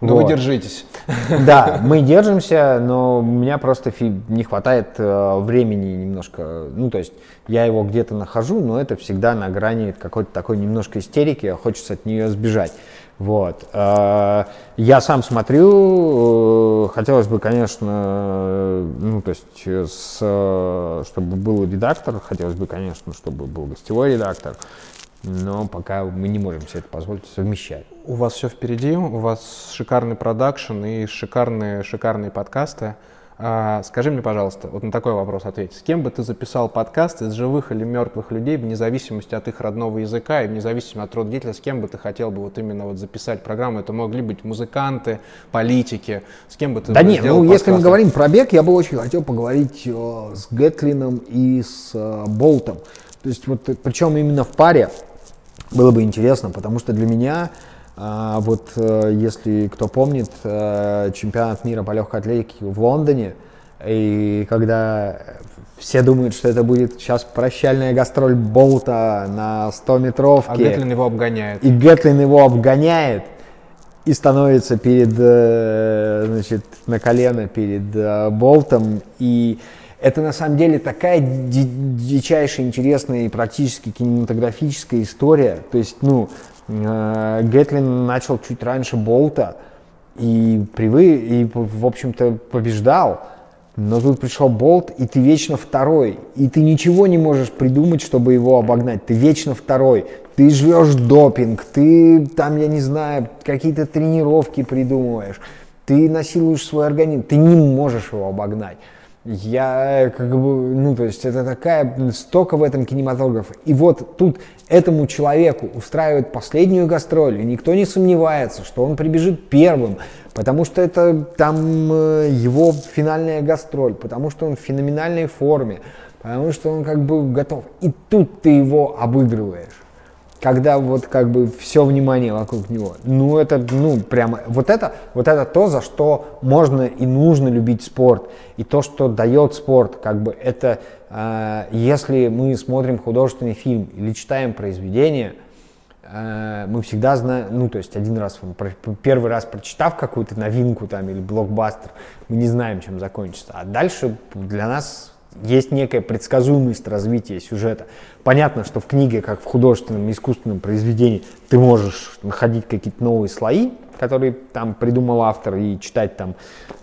Но вот. вы держитесь. Да, мы держимся, но у меня просто не хватает э, времени немножко. Ну, то есть я его где-то нахожу, но это всегда на грани какой-то такой немножко истерики, а хочется от нее сбежать. Вот. Э, я сам смотрю, э, хотелось бы, конечно, ну, то есть, с, чтобы был редактор, хотелось бы, конечно, чтобы был гостевой редактор, но пока мы не можем себе это позволить совмещать. У вас все впереди, у вас шикарный продакшн и шикарные, шикарные подкасты. А, скажи мне, пожалуйста, вот на такой вопрос ответь. С кем бы ты записал подкаст из живых или мертвых людей, вне зависимости от их родного языка и вне зависимости от рода деятельности, с кем бы ты хотел бы вот именно вот записать программу? Это могли быть музыканты, политики, с кем бы ты Да нет, ну подкасты? если мы говорим про бег, я бы очень хотел поговорить э, с Гетлином и с э, Болтом. То есть вот, причем именно в паре, было бы интересно, потому что для меня, а, вот э, если кто помнит, э, чемпионат мира по легкой атлетике в Лондоне, и когда все думают, что это будет сейчас прощальная гастроль Болта на 100-метровке. А Гетлин его обгоняет. И Гетлин его обгоняет и становится перед, э, значит, на колено перед Болтом. И это на самом деле такая дичайшая, интересная и практически кинематографическая история. То есть, ну, э, Гетлин начал чуть раньше Болта и привык, и, в общем-то, побеждал. Но тут пришел Болт, и ты вечно второй. И ты ничего не можешь придумать, чтобы его обогнать. Ты вечно второй. Ты жрешь допинг, ты там, я не знаю, какие-то тренировки придумываешь. Ты насилуешь свой организм. Ты не можешь его обогнать. Я как бы, ну, то есть это такая столько в этом кинематографе. И вот тут этому человеку устраивают последнюю гастроль, и никто не сомневается, что он прибежит первым, потому что это там э, его финальная гастроль, потому что он в феноменальной форме, потому что он как бы готов. И тут ты его обыгрываешь когда вот как бы все внимание вокруг него. Ну, это, ну, прямо, вот это, вот это то, за что можно и нужно любить спорт. И то, что дает спорт, как бы, это, э, если мы смотрим художественный фильм или читаем произведение, э, мы всегда знаем, ну, то есть один раз, первый раз прочитав какую-то новинку там или блокбастер, мы не знаем, чем закончится. А дальше для нас есть некая предсказуемость развития сюжета. Понятно, что в книге, как в художественном искусственном произведении, ты можешь находить какие-то новые слои, которые там придумал автор, и читать там,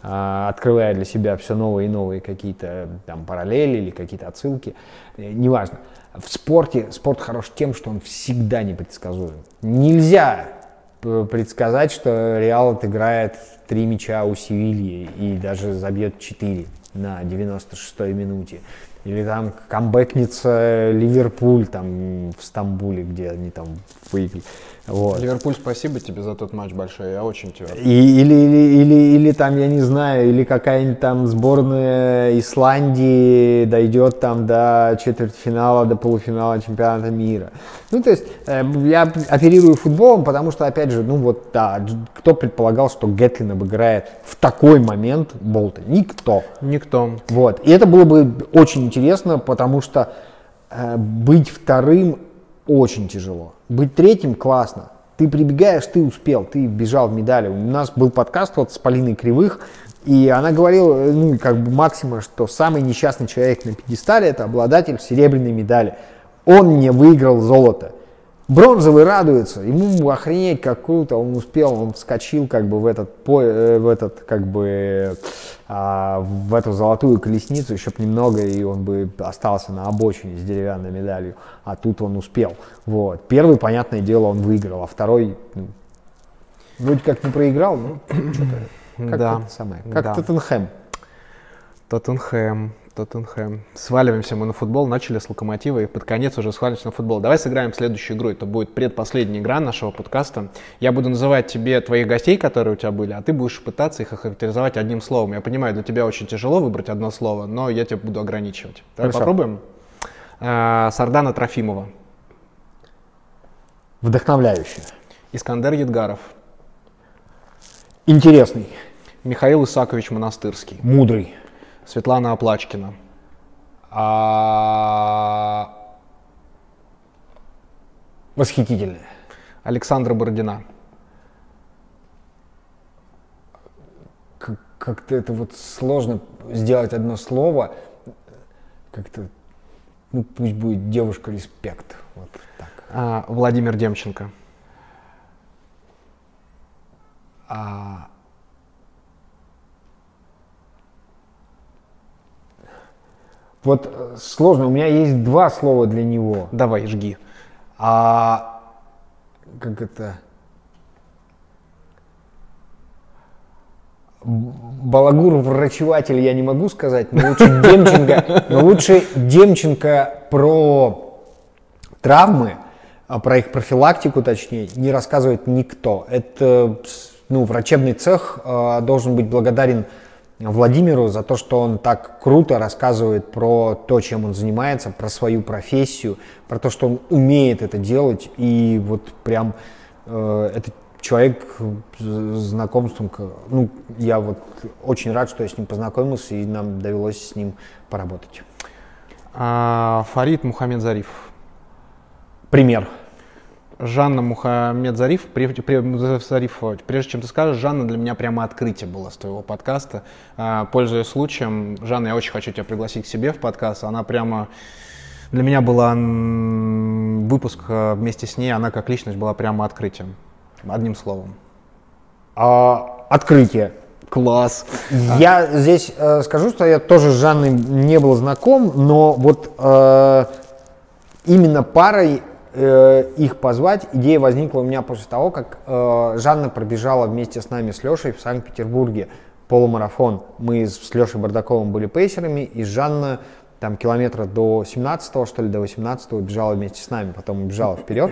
э, открывая для себя все новые и новые какие-то там параллели или какие-то отсылки, э, неважно. В спорте, спорт хорош тем, что он всегда непредсказуем. Нельзя предсказать, что Реал отыграет три мяча у Севильи и даже забьет четыре на 96-й минуте. Или там камбэкнется Ливерпуль там в Стамбуле, где они там выиграли. Вот. Ливерпуль, спасибо тебе за тот матч большой, я очень тебя. И, или, или, или, или там, я не знаю, или какая-нибудь там сборная Исландии дойдет там до четвертьфинала, до полуфинала чемпионата мира. Ну, то есть э, я оперирую футболом, потому что, опять же, ну вот, да, кто предполагал, что Гетлин обыграет в такой момент Болта? Никто. Никто. Вот. И это было бы очень интересно, потому что э, быть вторым очень тяжело. Быть третьим классно. Ты прибегаешь, ты успел, ты бежал в медали. У нас был подкаст вот с Полиной Кривых, и она говорила, ну, как бы максима, что самый несчастный человек на пьедестале – это обладатель серебряной медали. Он не выиграл золото. Бронзовый радуется, ему охренеть как круто, он успел, он вскочил как бы в этот, э, в этот как бы а, в эту золотую колесницу еще бы немного, и он бы остался на обочине с деревянной медалью, а тут он успел. Вот. Первый, понятное дело, он выиграл, а второй, ну, вроде как не проиграл, но что-то, как да. это самое, как да. Тоттенхэм. Тоттенхэм. Тоттенхэм. Сваливаемся мы на футбол, начали с Локомотива и под конец уже свалимся на футбол. Давай сыграем следующую игру. Это будет предпоследняя игра нашего подкаста. Я буду называть тебе твоих гостей, которые у тебя были, а ты будешь пытаться их охарактеризовать одним словом. Я понимаю, для тебя очень тяжело выбрать одно слово, но я тебя буду ограничивать. Давай Хорошо. попробуем. А, Сардана Трофимова. Вдохновляющий. Искандер Едгаров. Интересный. Михаил Исакович Монастырский. Мудрый. Светлана Оплачкина. А... Восхитительная. Александра Бородина. Как-то это вот сложно сделать одно слово. Как-то, ну пусть будет девушка респект. Вот так. А, Владимир Демченко. А, Вот э, сложно, у меня есть два слова для него. Давай, жги. А как это? Балагур врачеватель я не могу сказать, но лучше Демченко, но лучше Демченко про травмы, а про их профилактику, точнее, не рассказывает никто. Это ну, врачебный цех э, должен быть благодарен Владимиру за то, что он так круто рассказывает про то, чем он занимается, про свою профессию, про то, что он умеет это делать. И вот прям э, этот человек знакомством, ну, я вот очень рад, что я с ним познакомился, и нам довелось с ним поработать. А, Фарид Мухаммед Пример. Жанна Мухаммед прежде, прежде чем ты скажешь, Жанна для меня прямо открытие было с твоего подкаста. А, пользуясь случаем, Жанна, я очень хочу тебя пригласить к себе в подкаст. Она прямо для меня была выпуск а, вместе с ней, она как личность была прямо открытием. Одним словом. А, открытие. Класс. Я здесь э, скажу, что я тоже с Жанной не был знаком, но вот э, именно парой их позвать, идея возникла у меня после того, как э, Жанна пробежала вместе с нами с Лешей в Санкт-Петербурге полумарафон. Мы с Лешей Бардаковым были пейсерами, и Жанна там километра до 17 что ли, до 18 бежала вместе с нами, потом бежала вперед.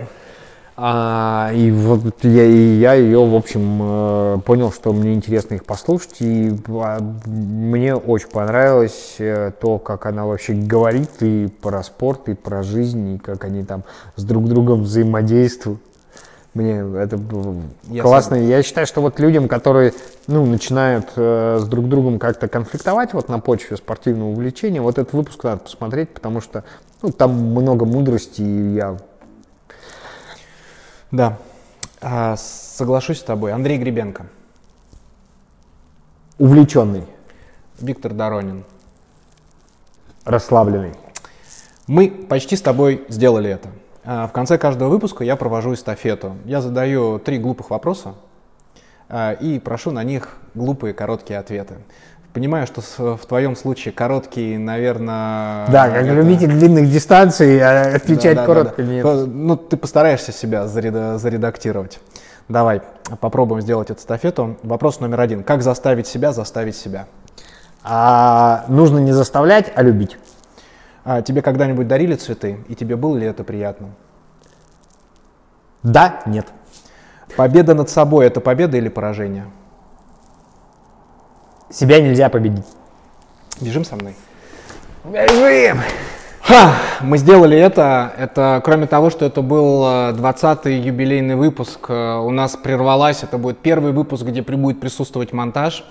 А, и вот я, и я ее, в общем, э, понял, что мне интересно их послушать, и а, мне очень понравилось э, то, как она вообще говорит и про спорт, и про жизнь, и как они там с друг другом взаимодействуют. Мне это я классно. Сам... Я считаю, что вот людям, которые ну, начинают э, с друг другом как-то конфликтовать вот на почве спортивного увлечения, вот этот выпуск надо посмотреть, потому что ну, там много мудрости, и я да, а, соглашусь с тобой. Андрей Гребенко. Увлеченный. Виктор Доронин. Расслабленный. Мы почти с тобой сделали это. А, в конце каждого выпуска я провожу эстафету. Я задаю три глупых вопроса а, и прошу на них глупые короткие ответы. Понимаю, что в твоем случае короткий, наверное... Да, как это... любитель длинных дистанций, а отвечать да, да, коротко да, да. нет. Ну, ты постараешься себя заредактировать. Давай, попробуем сделать эту эстафету. Вопрос номер один. Как заставить себя заставить себя? А, нужно не заставлять, а любить. А, тебе когда-нибудь дарили цветы, и тебе было ли это приятно? Да, нет. Победа над собой – это победа или поражение? Себя нельзя победить. Бежим со мной. Бежим! Ха, мы сделали это. Это, кроме того, что это был 20-й э, юбилейный выпуск, э, у нас прервалась. Это будет первый выпуск, где будет присутствовать монтаж.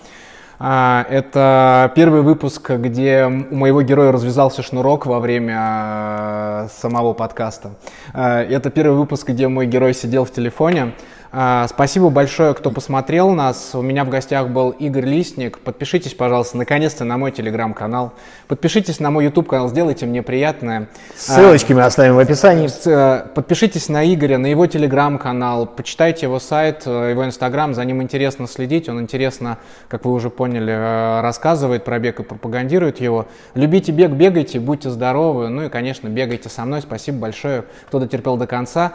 А, это первый выпуск, где у моего героя развязался шнурок во время э, самого подкаста. Это первый выпуск, где мой герой сидел в телефоне. А, спасибо большое, кто посмотрел нас. У меня в гостях был Игорь Листник. Подпишитесь, пожалуйста, наконец-то на мой телеграм-канал. Подпишитесь на мой YouTube канал, сделайте мне приятное. Ссылочки а, мы оставим в описании. Э, подпишитесь на Игоря, на его телеграм-канал, почитайте его сайт, э, его инстаграм, за ним интересно следить. Он интересно, как вы уже поняли, э, рассказывает про бег и пропагандирует его. Любите бег, бегайте, будьте здоровы. Ну и, конечно, бегайте со мной. Спасибо большое, кто дотерпел до конца.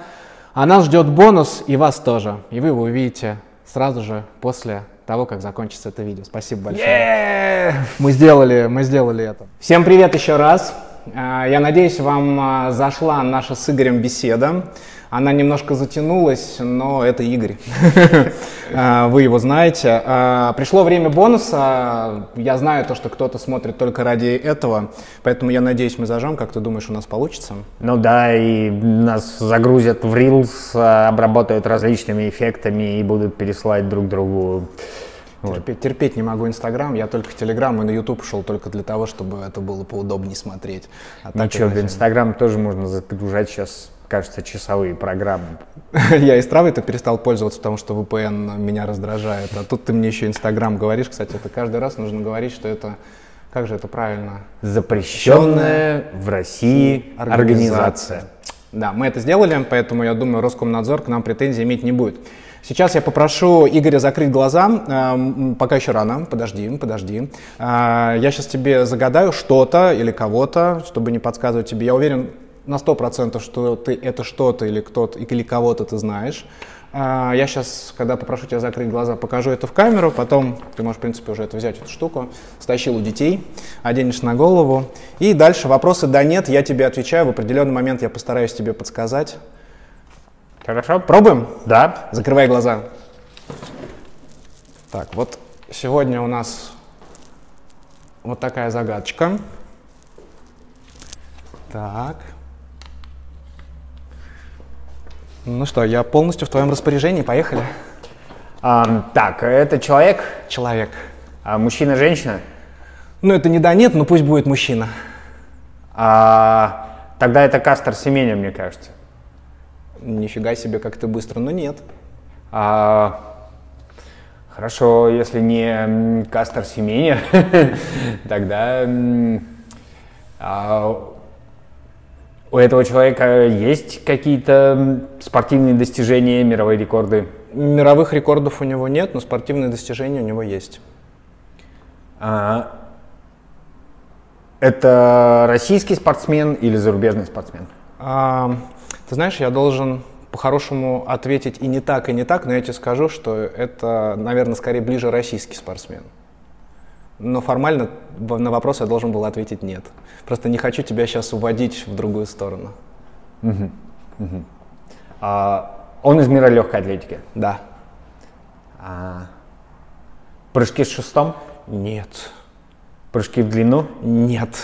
А нас ждет бонус и вас тоже. И вы его увидите сразу же после того, как закончится это видео. Спасибо большое. Yeah! Мы сделали, мы сделали это. Всем привет еще раз. А, я надеюсь, вам а, зашла наша с Игорем беседа. Она немножко затянулась, но это Игорь. А, вы его знаете. А, пришло время бонуса. Я знаю то, что кто-то смотрит только ради этого, поэтому я надеюсь, мы зажжем. Как ты думаешь, у нас получится? Ну да, и нас загрузят в Reels, обработают различными эффектами и будут пересылать друг другу Терпеть, терпеть не могу Инстаграм, я только Телеграм и на Ютуб шел только для того, чтобы это было поудобнее смотреть. А Ничего, в Инстаграм тоже можно загружать сейчас кажется, часовые программы. Я и травой то перестал пользоваться, потому что VPN меня раздражает. А тут ты мне еще Инстаграм говоришь. Кстати, это каждый раз нужно говорить, что это, как же это правильно? Запрещенная в России организация. Да, мы это сделали, поэтому я думаю, Роскомнадзор к нам претензий иметь не будет. Сейчас я попрошу Игоря закрыть глаза. Пока еще рано. Подожди, подожди. А, я сейчас тебе загадаю что-то или кого-то, чтобы не подсказывать тебе. Я уверен, на 100%, что ты это что-то или кто-то или кого-то ты знаешь. А, я сейчас, когда попрошу тебя закрыть глаза, покажу это в камеру, потом ты можешь, в принципе, уже это взять, эту штуку, стащил у детей, оденешь на голову. И дальше вопросы «да-нет», я тебе отвечаю, в определенный момент я постараюсь тебе подсказать. Хорошо. Пробуем? Да. Закрывай глаза. Так, вот сегодня у нас вот такая загадочка. Так. Ну что, я полностью в твоем распоряжении, поехали. А, так, это человек? Человек. А мужчина, женщина? Ну это не да нет, но пусть будет мужчина. А, тогда это Кастер Семеня, мне кажется. Нифига себе, как ты быстро, но нет. А, хорошо, если не Кастер Семеня, тогда а, у этого человека есть какие-то спортивные достижения, мировые рекорды? Мировых рекордов у него нет, но спортивные достижения у него есть. А, это российский спортсмен или зарубежный спортсмен? А, ты знаешь, я должен по-хорошему ответить и не так, и не так, но я тебе скажу, что это, наверное, скорее ближе российский спортсмен. Но формально на вопрос я должен был ответить нет. Просто не хочу тебя сейчас уводить в другую сторону. Угу. Угу. А, он из мира легкой атлетики? Да. А, прыжки с шестом? Нет. Прыжки в длину? Нет.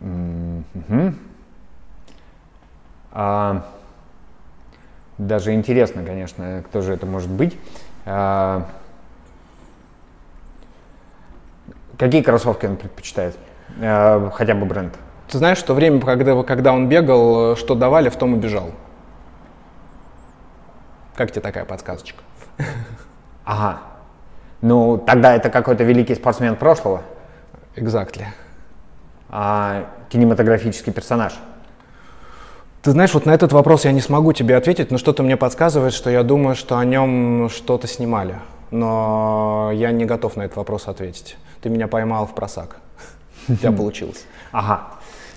Угу. А, даже интересно, конечно, кто же это может быть. А, Какие кроссовки он предпочитает? Э, хотя бы бренд. Ты знаешь, в то время, когда, когда он бегал, что давали, в том и бежал. Как тебе такая подсказочка? Ага. Ну, тогда это какой-то великий спортсмен прошлого? Exactly. А кинематографический персонаж? Ты знаешь, вот на этот вопрос я не смогу тебе ответить, но что-то мне подсказывает, что я думаю, что о нем что-то снимали. Но я не готов на этот вопрос ответить ты меня поймал в просак. У тебя получилось. Ага,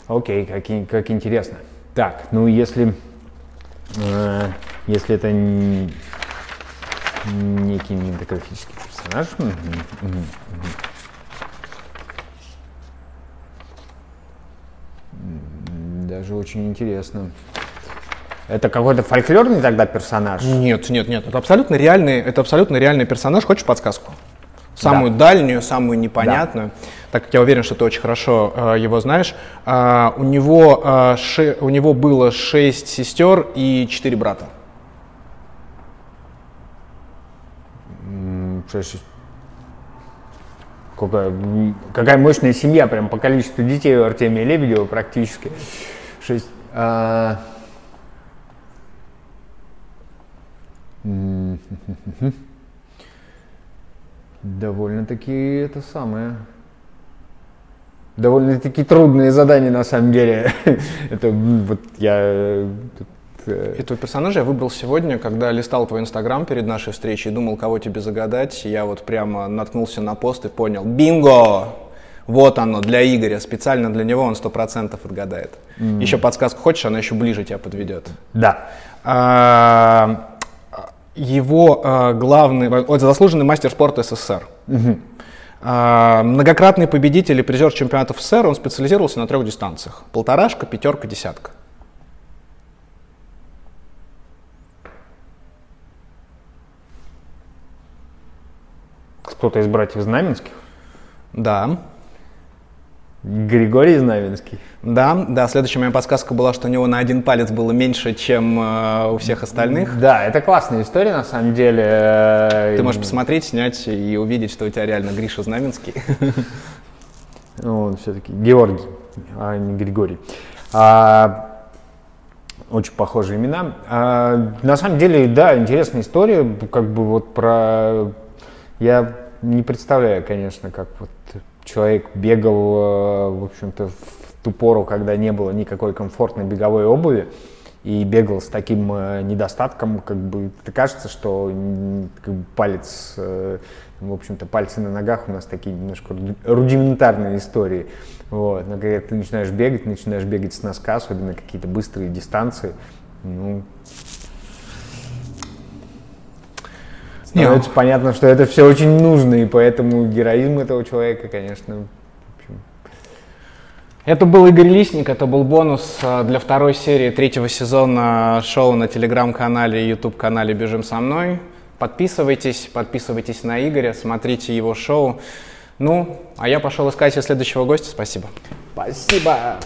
окей, как, как интересно. Так, ну если, э, если это не, не кинематографический персонаж, даже очень интересно. Это какой-то фольклорный тогда персонаж? Нет, нет, нет. Это абсолютно реальный, это абсолютно реальный персонаж. Хочешь подсказку? самую да. дальнюю, самую непонятную, да. так как я уверен, что ты очень хорошо э, его знаешь. Э, у, него, э, ши, у него было шесть сестер и четыре брата. Шесть. Какая, какая мощная семья, прям по количеству детей у Артемия Лебедева практически. Шесть. А... Довольно-таки это самое. Довольно-таки трудные задания на самом деле. это вот я э, э, этого персонажа я выбрал сегодня, когда листал твой инстаграм перед нашей встречей и думал, кого тебе загадать. Я вот прямо наткнулся на пост и понял, бинго! Вот оно, для Игоря, специально для него он сто процентов отгадает. Mm. Еще подсказку хочешь, она еще ближе тебя подведет. Да. А, его а, главный, вот, заслуженный мастер спорта СССР. Mm-hmm. А, многократный победитель и призер чемпионатов СССР, он специализировался на трех дистанциях. Полторашка, пятерка, десятка. Кто-то из братьев Знаменских? Да. Григорий Знаменский. Да, да, следующая моя подсказка была, что у него на один палец было меньше, чем э, у всех остальных. Да, это классная история, на самом деле. Ты можешь посмотреть, снять и увидеть, что у тебя реально Гриша Знаменский. Ну, он все-таки Георгий, а не Григорий. А, очень похожие имена. А, на самом деле, да, интересная история, как бы вот про... Я не представляю, конечно, как вот человек бегал, э, в общем-то, в ту пору, когда не было никакой комфортной беговой обуви, и бегал с таким э, недостатком, как бы кажется, что как бы, палец, э, в общем-то, пальцы на ногах у нас такие немножко рудиментарные истории. Вот. Но когда ты начинаешь бегать, начинаешь бегать с носка, особенно какие-то быстрые дистанции, ну, становится Нет. понятно, что это все очень нужно, и поэтому героизм этого человека, конечно, это был Игорь Лисник, это был бонус э, для второй серии третьего сезона шоу на телеграм-канале и YouTube-канале «Бежим со мной». Подписывайтесь, подписывайтесь на Игоря, смотрите его шоу. Ну, а я пошел искать следующего гостя. Спасибо. Спасибо.